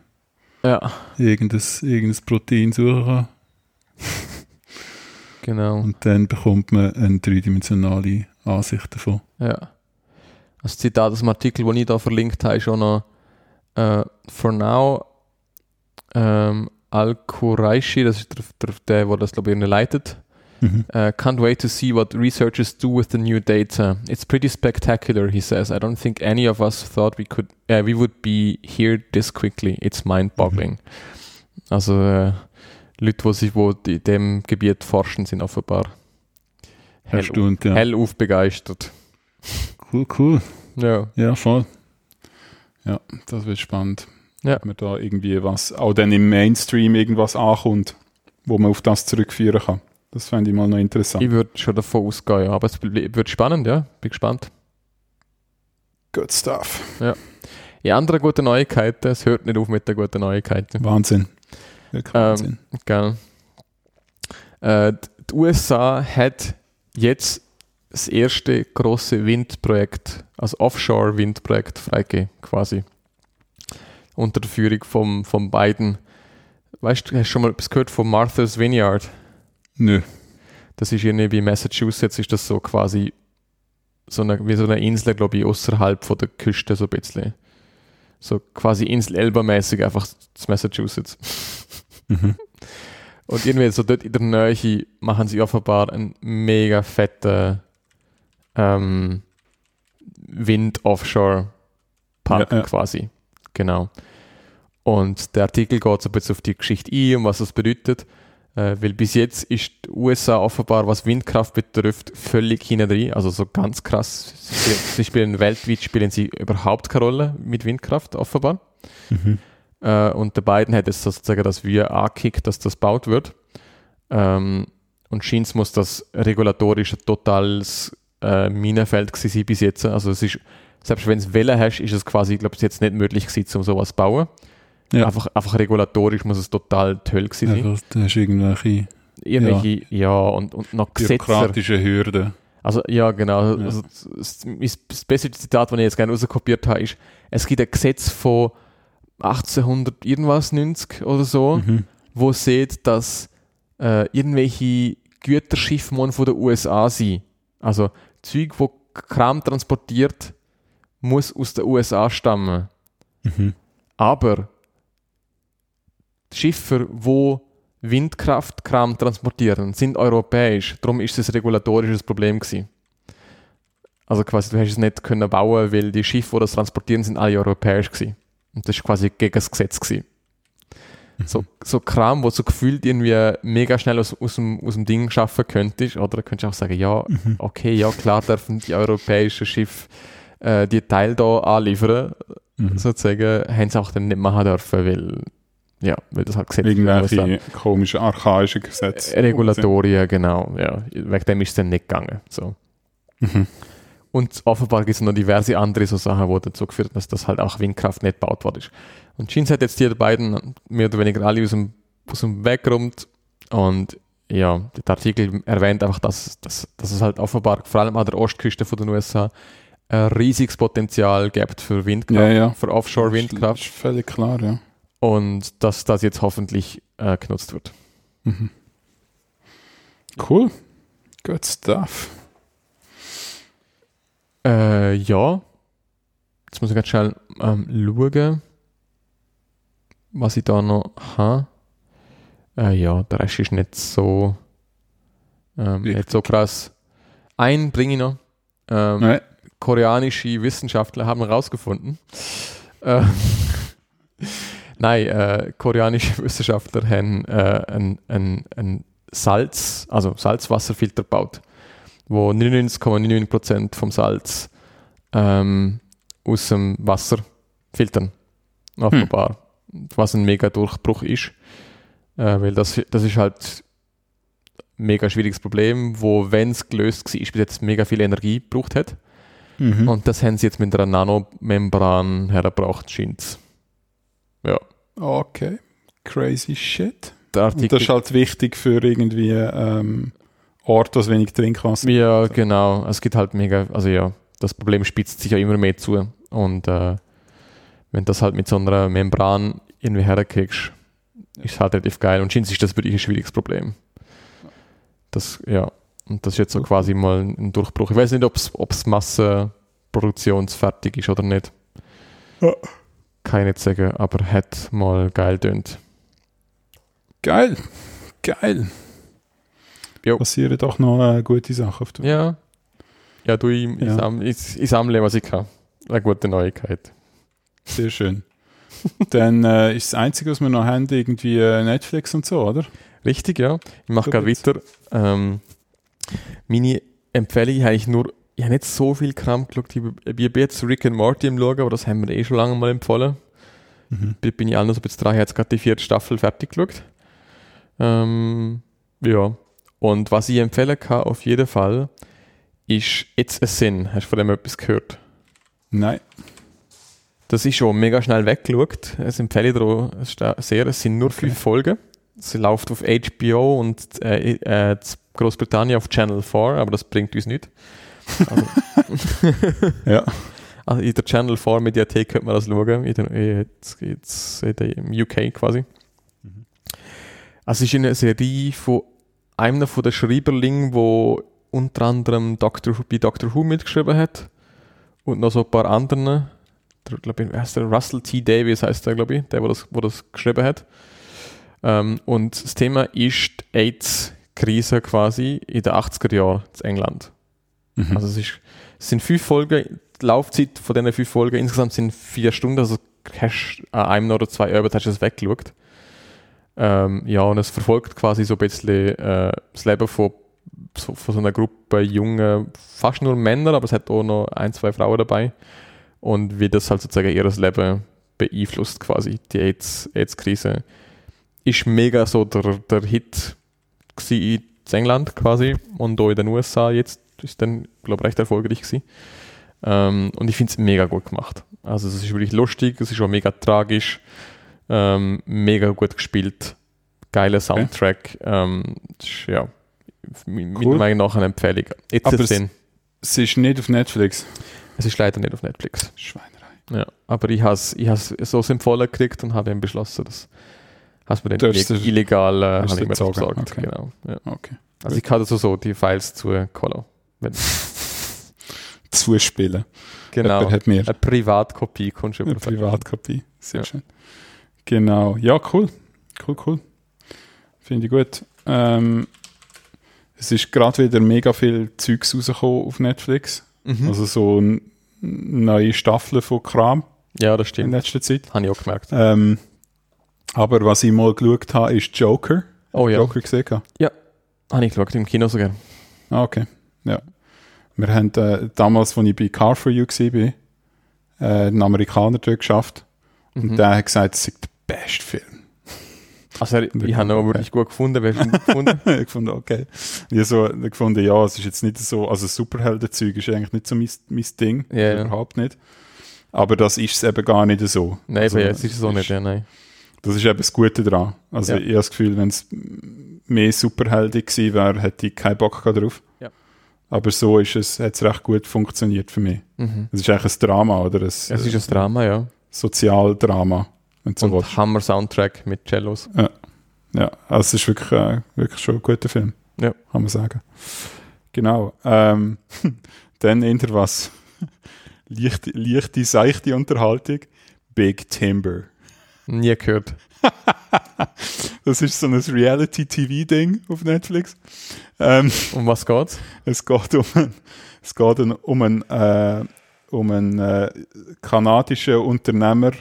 ja, irgendein, irgendein Protein suchen kann. genau. Und dann bekommt man eine dreidimensionale Ansicht davon. Ja. Das Zitat aus dem Artikel, den ich da verlinkt habe, ist auch noch äh, For now ähm, Al-Quraishi, das ist der, der, der, das glaube ich leitet, Mhm. Uh, can't wait to see what researchers do with the new data. It's pretty spectacular, he says. I don't think any of us thought we could, uh, we would be here this quickly. It's mind-boggling. Also äh, Leute, die sich wo in dem Gebiet forschen, sind offenbar hell, Erstaunt, ja. hellauf begeistert. Cool, cool. Ja. Ja, voll. Ja, das wird spannend. Ja. Ob man da irgendwie was, auch dann im Mainstream irgendwas ankommt, wo man auf das zurückführen kann. Das fände ich mal noch interessant. Ich würde schon davon ausgehen, ja. aber es wird spannend, ja. Bin gespannt. Good stuff. Ja, andere gute Neuigkeiten, es hört nicht auf mit den guten Neuigkeiten. Wahnsinn. Wirklich Ähm, Wahnsinn. Gell. Äh, die die USA hat jetzt das erste große Windprojekt, also Offshore-Windprojekt freigegeben, quasi. Unter der Führung vom, von Biden. Weißt du, hast du schon mal etwas gehört von Martha's Vineyard? Nö. Das ist irgendwie bei Massachusetts, ist das so quasi so eine, wie so eine Insel, glaube ich, außerhalb von der Küste, so ein bisschen. So quasi Insel Elba-mäßig, einfach das Massachusetts. Mhm. Und irgendwie so dort in der Nähe machen sie offenbar einen mega fetten ähm, Wind-Offshore-Park Ja, ja. quasi. Genau. Und der Artikel geht so ein bisschen auf die Geschichte ein und was das bedeutet. Äh, weil bis jetzt ist die USA offenbar, was Windkraft betrifft, völlig hinten drin. Also so ganz krass. Sie spielen, sie spielen weltweit spielen sie überhaupt keine Rolle mit Windkraft, offenbar. Mhm. Äh, und der Biden hat jetzt sozusagen das wir angekickt, dass das gebaut wird. Ähm, und scheint muss das regulatorisch ein totales äh, Minenfeld gewesen bis jetzt. Also es ist, selbst wenn es Welle hast, ist es quasi, ich glaube, bis jetzt nicht möglich gewesen, um sowas zu bauen. Ja. Einfach, einfach regulatorisch muss es total toll gewesen sein. Also, da hast du irgendwelche Irgendwelche, ja, und, und noch bürokratische Hürden. Also ja, genau. Ja. Also, das, das, beste Zitat, das ich jetzt gerne rauskopiert habe, ist, es gibt ein Gesetz von 1800 irgendwas 90 oder so, Mhm. wo sieht, dass äh, irgendwelche Güterschiffe von den USA sind. Also Zeug, wo Kram transportiert, muss aus den USA stammen. Mhm. Aber die Schiffe, wo Windkraftkram transportieren, sind europäisch. Darum ist es ein regulatorisches Problem gewesen. Also quasi, du hast es nicht können bauen, weil die Schiffe, die das transportieren, sind alle europäisch gewesen. Und das ist quasi gegen das Gesetz gewesen. So, so Kram, wo so gefühlt irgendwie mega schnell aus, aus, dem, aus dem Ding schaffen könntest, oder könntest du auch sagen, ja, okay, ja klar dürfen die europäischen Schiffe äh, die Teile da anliefern, Mhm. sozusagen, haben sie auch dann nicht machen dürfen, weil, ja, weil das halt Gesetz in den USA- Irgendwelche komischen, archaischen Gesetze. Äh, Regulatorien, genau, ja. Wegen dem ist es dann nicht gegangen, so. Mhm. Und offenbar gibt es noch diverse andere so Sachen, die dazu geführt haben, dass das halt auch Windkraft nicht gebaut worden ist. Und Jeans hat jetzt die beiden mehr oder weniger alle aus dem, aus dem Weg geräumt. Und ja, der Artikel erwähnt einfach, dass, dass, dass es halt offenbar vor allem an der Ostküste von den USA ein riesiges Potenzial gibt für Windkraft, Ja, ja. für Offshore-Windkraft. Ist völlig klar, ja. Und dass das jetzt hoffentlich äh, genutzt wird. Mhm. Cool. Good stuff. Äh, ja. Jetzt muss ich ganz schnell ähm, schauen, was ich da noch habe. Äh, ja, der Rest ist nicht so, ähm, nicht so krass. Einen bringe ich noch. Ähm, Nein. Koreanische Wissenschaftler haben herausgefunden. Äh, [laughs] Nein, äh, koreanische Wissenschaftler haben äh, ein, ein, ein Salz, also Salzwasserfilter gebaut, wo 99,99% vom Salz ähm, aus dem Wasser filtern. Offenbar. Was ein mega Durchbruch ist. Äh, weil das, das ist halt ein mega schwieriges Problem, wo, wenn es gelöst war, bis jetzt mega viel Energie gebraucht hat. Mhm. Und das haben sie jetzt mit einer Nanomembran hergebracht, scheint Ja. Okay. Crazy shit. Und das ist halt wichtig für irgendwie ähm, Orte, wo wenig Trinkwasser ja, genau. Es gibt halt mega, also ja, das Problem spitzt sich ja immer mehr zu. Und äh, wenn das halt mit so einer Membran irgendwie herkriegst, ist halt relativ geil. Und scheint ist das wirklich ein schwieriges Problem. Das, ja. Und das ist jetzt so quasi mal ein Durchbruch. Ich weiß nicht, ob es massenproduktionsfertig ist oder nicht. Ja. Kann ich nicht sagen, aber hat mal geil tönt. Geil. Geil. Jo. Passieren doch noch äh, gute Sachen auf der Ja. Ja, du, ich, ich, Ja. sammle, ich, ich sammle, was ich kann. Eine gute Neuigkeit. Sehr schön. [laughs] dann äh, ist das Einzige, was wir noch haben, irgendwie äh, Netflix und so, oder? Richtig, ja. Ich mache gerade weiter. Ähm, meine Empfehlung habe ich nur, ich habe nicht so viel Kram geschaut. Ich, ich bin jetzt Rick and Morty im Schauen, aber das haben wir eh schon lange mal empfohlen. Mhm. Bin ich bisschen dran. Ich habe jetzt gerade die vierte Staffel fertig geschaut. Ähm, ja. Und was ich empfehlen kann, auf jeden Fall, ist It's a Sin. Hast du von dem etwas gehört? Nein. Das ist schon mega schnell weggeschaut. Das empfehle ich dir sehr. Es sind nur Okay. fünf Folgen. Sie läuft auf HBO und äh, äh, in Großbritannien auf Channel 4, aber das bringt uns nichts. Also, [laughs] Ja. also in der Channel 4 Mediathek könnte man das schauen, in der, jetzt, jetzt, in der, im UK quasi. Mhm. Also es ist eine Serie von einem von den Schreiberlingen, wo unter anderem Doctor, bei Doctor Who mitgeschrieben hat und noch so ein paar anderen. Der, glaub ich, heißt der? Russell T. Davies heißt der, glaube ich, der, wo das, wo das geschrieben hat. Ähm, und das Thema ist die AIDS-Krise quasi in den 80er Jahren in England. Mhm. Also es, ist, es sind fünf Folgen, die Laufzeit von diesen fünf Folgen insgesamt sind vier Stunden, also hast an einem oder zwei Abend hast du es weggeschaut. Ähm, ja, und es verfolgt quasi so ein bisschen äh, das Leben von, so, von so einer Gruppe junge, fast nur Männer, aber es hat auch noch ein, zwei Frauen dabei. Und wie das halt sozusagen ihr Leben beeinflusst, quasi, die AIDS- AIDS-Krise. ist mega so der, der Hit in England quasi und auch in den USA jetzt ist dann, glaube ich, recht erfolgreich gewesen. Ähm, und ich finde es mega gut gemacht. Also es ist wirklich lustig, es ist auch mega tragisch, ähm, mega gut gespielt, geiler Soundtrack. Ähm, das ist, ja, meiner Cool. Meinung nach eine Empfehlung. Jetzt Aber es-. Es ist nicht auf Netflix. Es ist leider nicht auf Netflix. Schweinerei. Ja, aber ich habe es ich has so empfohlen gekriegt und habe dann beschlossen, dass hast mir dann illegal äh, habe ich mir besorgt. okay. Genau, ja. Okay. Also ich kann also so die Files zu Colo. [laughs] Zuspielen. Genau. Jemand hat mir Eine Privatkopie kommst du eine. Privatkopie. Sehr Ja. schön. Genau. Ja, cool. Cool, cool. Finde ich gut. Ähm, es ist gerade wieder mega viel Zeugs rausgekommen auf Netflix. Mhm. Also so neue Staffeln von Kram ja, das in stimmt. letzter Zeit. Habe ich auch gemerkt. Ähm, aber was ich mal geschaut habe, ist Joker. Oh ja, Joker gesehen? gehabt? habe ich geschaut, im Kino sogar. Ah, okay. Ja. Wir haben äh, damals, als ich bei Car for You war, äh, einen Amerikaner dort geschafft. Mhm. Und der hat gesagt, es sei der beste Film. Also ich, ich habe ihn wirklich gut gefunden. Du [laughs] ihn gefunden? ich gefunden, okay. Ich habe so gefunden, ja, es ist jetzt nicht so, also Superheldenzeug ist eigentlich nicht so mein, mein Ding. Ja. Überhaupt nicht. Aber das ist es eben gar nicht so. Nein, Also, jetzt ist es auch nicht. Ja, nein. Das ist eben das Gute daran. Also Ja. ich habe das Gefühl, wenn es mehr Superhelden gewesen wäre, hätte ich keinen Bock drauf. Ja. Aber so ist es, hat es recht gut funktioniert für mich. Mhm. Es ist eigentlich ein Drama, oder? Ein, Es ist ein Drama, ja. Sozialdrama, so willst. Und Hammer-Soundtrack mit Cellos. Ja, also es ist wirklich, äh, wirklich schon ein guter Film. Ja. Kann man sagen. Genau. Ähm, [laughs] dann hinter was? Leichte, leichte, seichte Unterhaltung. Big Timber. Nie gehört. [laughs] Das ist so ein Reality-TV-Ding auf Netflix. Ähm, Um was geht's? es geht um, ein- es geht um einen, äh, um einen äh, kanadischen Unternehmer,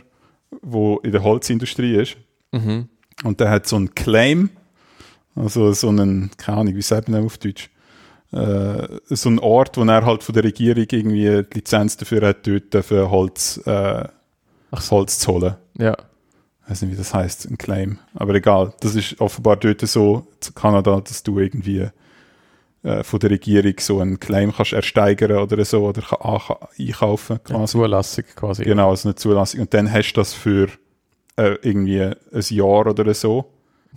der in der Holzindustrie ist. Mhm. Und der hat so einen Claim, also so einen, keine Ahnung, wie sagt man das auf Deutsch? Äh, so einen Ort, wo er halt von der Regierung irgendwie die Lizenz dafür hat, dort für Holz, äh, Ach Holz zu holen. Ja. Ich weiß nicht, wie das heißt, ein Claim. Aber egal, das ist offenbar dort so zu Kanada, dass du irgendwie äh, von der Regierung so einen Claim kannst ersteigern oder so oder kann einkaufen Eine quasi. Zulassung quasi. Genau, also eine Zulassung. Und dann hast du das für äh, irgendwie ein Jahr oder so.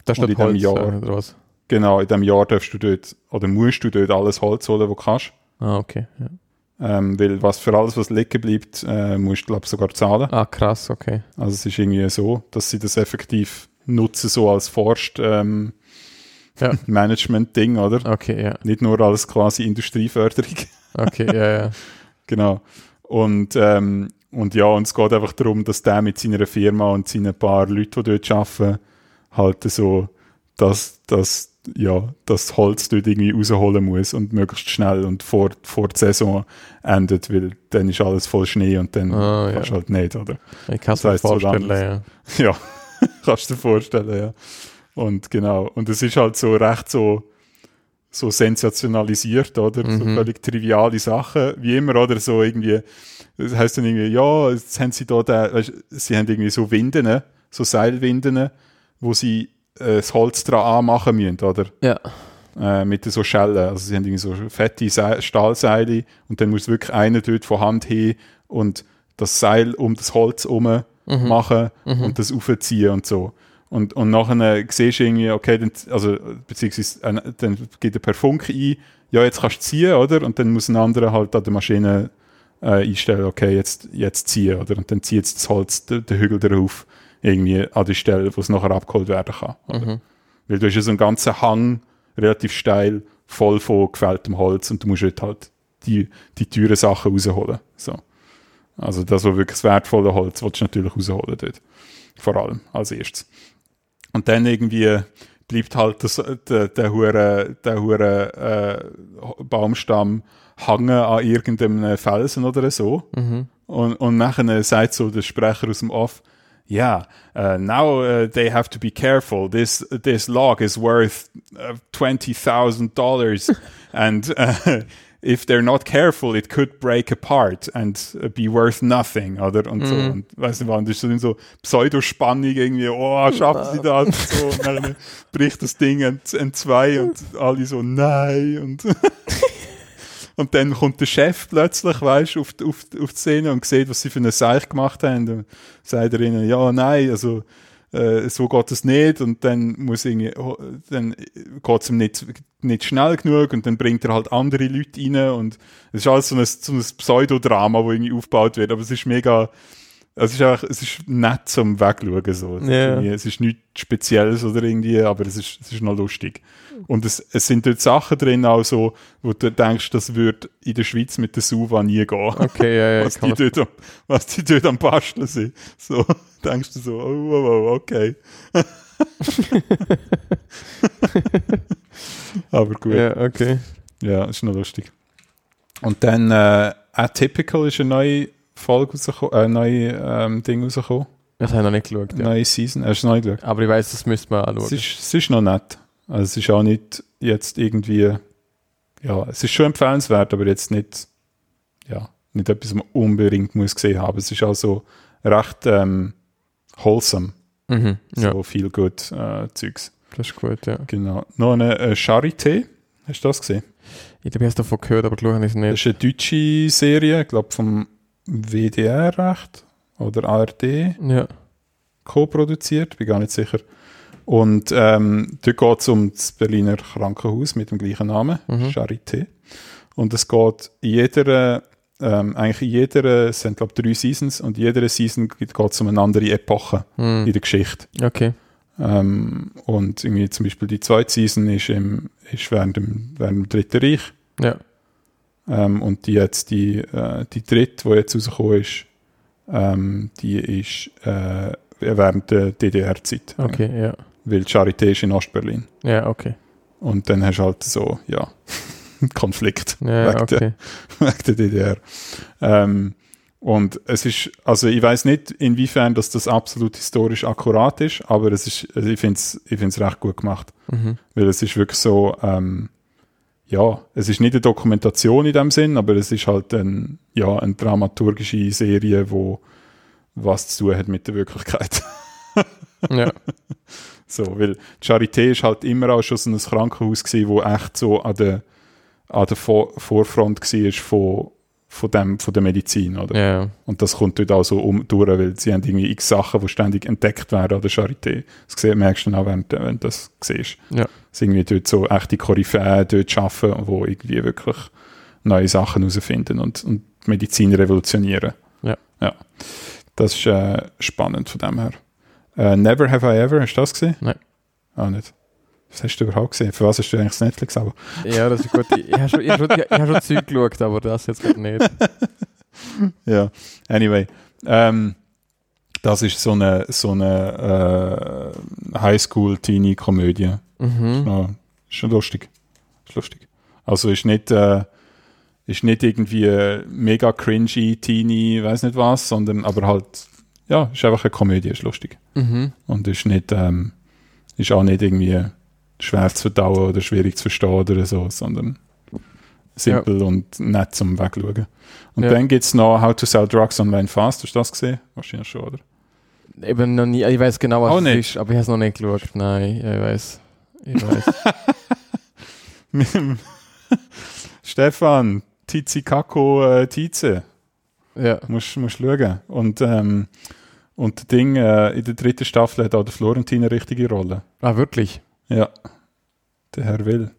Das ist Und in dem Holz, Jahr- äh, oder was? Genau, in dem Jahr darfst du dort, oder musst du dort alles Holz holen, was du kannst. Ah, okay. Ja. Ähm, weil was für alles, was liegen bleibt, äh, musst du, glaube sogar zahlen. Ah, krass, okay. Also es ist irgendwie so, dass sie das effektiv nutzen, so als Forst ähm, Ja. [laughs] Management-Ding, oder? Okay, ja. Nicht nur als quasi Industrieförderung. [laughs] Okay, ja, ja. [laughs] genau. Und, ähm, und ja, und es geht einfach darum, dass der mit seiner Firma und seinen paar Leuten, die dort arbeiten, halt so dass, dass, ja, das Holz dort irgendwie rausholen muss und möglichst schnell und vor, vor der Saison endet, weil dann ist alles voll Schnee und dann Ah, kannst du ja. halt nicht, oder? Ich kann es mir so vorstellen, lange- ja. Ja, kannst du dir vorstellen, ja. Und genau, und es ist halt so recht so, so sensationalisiert, oder? So Mhm. völlig triviale Sachen, wie immer, oder? So irgendwie, das heißt dann irgendwie, ja, jetzt haben sie da, den, weißt, sie haben irgendwie so Winden, so Seilwinden, wo sie äh, das Holz dran anmachen müssen, oder? Ja. äh, mit so Schellen. Also sie haben irgendwie so fette Se Stahlseile und dann muss wirklich einer dort von Hand hin und das Seil um das Holz herum Mhm. machen und das aufziehen und so. Und, und nachher siehst du irgendwie, okay, dann, also, beziehungsweise äh, dann geht er per Funk ein, ja, jetzt kannst du ziehen, oder? Und dann muss ein anderer halt an der Maschine äh, einstellen, okay, jetzt, jetzt ziehen, oder? Und dann zieht das Holz den, den Hügel darauf, irgendwie an die Stelle, wo es nachher abgeholt werden kann. Oder? Weil du hast ja so einen ganzen Hang, relativ steil, voll von gefälltem Holz und du musst dort halt die, die teuren Sachen rausholen. So. Also das, was wirklich das wertvolle Holz, willst du natürlich rausholen dort. Vor allem, als erstes. Und dann irgendwie bleibt halt das, der, der hure, der hure äh, Baumstamm hängen an irgendeinem Felsen oder so. Und, und nachher sagt so der Sprecher aus dem Off, yeah, uh, now uh, they have to be careful. This this log is worth uh, twenty thousand dollars, [laughs] and uh, if they're not careful, it could break apart and uh, be worth nothing. Oder und so. Und weißt du, was, das ist so, so Pseudospannung irgendwie. Oh, schaffen sie das? Und so. Und dann bricht das Ding in, in zwei und alle so nein und [laughs] Und dann kommt der Chef plötzlich, weißt, auf, die- auf, die- auf die Szene und sieht, was sie für eine Seich gemacht haben. Und sagt er ihnen, ja, nein, also, äh, so geht es nicht. Und dann muss irgendwie, dann geht es ihm nicht, nicht schnell genug und dann bringt er halt andere Leute rein. Und es ist alles so ein, so ein Pseudodrama, wo irgendwie aufgebaut wird. Aber es ist mega, es ist einfach, es ist nett zum Wegschauen, so. Es ist Ja. irgendwie- Es ist nichts Spezielles oder irgendwie, aber es ist, es ist noch lustig. Und es, es sind dort Sachen drin, auch so, wo du denkst, das würde in der Schweiz mit der Suva nie gehen. Okay, ja, ja. [laughs] was, die dort, am- was die dort am Basteln sind. So, [laughs] denkst du so, oh, oh, oh okay. [laughs] Aber gut. ja, okay. Ja, ist noch lustig. Und dann äh, Atypical ist eine neue Folge rausgekommen, äh, neue ähm, Ding rausgekommen. Das habe ich noch nicht geschaut. Ja. Neue Season. Hast du noch nicht geschaut? Aber ich weiß, das müsste man anschauen. Es ist, es ist noch nett. Also es ist auch nicht jetzt irgendwie, ja, es ist schon empfehlenswert, aber jetzt nicht, ja, nicht etwas, was man unbedingt muss gesehen haben. Es ist also recht ähm, wholesome, mhm. Ja, so viel gut äh, Zeugs. das ist gut, ja. Genau. Noch eine äh, Charité. Hast du das gesehen? Ich glaube, ich habe es davon gehört, aber geschaut habe ich es Das nicht. ist eine deutsche Serie, ich glaube vom WDR recht oder ARD Ja. co-produziert, bin gar nicht sicher. Und ähm, dort geht es um das Berliner Krankenhaus mit dem gleichen Namen, Mhm. Charité. Und es geht in jeder, ähm, eigentlich in jeder, es sind glaube ich drei Seasons, und in jeder Season geht es um eine andere Epoche Hm. in der Geschichte. Okay. Ähm, und irgendwie zum Beispiel die zweite Season ist, im, ist während, dem, während dem Dritten Reich. Ja. Ähm, und die jetzt, die, äh, die dritte, die jetzt rausgekommen ist, ähm, die ist äh, während der DDR-Zeit. Okay, ja. Weil die Charité ist in Ostberlin. Ja, okay. Und dann hast du halt so, ja, [laughs] Konflikt Ja, wegen, der, okay. [laughs] wegen der DDR. Ähm, und es ist, also ich weiß nicht, inwiefern dass das absolut historisch akkurat ist, aber es ist, also ich finde es ich find's recht gut gemacht. Mhm. Weil es ist wirklich so, ähm, ja, es ist nicht eine Dokumentation in dem Sinn, aber es ist halt ein, ja, eine dramaturgische Serie, wo was zu tun hat mit der Wirklichkeit. Ja. [laughs] So, weil die Charité ist halt immer auch schon so ein Krankenhaus gewesen, wo echt so an der, an der Vor Vorfront war von, von, dem, von der Medizin, oder? ja. Und das kommt dort auch so um, durch, weil sie haben irgendwie x Sachen, die ständig entdeckt werden an der Charité. Das sieht- merkst du dann auch, wenn, du- wenn du das siehst. Ja. Dass irgendwie dort so echte Koryphäen dort arbeiten, die irgendwie wirklich neue Sachen herausfinden und, und Medizin revolutionieren. Ja. Ja. Das ist äh, spannend von dem her. Äh, Never Have I Ever, hast du das gesehen? Nein. Auch nicht. Was hast du überhaupt gesehen? Für was hast du eigentlich das Netflix aber Ja, das ist gut. Ich, ich habe schon, ich hab schon, ich hab schon Zeug geschaut, aber das jetzt gerade nicht. [laughs] Ja, anyway. Ähm, das ist so eine, so eine äh, Highschool-Teenie-Komödie. Mhm. Ist schon lustig. Ist lustig. Also ist nicht, äh, ist nicht irgendwie äh, mega cringy, teeny, weiß nicht was, sondern aber halt, ja, ist einfach eine Komödie, ist lustig. Mhm. Und ist nicht, ähm, ist auch nicht irgendwie schwer zu verdauen oder schwierig zu verstehen oder so, sondern simpel und nett zum Wegschauen. Und Ja. dann gibt es noch How to Sell Drugs Online Fast. Hast du das gesehen? Wahrscheinlich schon, oder? Eben noch nie, ich weiß genau, was Auch es nicht. ist, aber ich habe es noch nicht geschaut. Nein, ich weiß. Ich weiß. [laughs] Stefan, Tizi Kako äh, Tize. ja. Musst, musst schauen. Und, ähm, und das Ding, äh, in der dritten Staffel hat auch der Florentin eine richtige Rolle. Ah, wirklich? Ja. Der Herr Will.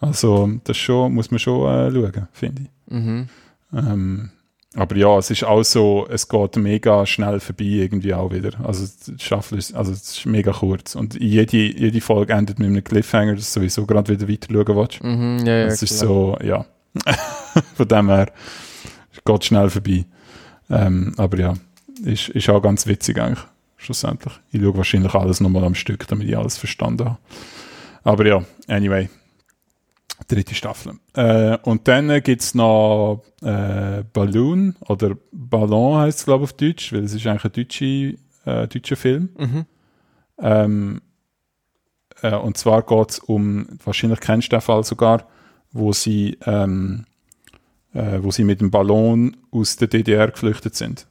Also, das schon, muss man schon äh, schauen, finde ich. Mhm. Ähm, aber ja, es ist auch so, es geht mega schnell vorbei irgendwie auch wieder. Also Staffel ist, also es ist mega kurz. Und jede, jede Folge endet mit einem Cliffhanger, dass du sowieso gerade wieder weiter schauen willst. Mhm, ja, ja, Es ist so, ja. [laughs] Von dem her, es geht schnell vorbei. Ähm, aber ja, ist, ist auch ganz witzig eigentlich, schlussendlich. Ich schaue wahrscheinlich alles nochmal am Stück, damit ich alles verstanden habe. Aber ja, anyway. Dritte Staffel. Äh, und dann äh, gibt es noch äh, Balloon oder Ballon heißt es, glaube ich, auf Deutsch, weil es ist eigentlich ein deutsche, äh, deutscher Film. Mhm. Ähm, äh, und zwar geht es um, wahrscheinlich kennst du den Fall sogar, wo sie, ähm, äh, wo sie mit dem Ballon aus der DDR geflüchtet sind.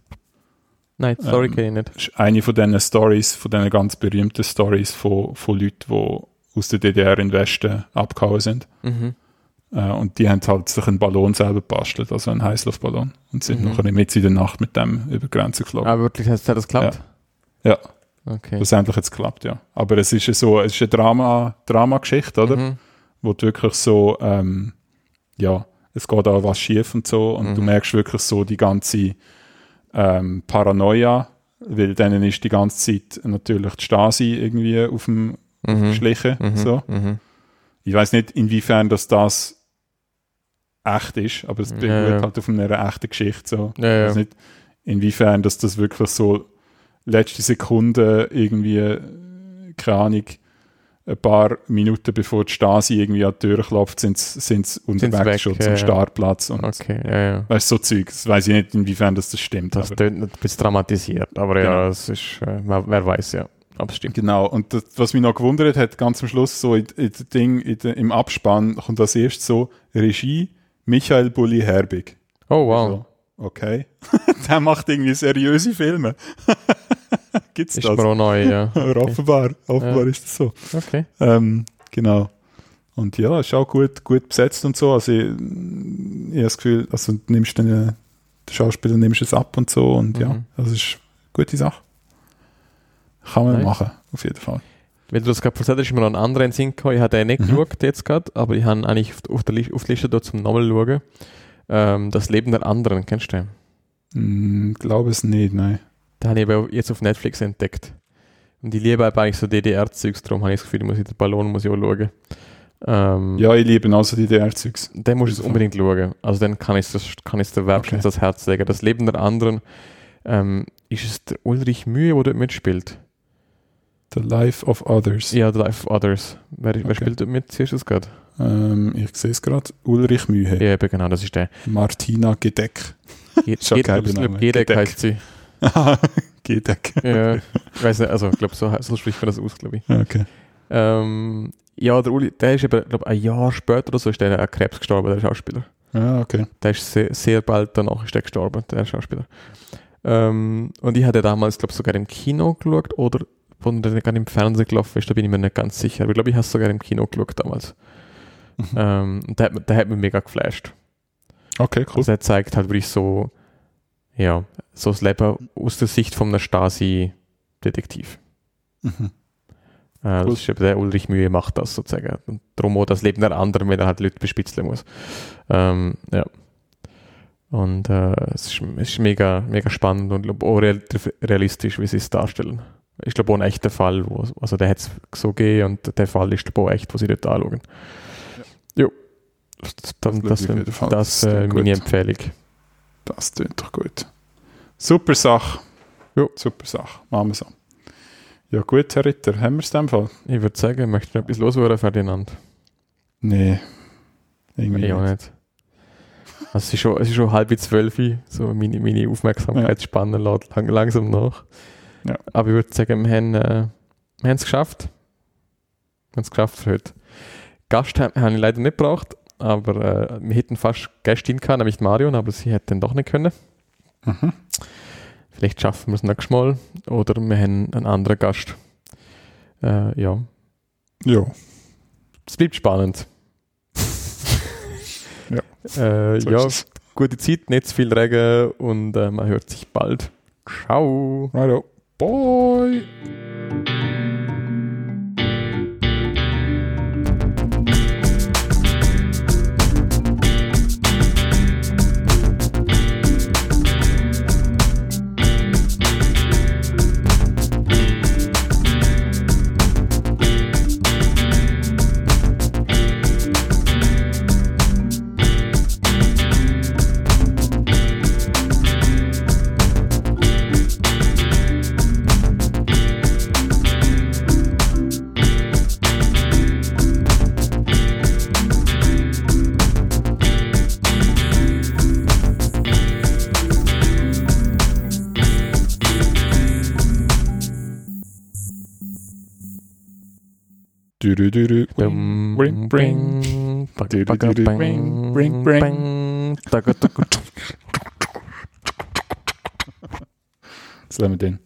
Nein, sorry, Ähm, kenne ich nicht. Das ist eine von diesen Stories, von diesen ganz berühmten Stories von, von Leuten, die aus der DDR in den Westen abgehauen sind. Mhm. Äh, und die haben halt sich einen Ballon selber gebastelt, also einen Heißluftballon. Und sind Mhm. nachher mit in der Nacht mit dem über die Grenze geflogen. Ah, wirklich, hat das geklappt? Ja. Okay. Schlussendlich hat es geklappt, ja. Aber es ist ja so, es ist eine Drama, Drama-Geschichte, oder? Mhm. wo du wirklich so, ähm, ja, es geht auch was schief und so und du Mhm. merkst wirklich so die ganze ähm, Paranoia, weil denen ist die ganze Zeit natürlich die Stasi irgendwie auf dem Mhm. Geschlichen. Mhm. So. Mhm. Ich weiß nicht, inwiefern dass das echt ist, aber es beruht ja. halt auf einer echten Geschichte. So. Ja, ja. Ich weiß nicht, inwiefern dass das wirklich so letzte Sekunde irgendwie, keine Ahnung, ein paar Minuten bevor die Stasi irgendwie an die Tür klopft, sind sie unterwegs weg, schon ja, zum. Startplatz. Und Okay, ja, ja. weißt so Zeug. Das weiß ich nicht, inwiefern das, das stimmt. Das tönt ein bisschen dramatisiert, aber Genau. ja, es ist, äh, wer, wer weiß, ja. Aber es stimmt. Genau, und das, was mich noch gewundert hat, ganz am Schluss, so in, in Ding, in im Abspann, kommt als erstes so Regie Michael Bulli Herbig. Oh, wow. So, okay. [laughs] Der macht irgendwie seriöse Filme. [laughs] Gibt's Ist das? mir auch neu, ja. [laughs] Aber offenbar, offenbar Ja. ist das so. Okay. Ähm, genau. Und ja, ist auch gut, gut besetzt und so. Also ich, ich habe das Gefühl, also du nimmst den, den Schauspieler nimmst es ab und so und ja, Mhm. das ist eine gute Sache. Kann man Nice. machen, auf jeden Fall. Wenn du das gerade erzählt hast, ist mir noch ein anderer in den Sinn gekommen. Ich habe den nicht Mhm. geschaut jetzt gerade, aber ich habe eigentlich auf, der, Li- auf die Liste dort zum nochmal schauen. Ähm, das Leben der anderen, kennst du den? Hm, glaube es nicht, nein. Den habe ich aber jetzt auf Netflix entdeckt. Und ich liebe eigentlich so DDR-Zeugs, darum habe ich das Gefühl, ich muss den Ballon muss ich auch schauen. Ähm, Ja, ich liebe also die DR-Zeugs. Den musst du Jeden unbedingt schauen. Also dann kann ich das kann ich der Website Okay. das Herz legen. Das Leben der anderen ähm, ist es der Ulrich Mühe, der dort mitspielt. The Life of Others. Ja, The Life of Others. Wer, wer Okay. spielt dort mit? Siehst du das gerade? Ähm, ich sehe es gerade. Ulrich Mühe. Ja, eben genau, das ist der. Martina Gedeck. [laughs] Jedek Gedeck. heißt sie. [laughs] Gedeck. Ja, ich weiß nicht, also ich glaube, so, so spricht man das aus, glaube ich. Okay. Ähm, ja, der Uli, der ist eben, glaube ein Jahr später oder so ist der an Krebs gestorben, der Schauspieler. Ja, okay. Der ist sehr, sehr bald danach ist der gestorben, der Schauspieler. Ähm, und ich hatte damals, glaube sogar im Kino geschaut oder von der gar im Fernsehen gelaufen ist, da bin ich mir nicht ganz sicher. Aber ich glaube, ich habe es sogar im Kino geschaut damals. Mhm. Ähm, und der, der hat mich mega geflasht. Okay, cool. Also er zeigt halt wirklich so, ja, so das Leben aus der Sicht von einem Stasi-Detektiv. Mhm. Äh, Cool. das ist der Ulrich Mühe macht das sozusagen. Und darum auch das Leben der anderen, wenn er halt Leute bespitzeln muss. Ähm, ja. Und äh, es, ist, es ist mega, mega spannend und glaub, auch real, realistisch, wie sie es darstellen. Ich glaube auch ein echter Fall, wo, also der hat es so gegeben und der Fall ist glaub, auch echt, wo sie dort anschauen. Jo. Das, Das das, das, Das meine gut. Empfehlung. Das klingt doch gut. Super Sache. Jo. Super Sache. Machen wir so. Ja gut, Herr Ritter, haben wir es in dem Fall? Ich würde sagen, möchtest du noch etwas loswerden, Ferdinand? Nee. Irgendwie Ich auch nicht. Also es, ist schon, es ist schon halb zwölf, so meine, meine Aufmerksamkeitsspanne lädt lang, langsam nach. Ja. Aber ich würde sagen, wir haben, äh, haben es geschafft. Wir haben es geschafft für heute. Gast ha- habe ich leider nicht gebraucht, aber äh, wir hätten fast Gästin gehabt, nämlich Marion, aber sie hätte dann doch nicht können. Mhm. Vielleicht schaffen wir es nächstes Mal oder wir haben einen anderen Gast. Äh, ja, Ja. es bleibt spannend. [laughs] Ja. Äh, So ja, gute Zeit, nicht zu viel Regen und äh, man hört sich bald. Ciao. Righto. Bye. Du, du, du, du. Bing, Bring, bring. bing, Du, du, du, du. Bring, bring, bring. bing. Daga, daga, Jetzt lassen [laughs] wir den.